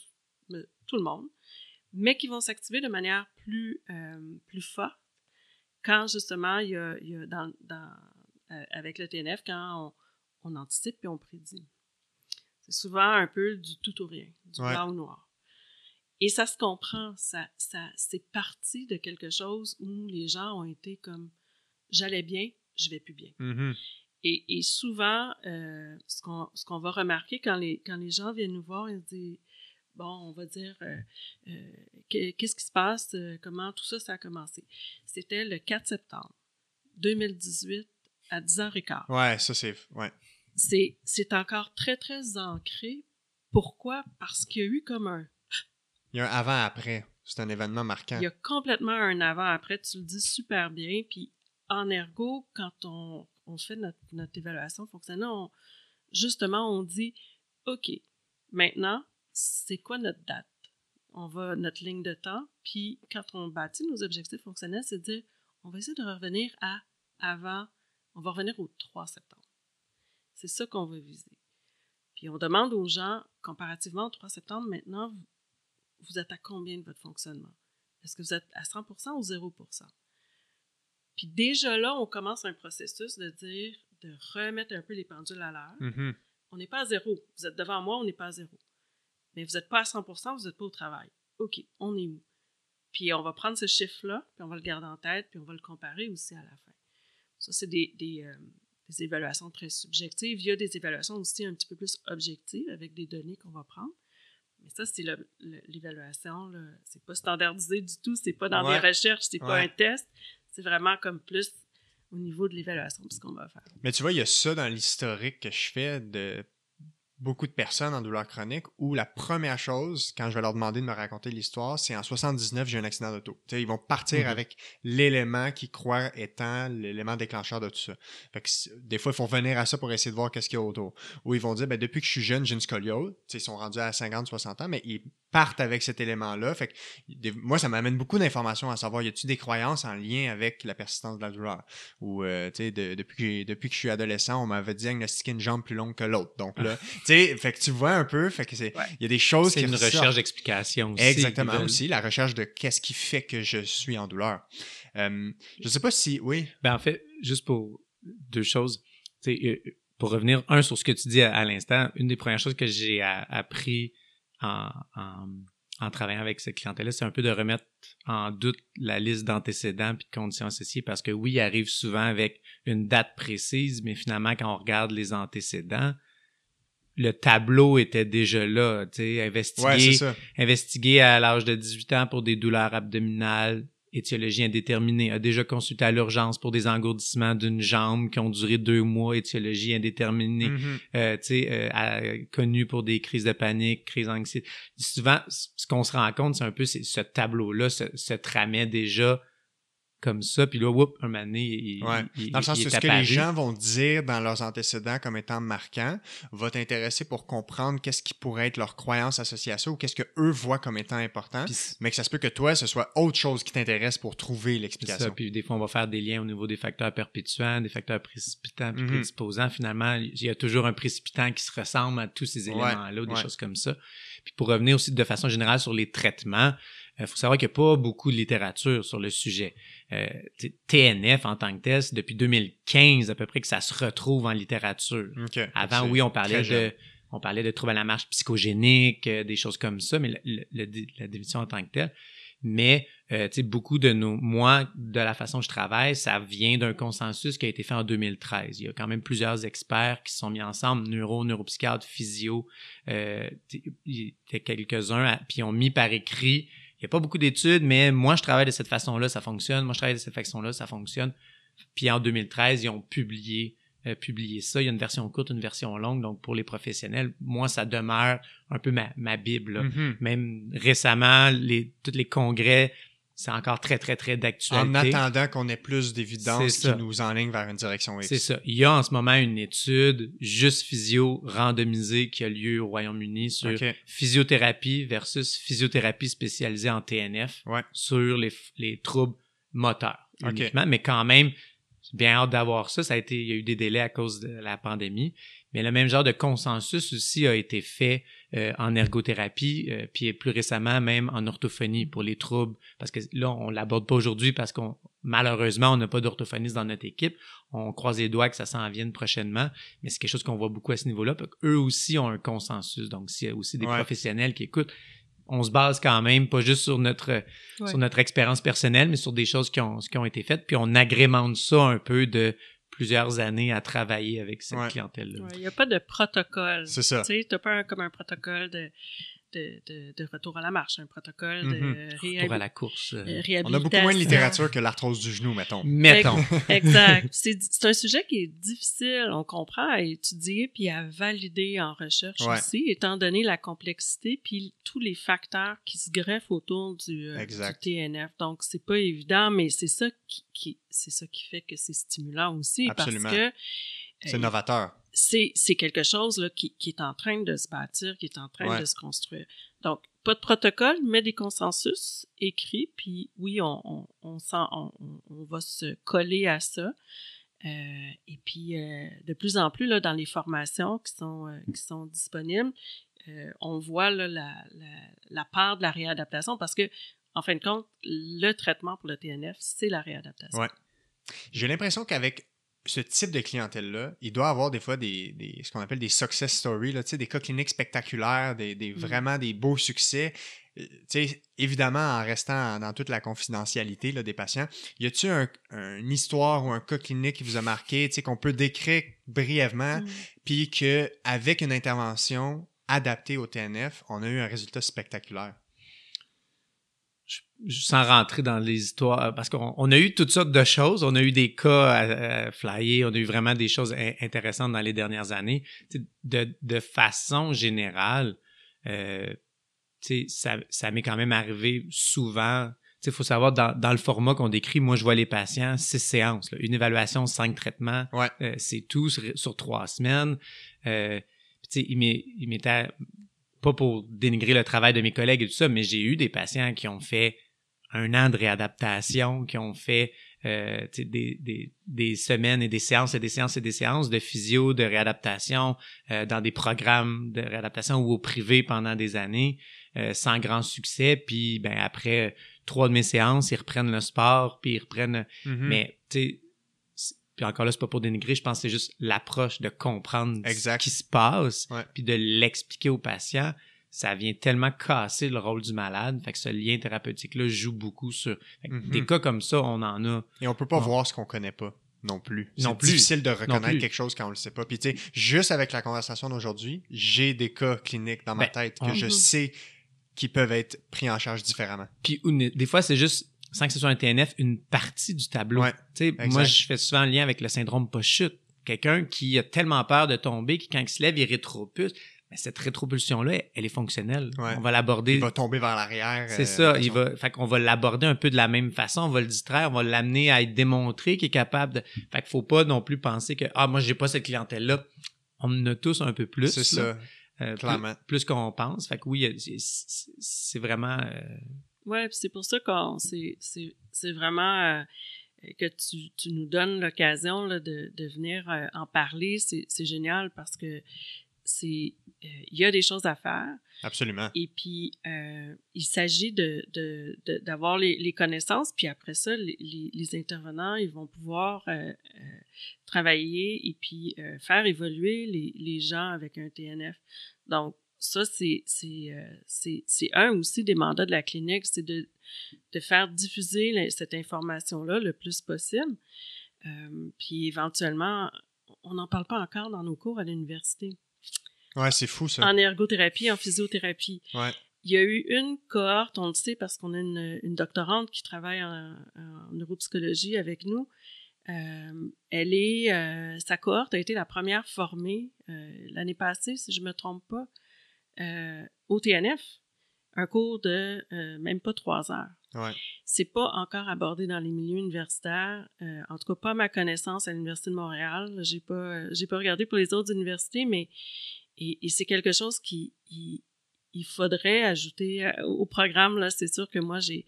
Speaker 3: tout le monde, mais qui vont s'activer de manière plus, euh, plus forte quand justement il y a, il y a dans, dans, avec le TNF, quand on, on anticipe et on prédit. C'est souvent un peu du tout ou rien, du
Speaker 1: Ouais.
Speaker 3: blanc ou noir. Et ça se comprend, ça, ça, c'est parti de quelque chose où les gens ont été comme j'allais bien, je vais plus bien.
Speaker 1: Mhm.
Speaker 3: Et, et souvent, euh, ce qu'on va remarquer quand les, quand les gens viennent nous voir, ils se disent Bon, on va dire euh, euh, que- qu'est-ce qui se passe, comment tout ça, ça a commencé. C'était le 4 septembre 2018 à 10h15
Speaker 1: Ouais, ça c'est. Ouais.
Speaker 3: c'est c'est encore très, très ancré. Pourquoi? Parce qu'il y a eu comme un...
Speaker 1: Il y a un avant-après. C'est un événement marquant.
Speaker 3: Il y a complètement un avant-après, tu le dis super bien. Puis en ergo, quand on, fait notre, évaluation fonctionnelle, on- justement, on dit, OK, maintenant, c'est quoi notre date? On va, notre ligne de temps, puis quand on bâtit nos objectifs fonctionnels, c'est dire, on va essayer de revenir à avant, on va revenir au 3 septembre. C'est ça qu'on veut viser. Puis on demande aux gens, comparativement au 3 septembre, maintenant, vous êtes à combien de votre fonctionnement? Est-ce que vous êtes à 100% ou 0%? Puis déjà là, on commence un processus de dire, de remettre un peu les pendules à l'heure.
Speaker 1: Mhm.
Speaker 3: On n'est pas à zéro. Vous êtes devant moi, on n'est pas à zéro. Mais vous n'êtes pas à 100% vous n'êtes pas au travail. OK, on est où? Puis on va prendre ce chiffre-là, puis on va le garder en tête, puis on va le comparer aussi à la fin. Ça, c'est des, des, euh, des évaluations très subjectives. Il y a des évaluations aussi un petit peu plus objectives avec des données qu'on va prendre. Mais ça, c'est l'évaluation. C'est pas standardisé du tout. C'est pas dans
Speaker 1: Ouais.
Speaker 3: des recherches. C'est pas un test. C'est vraiment comme plus au niveau de l'évaluation de ce qu'on va faire.
Speaker 1: Mais tu vois, il y a ça dans l'historique que je fais de beaucoup de personnes en douleur chronique où la première chose, quand je vais leur demander de me raconter l'histoire, c'est en 79, j'ai un accident d'auto. Tu sais, ils vont partir
Speaker 2: Mhm.
Speaker 1: avec l'élément qu'ils croient étant l'élément déclencheur de tout ça. Fait que des fois, il faut revenir à ça pour essayer de voir qu'est-ce qu'il y a autour. Ou ils vont dire, ben, depuis que je suis jeune, j'ai une scoliose. Tu sais, ils sont rendus à 50, 60 ans, mais ils partent avec cet élément-là. Fait que des- moi, ça m'amène beaucoup d'informations à savoir, y a-t-il des croyances en lien avec la persistance de la douleur? Ou, euh, tu sais, de- depuis, depuis que je suis adolescent, on m'avait diagnostiqué une jambe plus longue que l'autre. Donc là, sais, fait que tu vois un peu, fait que c'est, il
Speaker 3: Ouais.
Speaker 1: y a des choses
Speaker 2: C'est
Speaker 1: qui
Speaker 2: une
Speaker 1: ressortent.
Speaker 2: recherche d'explication aussi.
Speaker 1: Exactement
Speaker 2: veulent-
Speaker 1: aussi, la recherche de qu'est-ce qui fait que je suis en douleur. Euh, je sais pas si, oui,
Speaker 2: Ben, en fait, juste pour deux choses, tu sais, euh, pour revenir, un, sur ce que tu dis à, à l'instant, une des premières choses que j'ai a- appris en, en, en travaillant avec cette clientèle-là, c'est un peu de remettre en doute la liste d'antécédents puis de conditions associées parce que oui, il arrive souvent avec une date précise, mais finalement, quand on regarde les antécédents, le tableau était déjà là, tu sais, investigué
Speaker 1: ouais,
Speaker 2: à l'âge de 18 ans pour des douleurs abdominales, étiologie indéterminée, a déjà consulté à l'urgence pour des engourdissements d'une jambe qui ont duré deux mois, étiologie indéterminée,
Speaker 1: Mhm.
Speaker 2: euh, tu sais, euh, connu pour des crises de panique, crises d'anxiété. Souvent, ce qu'on se rend compte, c'est un peu c'est ce tableau-là se, se tramait déjà comme ça, puis là, whoop, un moment donné, il,
Speaker 1: Ouais.
Speaker 2: il-
Speaker 1: Dans le sens que ce que les gens vont dire dans leurs antécédents comme étant marquant va t'intéresser pour comprendre qu'est-ce qui pourrait être leur croyance associée à ça ou qu'est-ce que eux voient comme étant important. Mais que ça se peut que toi, ce soit autre chose qui t'intéresse pour trouver l'explication.
Speaker 2: puis des fois, on va faire des liens au niveau des facteurs perpétuants, des facteurs précipitants puis
Speaker 1: Mhm.
Speaker 2: prédisposants. Finalement, il y a toujours un précipitant qui se ressemble à tous ces
Speaker 1: Ouais,
Speaker 2: éléments-là ou des
Speaker 1: ouais.
Speaker 2: choses comme ça. Puis pour revenir aussi de façon générale sur les traitements, il faut savoir qu'il n'y a pas beaucoup de littérature sur le sujet. Euh, TNF en tant que tel, c'est depuis 2015 à peu près que ça se retrouve en littérature.
Speaker 1: Ok.
Speaker 2: Avant, oui, on parlait de on parlait de troubles à la marche psychogénique, euh, des choses comme ça, mais le- le- le- la définition en tant que telle. Mais euh, tu sais, beaucoup de nos, moi, de la façon que je travaille, ça vient d'un consensus qui a été fait en 2013. Il y a quand même plusieurs experts qui se sont mis ensemble, neuro, neuropsychiatres, physio, euh, quelques-uns, puis ont mis par écrit. Il n'y a pas beaucoup d'études, mais moi, je travaille de cette façon-là, ça fonctionne. Moi, je travaille de cette façon-là, ça fonctionne. Puis en 2013, ils ont publié euh, publié ça. Il y a une version courte, une version longue. Donc, pour les professionnels, moi, ça demeure un peu ma, ma Bible. là.
Speaker 1: Mhm.
Speaker 2: Même récemment, les, tous les congrès, c'est encore très, très, très
Speaker 1: En
Speaker 2: d'actualité.
Speaker 1: attendant qu'on ait plus d'évidence qui nous enligne vers une direction X.
Speaker 2: C'est ça. Il y a en ce moment une étude juste physio randomisée qui a lieu au Royaume-Uni sur physiothérapie versus physiothérapie spécialisée en TNF
Speaker 1: Ouais.
Speaker 2: sur les, les troubles moteurs uniquement. Mais quand même, bien hâte d'avoir ça. Ça a été, il y a eu des délais à cause de la pandémie. Mais le même genre de consensus aussi a été fait euh, en ergothérapie, euh, puis plus récemment même en orthophonie pour les troubles. Parce que là, on l'aborde pas aujourd'hui parce qu'on malheureusement, on n'a pas d'orthophoniste dans notre équipe. On croise les doigts que ça s'en vienne prochainement, mais c'est quelque chose qu'on voit beaucoup à ce niveau-là. Eux aussi ont un consensus. Donc, s'il y a aussi des
Speaker 1: Ouais.
Speaker 2: professionnels qui écoutent, on se base quand même pas juste sur notre
Speaker 3: Ouais.
Speaker 2: sur notre expérience personnelle, mais sur des choses qui ont, qui ont été faites, puis on agrémente ça un peu de plusieurs années à travailler avec cette
Speaker 1: Ouais.
Speaker 2: clientèle-là.
Speaker 3: Ouais, Il n'y a pas de protocole.
Speaker 1: C'est ça.
Speaker 3: Tu sais, t'as pas un- comme un protocole de, de, de, de retour à la marche, un protocole de réhabi-
Speaker 2: Retour à la course. euh,
Speaker 1: On a beaucoup moins de littérature que l'arthrose du genou, mettons.
Speaker 2: Mettons.
Speaker 3: Exact. C'est un sujet qui est difficile, on comprend, à étudier puis à valider en recherche
Speaker 1: Ouais.
Speaker 3: aussi, étant donné la complexité puis tous les facteurs qui se greffent autour du, euh,
Speaker 1: Exact.
Speaker 3: du TNF. Donc, c'est pas évident, mais c'est ça qui, qui- c'est ça qui fait que c'est stimulant aussi
Speaker 1: Absolument.
Speaker 3: parce que
Speaker 1: C'est
Speaker 3: euh,
Speaker 1: novateur.
Speaker 3: C'est c'est quelque chose là, qui, qui est en train de se bâtir, qui est en train
Speaker 1: Ouais.
Speaker 3: de se construire. Donc, pas de protocole, mais des consensus écrits, puis oui, on, on, on, sent, on, on- on va se coller à ça. Euh, et puis, euh, de plus en plus, là, dans les formations qui sont, euh, qui sont disponibles, on voit là, la, la, la part de la réadaptation parce que, en fin de compte, le traitement pour le TNF, c'est la réadaptation.
Speaker 1: Ouais. J'ai l'impression qu'avec ce type de clientèle-là, il doit avoir des fois des, des ce qu'on appelle des success stories, là, des cas cliniques spectaculaires, des, des
Speaker 3: Mm.
Speaker 1: vraiment des beaux succès. Euh, tu sais, évidemment, en restant dans toute la confidentialité là, des patients, y a-t-il un, un- une histoire ou un cas clinique qui vous a marqué, tu sais, qu'on peut décrire brièvement,
Speaker 3: Mm.
Speaker 1: puis qu'avec une intervention adaptée au TNF, on a eu un résultat spectaculaire?
Speaker 2: Sans rentrer dans les histoires, parce qu'on on a eu toutes sortes de choses. On a eu des cas à, à flyer, on a eu vraiment des choses in- intéressantes dans les dernières années. De, de façon générale, euh, ça, ça m'est quand même arrivé souvent. Il faut savoir, dans, dans le format qu'on décrit, moi, je vois les patients, six séances. là. une évaluation, cinq traitements,
Speaker 1: Ouais.
Speaker 2: euh, c'est tout sur, sur trois semaines. Euh, il m'était pas pour dénigrer le travail de mes collègues et tout ça, mais j'ai eu des patients qui ont fait un an de réadaptation, qui ont fait euh, des, des, des semaines et des séances et des séances et des séances de physio, de réadaptation, euh, dans des programmes de réadaptation ou au privé pendant des années, euh, sans grand succès. Puis ben après trois de mes séances, ils reprennent le sport, puis ils reprennent
Speaker 1: Mhm.
Speaker 2: mais, tu sais, puis encore là, c'est pas pour dénigrer, je pense que c'est juste l'approche de comprendre
Speaker 1: Exact.
Speaker 2: ce qui se passe,
Speaker 1: Ouais.
Speaker 2: puis de l'expliquer au patient. Ça vient tellement casser le rôle du malade. Fait que ce lien thérapeutique-là joue beaucoup sur. fait que
Speaker 1: Mhm.
Speaker 2: Des cas comme ça, on en a.
Speaker 1: Et on peut pas voir ce qu'on connaît pas non plus. C'est
Speaker 2: plus.
Speaker 1: difficile de reconnaître quelque chose quand on le sait pas. Puis tu sais, juste avec la conversation d'aujourd'hui, j'ai des cas cliniques dans ma
Speaker 2: Ben,
Speaker 1: tête que
Speaker 2: on-
Speaker 1: je
Speaker 3: Mhm.
Speaker 1: sais qui peuvent être pris en charge différemment.
Speaker 2: Puis des fois, c'est juste, sans que ce soit un TNF, une partie du tableau.
Speaker 1: Ouais,
Speaker 2: moi, je fais souvent le lien avec le syndrome post-chute. Quelqu'un qui a tellement peur de tomber, qui quand il se lève, il rétropulse. Mais cette rétropulsion-là, elle est fonctionnelle.
Speaker 1: Ouais.
Speaker 2: On va l'aborder.
Speaker 1: Il va tomber vers l'arrière.
Speaker 2: C'est
Speaker 1: euh,
Speaker 2: ça, il va, fait qu'on va l'aborder un peu de la même façon, on va le distraire, on va l'amener à être démontré qu'il est capable de, fait qu'il faut pas non plus penser que, ah, moi, j'ai pas cette clientèle-là. On en a tous un peu plus.
Speaker 1: C'est ça,
Speaker 2: euh,
Speaker 1: clairement.
Speaker 2: Plus, qu'on pense. Fait que oui, c'est vraiment, euh,
Speaker 3: Ouais, puis c'est pour ça qu'on c'est vraiment euh, que tu, tu nous donnes l'occasion de, de venir euh, en parler. C'est génial parce que c'est euh, il y a des choses à faire
Speaker 1: Absolument.
Speaker 3: et puis euh, il s'agit de de- de- d'avoir les, les connaissances puis après ça les, les, les intervenants ils vont pouvoir euh, euh, travailler et puis faire évoluer les, les gens avec un TNF. Donc ça c'est c'est euh, c'est c'est un aussi des mandats de la clinique, c'est de de faire diffuser la- cette information là le plus possible. Euh, puis éventuellement on n'en parle pas encore dans nos cours à l'université.
Speaker 1: Ouais, c'est fou ça.
Speaker 3: En ergothérapie, en physiothérapie.
Speaker 1: Ouais.
Speaker 3: Il y a eu une cohorte, on le sait parce qu'on a une, une doctorante qui travaille en, en neuropsychologie avec nous. Euh, elle est, euh, sa cohorte a été la première formée l'année passée, si je me trompe pas, euh, au TNF, un cours de euh, même pas trois heures.
Speaker 1: Ouais.
Speaker 3: C'est pas encore abordé dans les milieux universitaires, euh, en tout cas pas à ma connaissance à l'université de Montréal. J'ai pas, euh, j'ai pas regardé pour les autres universités, mais et, et c'est quelque chose qui il, il faudrait ajouter au programme là. C'est sûr que moi j'ai,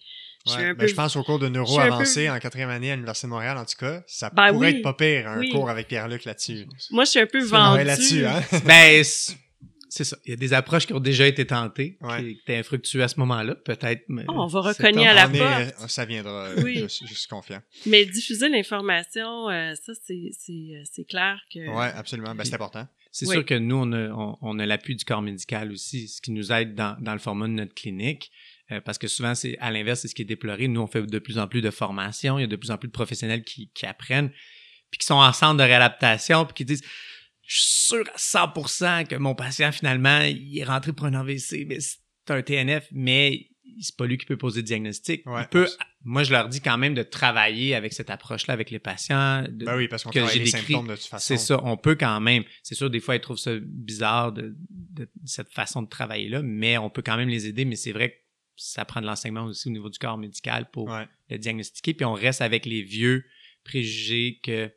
Speaker 3: je
Speaker 1: Ouais. Ben,
Speaker 3: peu
Speaker 1: je pense au cours de
Speaker 3: je
Speaker 1: neuro
Speaker 3: peu-
Speaker 1: avancé en quatrième année à l'Université de Montréal, en tout cas. Ça
Speaker 3: Ben
Speaker 1: pourrait
Speaker 3: oui.
Speaker 1: être pas pire, un
Speaker 3: Oui.
Speaker 1: cours avec Pierre-Luc là-dessus.
Speaker 3: moi je suis un peu vendue
Speaker 1: là-dessus, hein?
Speaker 2: ben, c'est ça. Il y a des approches qui ont déjà été tentées,
Speaker 1: Ouais.
Speaker 2: qui étaient infructueux à ce moment-là, peut-être. mais
Speaker 3: Oh, on va recogner à la
Speaker 1: On est-
Speaker 3: porte.
Speaker 1: ça viendra, euh,
Speaker 3: Oui.
Speaker 1: je, suis- je suis confiant.
Speaker 3: Mais diffuser l'information, euh, ça c'est c'est euh, c'est clair que
Speaker 1: Ouais, absolument. Ben, c'est important.
Speaker 2: C'est
Speaker 3: Oui.
Speaker 2: sûr que nous, on a, on, on a l'appui du corps médical aussi, ce qui nous aide dans, dans le format de notre clinique. euh, parce que souvent, c'est à l'inverse, c'est ce qui est déploré. Nous, on fait de plus en plus de formations. Il y a de plus en plus de professionnels qui, qui apprennent, puis qui sont en centre de réadaptation, puis qui disent Je suis sûr à 100% que mon patient, finalement, il est rentré pour un AVC, mais c'est un TNF, mais c'est pas lui qui peut poser le diagnostic.
Speaker 1: Ouais.
Speaker 2: Il peut, moi, je leur dis quand même de travailler avec cette approche-là avec les patients. de-
Speaker 1: Ben oui, parce qu'on travaille
Speaker 2: j'ai
Speaker 1: les symptômes de toute façon.
Speaker 2: c'est ça, on peut quand même. C'est sûr, des fois, ils trouvent ça bizarre de, de cette façon de travailler-là, mais on peut quand même les aider. Mais c'est vrai que ça prend de l'enseignement aussi au niveau du corps médical pour
Speaker 1: Ouais.
Speaker 2: le diagnostiquer. Puis on reste avec les vieux préjugés que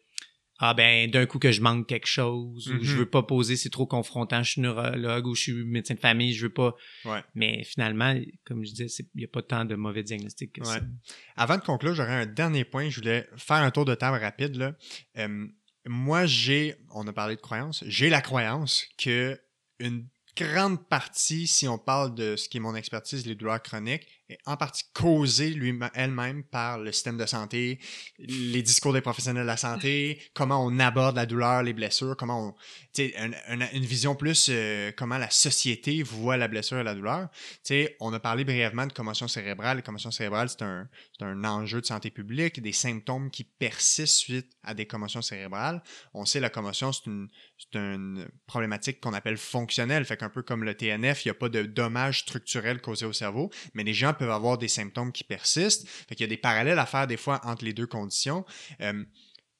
Speaker 2: ah ben d'un coup que je manque quelque chose ou
Speaker 1: Mhm.
Speaker 2: je veux pas poser, c'est trop confrontant, je suis neurologue ou je suis médecin de famille, je veux pas.
Speaker 1: Ouais.
Speaker 2: Mais finalement, comme je disais, il n'y a pas tant de mauvais diagnostics que ça.
Speaker 1: Ouais. Avant de conclure, j'aurais un dernier point. Je voulais faire un tour de table rapide. Là. Euh, moi, j'ai, on a parlé de croyance, j'ai la croyance que une grande partie, si on parle de ce qui est mon expertise, les douleurs chroniques, en partie causée elle-même par le système de santé, les discours des professionnels de la santé, comment on aborde la douleur, les blessures, comment on, tu sais, une vision plus euh, comment la société voit la blessure et la douleur. Tu sais, on a parlé brièvement de commotion cérébrale. La commotion cérébrale, c'est un, un enjeu de santé publique, des symptômes qui persistent suite à des commotions cérébrales. On sait la commotion, c'est une, une problématique qu'on appelle fonctionnelle, fait qu'un peu comme le TNF, il n'y a pas de dommages structurels causés au cerveau, mais les gens peuvent avoir des symptômes qui persistent. Fait qu'il y a des parallèles à faire des fois entre les deux conditions. Euh,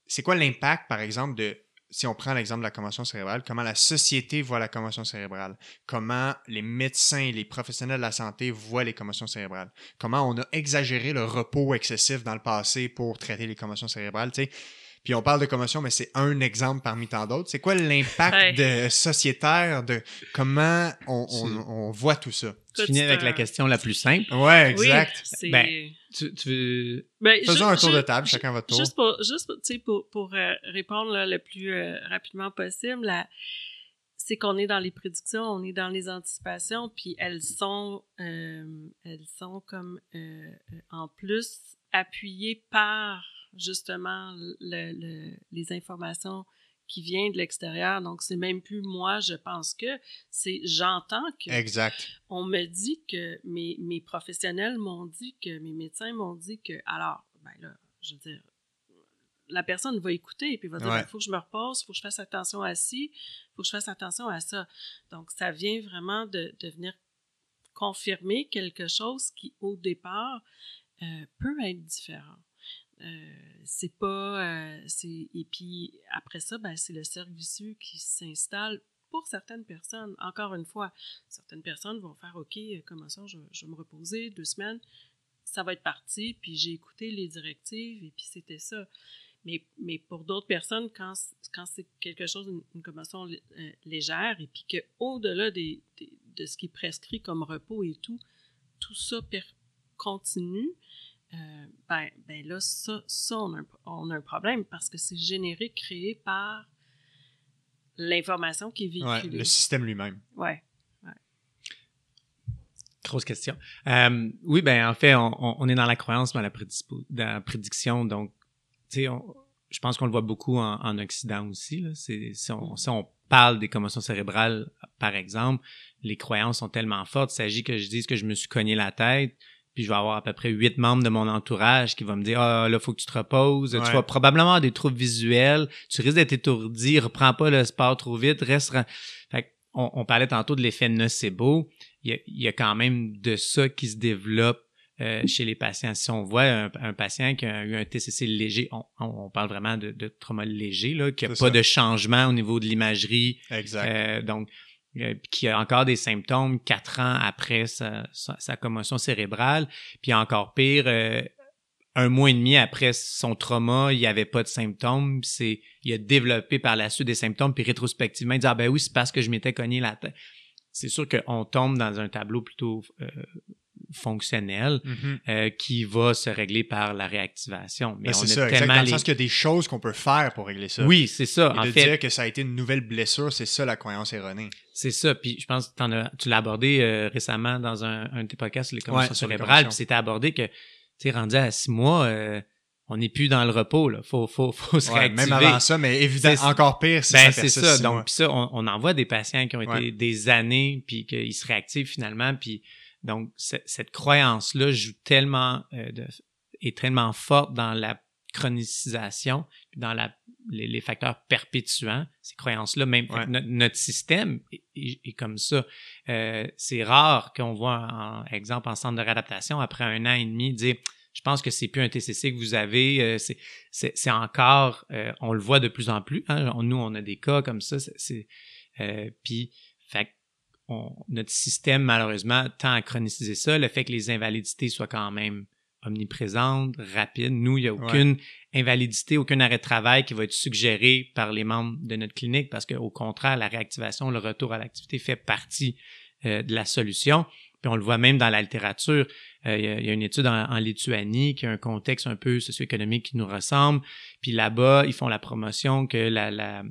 Speaker 1: c'est quoi l'impact, par exemple, de si on prend l'exemple de la commotion cérébrale, comment la société voit la commotion cérébrale, comment les médecins et les professionnels de la santé voient les commotions cérébrales, comment on a exagéré le repos excessif dans le passé pour traiter les commotions cérébrales? Puis on parle de commotion, mais c'est un exemple parmi tant d'autres. C'est quoi l'impact de sociétaire de comment on, voit tout ça?
Speaker 2: Tu finis avec la question la plus simple.
Speaker 1: Ouais, exact.
Speaker 2: ben, tu, tu
Speaker 1: ben, Faisons un tour de table, chacun votre tour.
Speaker 3: Juste pour, juste pour, pour euh, répondre le plus euh, rapidement possible, c'est qu'on est dans les prédictions, on est dans les anticipations, puis elles sont, euh, elles sont comme en plus appuyées par justement le, les informations qui viennent de l'extérieur. Donc, c'est même plus moi, je pense que, c'est j'entends que.
Speaker 1: Exact.
Speaker 3: On me dit que, mes, mes professionnels m'ont dit que, mes médecins m'ont dit que, alors, ben là, je veux dire, la personne va écouter et puis va dire, il ben, faut que je me repose, il faut que je fasse attention à ci, il faut que je fasse attention à ça. Donc, ça vient vraiment de, de venir confirmer quelque chose qui, au départ, euh, peut être différent. Euh, c'est pas. Euh, et puis après ça, ben, c'est le cercle vicieux qui s'installe pour certaines personnes. Encore une fois, certaines personnes vont faire OK, euh, comment ça, je, vais me reposer deux semaines, ça va être parti, puis j'ai écouté les directives et puis c'était ça. Mais, mais pour d'autres personnes, quand, quand c'est quelque chose, une, une commotion légère, et puis qu'au-delà des, de ce qui est prescrit comme repos et tout, tout ça continue, euh, ben, ben, là, ça, ça on, a un, on, a un, problème parce que c'est généré, créé par l'information qui est véhiculée.
Speaker 1: le système lui-même.
Speaker 3: Ouais.
Speaker 2: Grosse question. Euh, oui, ben en fait, on, on, est dans la croyance, dans la, dans la prédiction. Donc, tu sais, je pense qu'on le voit beaucoup en, en Occident aussi. Là. Si, on, si on parle des commotions cérébrales, par exemple, les croyances sont tellement fortes. Il s'agit que je dise que je me suis cogné la tête puis je vais avoir à peu près huit membres de mon entourage qui vont me dire ah là faut que tu te reposes. Tu vas probablement avoir des troubles visuels. Tu risques d'être étourdi. Reprends pas le sport trop vite. Reste fait on, parlait tantôt de l'effet nocebo. Il y, a, quand même de ça qui se développe euh, chez les patients. Si on voit un, patient qui a eu un TCC léger, on, parle vraiment de, de, trauma léger, là, qui n'a pas de changement au niveau de l'imagerie.
Speaker 1: Exact.
Speaker 2: Euh, donc, qui a encore des symptômes quatre ans après sa, commotion cérébrale, puis encore pire, euh, un mois et demi après son trauma, il n'y avait pas de symptômes, c'est il a développé par la suite des symptômes, puis rétrospectivement, il dit ah ben oui c'est parce que je m'étais cogné la tête. C'est sûr qu'on tombe dans un tableau plutôt euh, fonctionnel mm-hmm. euh, qui va se régler par la réactivation.
Speaker 1: Mais ben, c'est ça, exactement. Dans le sens qu'il y a des choses qu'on peut faire pour régler ça.
Speaker 2: Oui, c'est ça.
Speaker 1: Et de dire que ça a été une nouvelle blessure, c'est ça la croyance erronée.
Speaker 2: C'est ça. Puis je pense que tu l'as abordé euh, récemment dans un, un de tes podcasts sur les commotions cérébrales. Puis c'était abordé que, tu sais, rendu à six mois, euh, on n'est plus dans le repos. Là. Faut, faut, faut se réactiver.
Speaker 1: Même avant ça, mais évidemment, encore pire si ben,
Speaker 2: c'est ça. Donc, ça, on, on en voit des patients qui ont été des années, puis qu'ils se réactivent finalement, puis donc, cette croyance-là joue tellement, euh, de, est tellement forte dans la chronicisation, dans la, les, facteurs perpétuants, ces croyances-là, même notre, système est, comme ça. Euh, c'est rare qu'on voit, en exemple, en centre de réadaptation, après un an et demi, dire je pense que c'est plus un TCC que vous avez, euh, c'est encore, euh, on le voit de plus en plus. Hein, nous, on a des cas comme ça. C'est, puis, fait notre système, malheureusement, tend à chroniciser ça. Le fait que les invalidités soient quand même omniprésentes, rapides. Nous, il n'y a aucune invalidité, aucun arrêt de travail qui va être suggéré par les membres de notre clinique parce qu'au contraire, la réactivation, le retour à l'activité fait partie euh, de la solution. Puis on le voit même dans la littérature. Euh, il, y a, une étude en, Lituanie qui a un contexte un peu socio-économique qui nous ressemble. Puis là-bas, ils font la promotion que la, la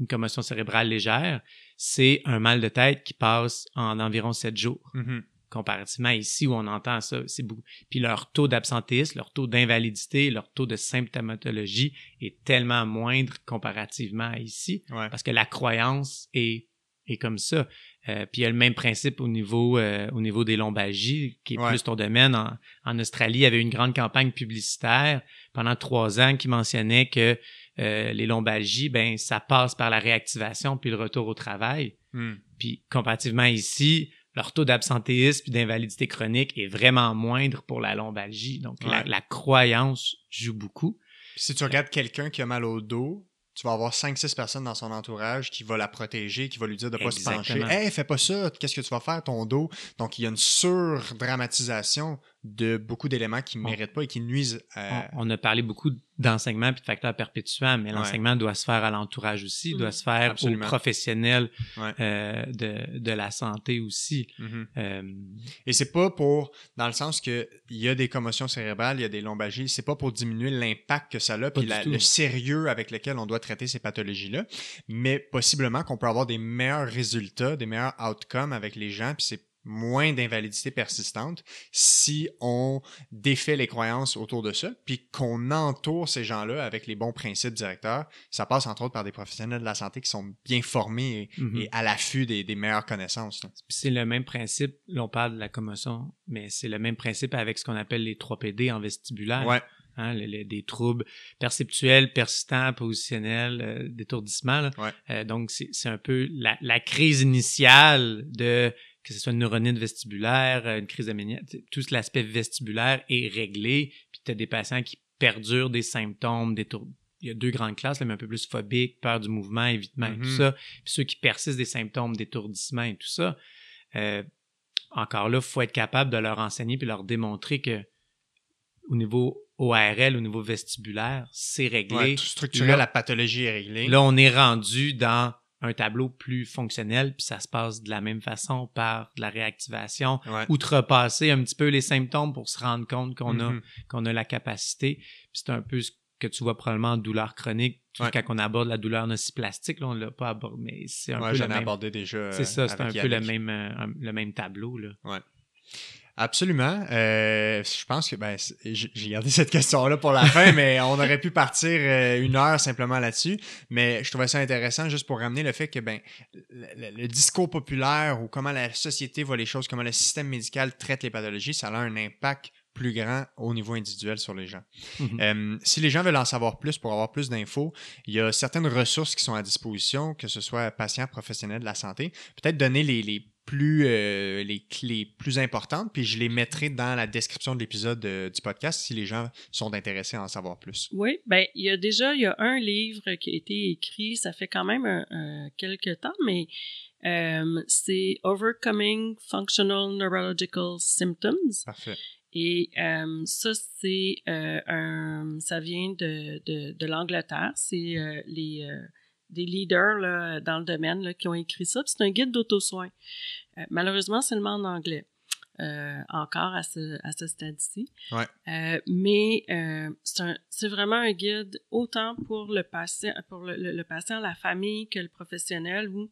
Speaker 2: une commotion cérébrale légère, c'est un mal de tête qui passe en environ sept jours.
Speaker 1: Mm-hmm.
Speaker 2: comparativement ici où on entend ça, c'est beaucoup. Puis leur taux d'absentéisme, leur taux d'invalidité, leur taux de symptomatologie est tellement moindre comparativement à ici, parce que la croyance est, est comme ça. Euh, puis il y a le même principe au niveau, euh, au niveau des lombalgies, qui est plus ton domaine. En, en, Australie, il y avait une grande campagne publicitaire pendant trois ans qui mentionnait que euh, les lombalgies, ben ça passe par la réactivation puis le retour au travail. Hmm. Puis comparativement ici, leur taux d'absentéisme et d'invalidité chronique est vraiment moindre pour la lombalgie. Donc, la, croyance joue beaucoup.
Speaker 1: si tu regardes quelqu'un qui a mal au dos, tu vas avoir 5-6 personnes dans son entourage qui vont la protéger, qui vont lui dire de ne pas se pencher. Hey, fais pas ça, qu'est-ce que tu vas faire, ton dos? Donc, il y a une surdramatisation de beaucoup d'éléments qui ne méritent pas et qui nuisent
Speaker 2: à... on, a parlé beaucoup d'enseignement puis de facteurs perpétuants, mais l'enseignement doit se faire à l'entourage aussi, doit mm-hmm. se faire aux professionnels euh, de, de, la santé aussi.
Speaker 1: Mm-hmm. euh... Et c'est pas pour, dans le sens que il y a des commotions cérébrales, il y a des lombalgies, c'est pas pour diminuer l'impact que ça a puis le sérieux avec lequel on doit traiter ces pathologies-là, mais possiblement qu'on peut avoir des meilleurs résultats, des meilleurs outcomes avec les gens, puis c'est moins d'invalidité persistante si on défait les croyances autour de ça, puis qu'on entoure ces gens-là avec les bons principes directeurs. Ça passe entre autres par des professionnels de la santé qui sont bien formés et, mm-hmm. à l'affût des, meilleures connaissances.
Speaker 2: C'est le même principe, là on parle de la commotion, mais c'est le même principe avec ce qu'on appelle les 3 PD en vestibulaire.
Speaker 1: Ouais.
Speaker 2: Hein, des troubles perceptuels, persistants, positionnels, euh, d'étourdissement. Euh, donc, c'est un peu la, la, crise initiale de que ce soit une neuronite vestibulaire, une crise aménienne, tout l'aspect vestibulaire est réglé, puis tu as des patients qui perdurent des symptômes, des il y a deux grandes classes, mais un peu plus phobique, peur du mouvement, évitement et tout mm-hmm. ça, puis ceux qui persistent des symptômes d'étourdissement et tout ça. Euh, encore là, il faut être capable de leur enseigner puis leur démontrer que au niveau ORL, au niveau vestibulaire, c'est réglé. Ouais,
Speaker 1: tout structurel, la pathologie est réglée.
Speaker 2: Là, on est rendu dans un tableau plus fonctionnel, puis ça se passe de la même façon par de la réactivation, outrepasser un petit peu les symptômes pour se rendre compte qu'on a mm-hmm. qu'on a la capacité. Puis c'est un peu ce que tu vois probablement en douleur chronique. Quand on aborde la douleur nociplastique, là, on l'a pas abordé, mais c'est un peu le même...
Speaker 1: abordé déjà.
Speaker 2: C'est ça, c'est un peu le même, euh, le même tableau. Là.
Speaker 1: Absolument. Euh, je pense que ben, j'ai gardé cette question-là pour la fin, mais on aurait pu partir euh, une heure simplement là-dessus. Mais je trouvais ça intéressant juste pour ramener le fait que ben, le, discours populaire ou comment la société voit les choses, comment le système médical traite les pathologies, ça a un impact plus grand au niveau individuel sur les gens. Mm-hmm. Euh, si les gens veulent en savoir plus pour avoir plus d'infos, il y a certaines ressources qui sont à disposition, que ce soit patients, professionnels de la santé. Peut-être donner les, les plus euh, les clés plus importantes, puis je les mettrai dans la description de l'épisode euh, du podcast si les gens sont intéressés à en savoir plus.
Speaker 3: Oui, ben il y a déjà il y a un livre qui a été écrit, ça fait quand même quelques temps, mais euh, c'est Overcoming Functional Neurological Symptoms.
Speaker 1: Parfait.
Speaker 3: Et ça, c'est un, ça vient de, de, de l'Angleterre. C'est les des leaders là, dans le domaine là, qui ont écrit ça. C'est un guide d'auto-soin. Euh, malheureusement, seulement en anglais. Euh, encore à ce, à ce stade-ci.
Speaker 1: Ouais.
Speaker 3: Euh, mais euh, c'est vraiment un guide autant pour le patient, pour le, le, patient, la famille que le professionnel où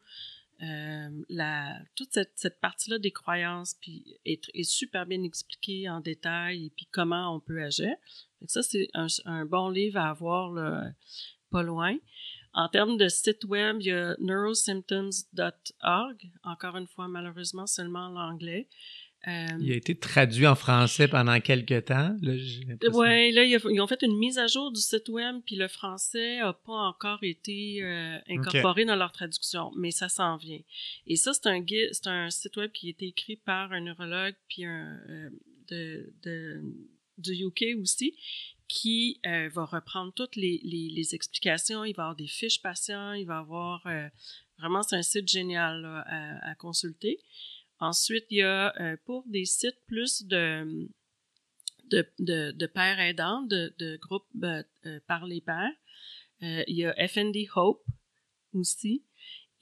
Speaker 3: euh, la, toute cette, cette partie-là des croyances puis est, est, super bien expliquée en détail et puis comment on peut agir. Donc ça, c'est un, un, bon livre à avoir là, pas loin. En termes de site web, il y a neurosymptoms.org, encore une fois, malheureusement, seulement en anglais.
Speaker 2: Euh, il a été traduit en français pendant quelques temps.
Speaker 3: Oui, là, ils ont fait une mise à jour du site web, puis le français n'a pas encore été euh, incorporé dans leur traduction, mais ça s'en vient. Et ça, c'est un c'est un site web qui a été écrit par un neurologue, puis un euh, de, de, du UK aussi, qui euh, va reprendre toutes les, les, les, explications. Il va avoir des fiches patients, il va avoir euh, vraiment c'est un site génial à, à, consulter. Ensuite, il y a euh, pour des sites plus de de, de, de pères aidants, de, de groupes par les pères. il y a FND Hope aussi.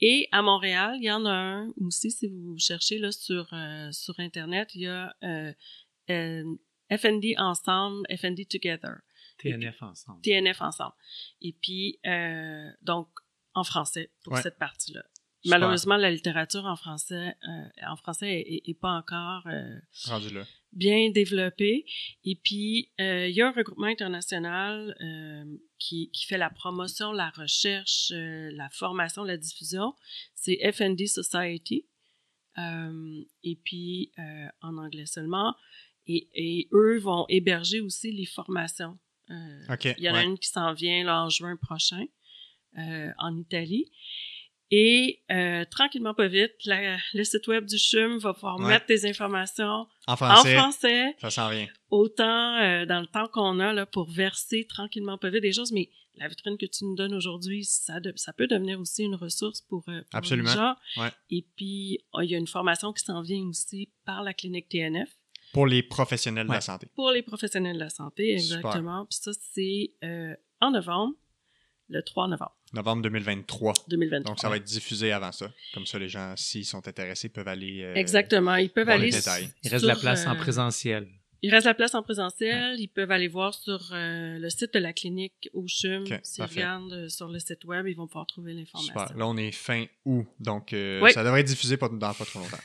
Speaker 3: Et à Montréal, il y en a un aussi, si vous cherchez là, sur, sur Internet, il y a FND ensemble, FND together.
Speaker 2: TNF ensemble.
Speaker 3: TNF ensemble. Et puis, euh, donc, en français pour cette partie-là. Malheureusement, la littérature en français, euh, en français est, pas encore euh, bien développée. Et puis, euh, il y a un regroupement international qui, qui, fait la promotion, la recherche, la formation, la diffusion. C'est FND Society. et puis, en anglais seulement. Et, et, eux vont héberger aussi les formations. il y en a une qui s'en vient là, en juin prochain en Italie. Et euh, tranquillement, pas vite, le site web du CHUM va pouvoir mettre des informations
Speaker 1: en français.
Speaker 3: En français
Speaker 1: ça sent rien.
Speaker 3: Autant euh, dans le temps qu'on a là, pour verser tranquillement, pas vite des choses, mais la vitrine que tu nous donnes aujourd'hui, ça, ça peut devenir aussi une ressource pour, euh,
Speaker 1: Absolument.
Speaker 3: les gens.
Speaker 1: Ouais.
Speaker 3: Et puis, oh, il y a une formation qui s'en vient aussi par la clinique TNF.
Speaker 1: Pour les professionnels de la santé.
Speaker 3: Pour les professionnels de la santé, exactement. Puis ça, c'est en novembre, le 3 novembre.
Speaker 1: Novembre 2023.
Speaker 3: 2023.
Speaker 1: Donc, ça va être diffusé avant ça. Comme ça, les gens, s'ils sont intéressés, peuvent aller. Euh,
Speaker 3: Exactement. Ils peuvent aller.
Speaker 2: Il reste la place en euh, présentiel.
Speaker 3: Il reste la place en présentiel. Ils peuvent aller voir sur euh, le site de la clinique au CHUM. S'ils regardent sur le site web, ils vont pouvoir trouver l'information.
Speaker 1: Super. Là, on est fin août, donc ça devrait être diffusé dans pas trop longtemps.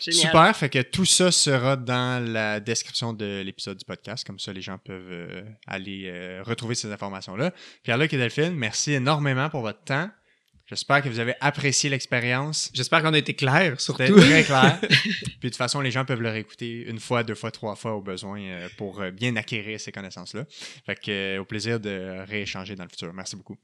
Speaker 3: Génial.
Speaker 1: Super. Fait que tout ça sera dans la description de l'épisode du podcast. Comme ça, les gens peuvent aller retrouver ces informations-là. Pierre-Luc et Delphine, merci énormément pour votre temps. J'espère que vous avez apprécié l'expérience.
Speaker 2: J'espère qu'on a été clair, surtout.
Speaker 1: C'était très clair. Puis de toute façon, les gens peuvent le réécouter une fois, deux fois, trois fois au besoin euh, pour euh, bien acquérir ces connaissances-là. Fait que, euh, au plaisir de rééchanger dans le futur. Merci beaucoup.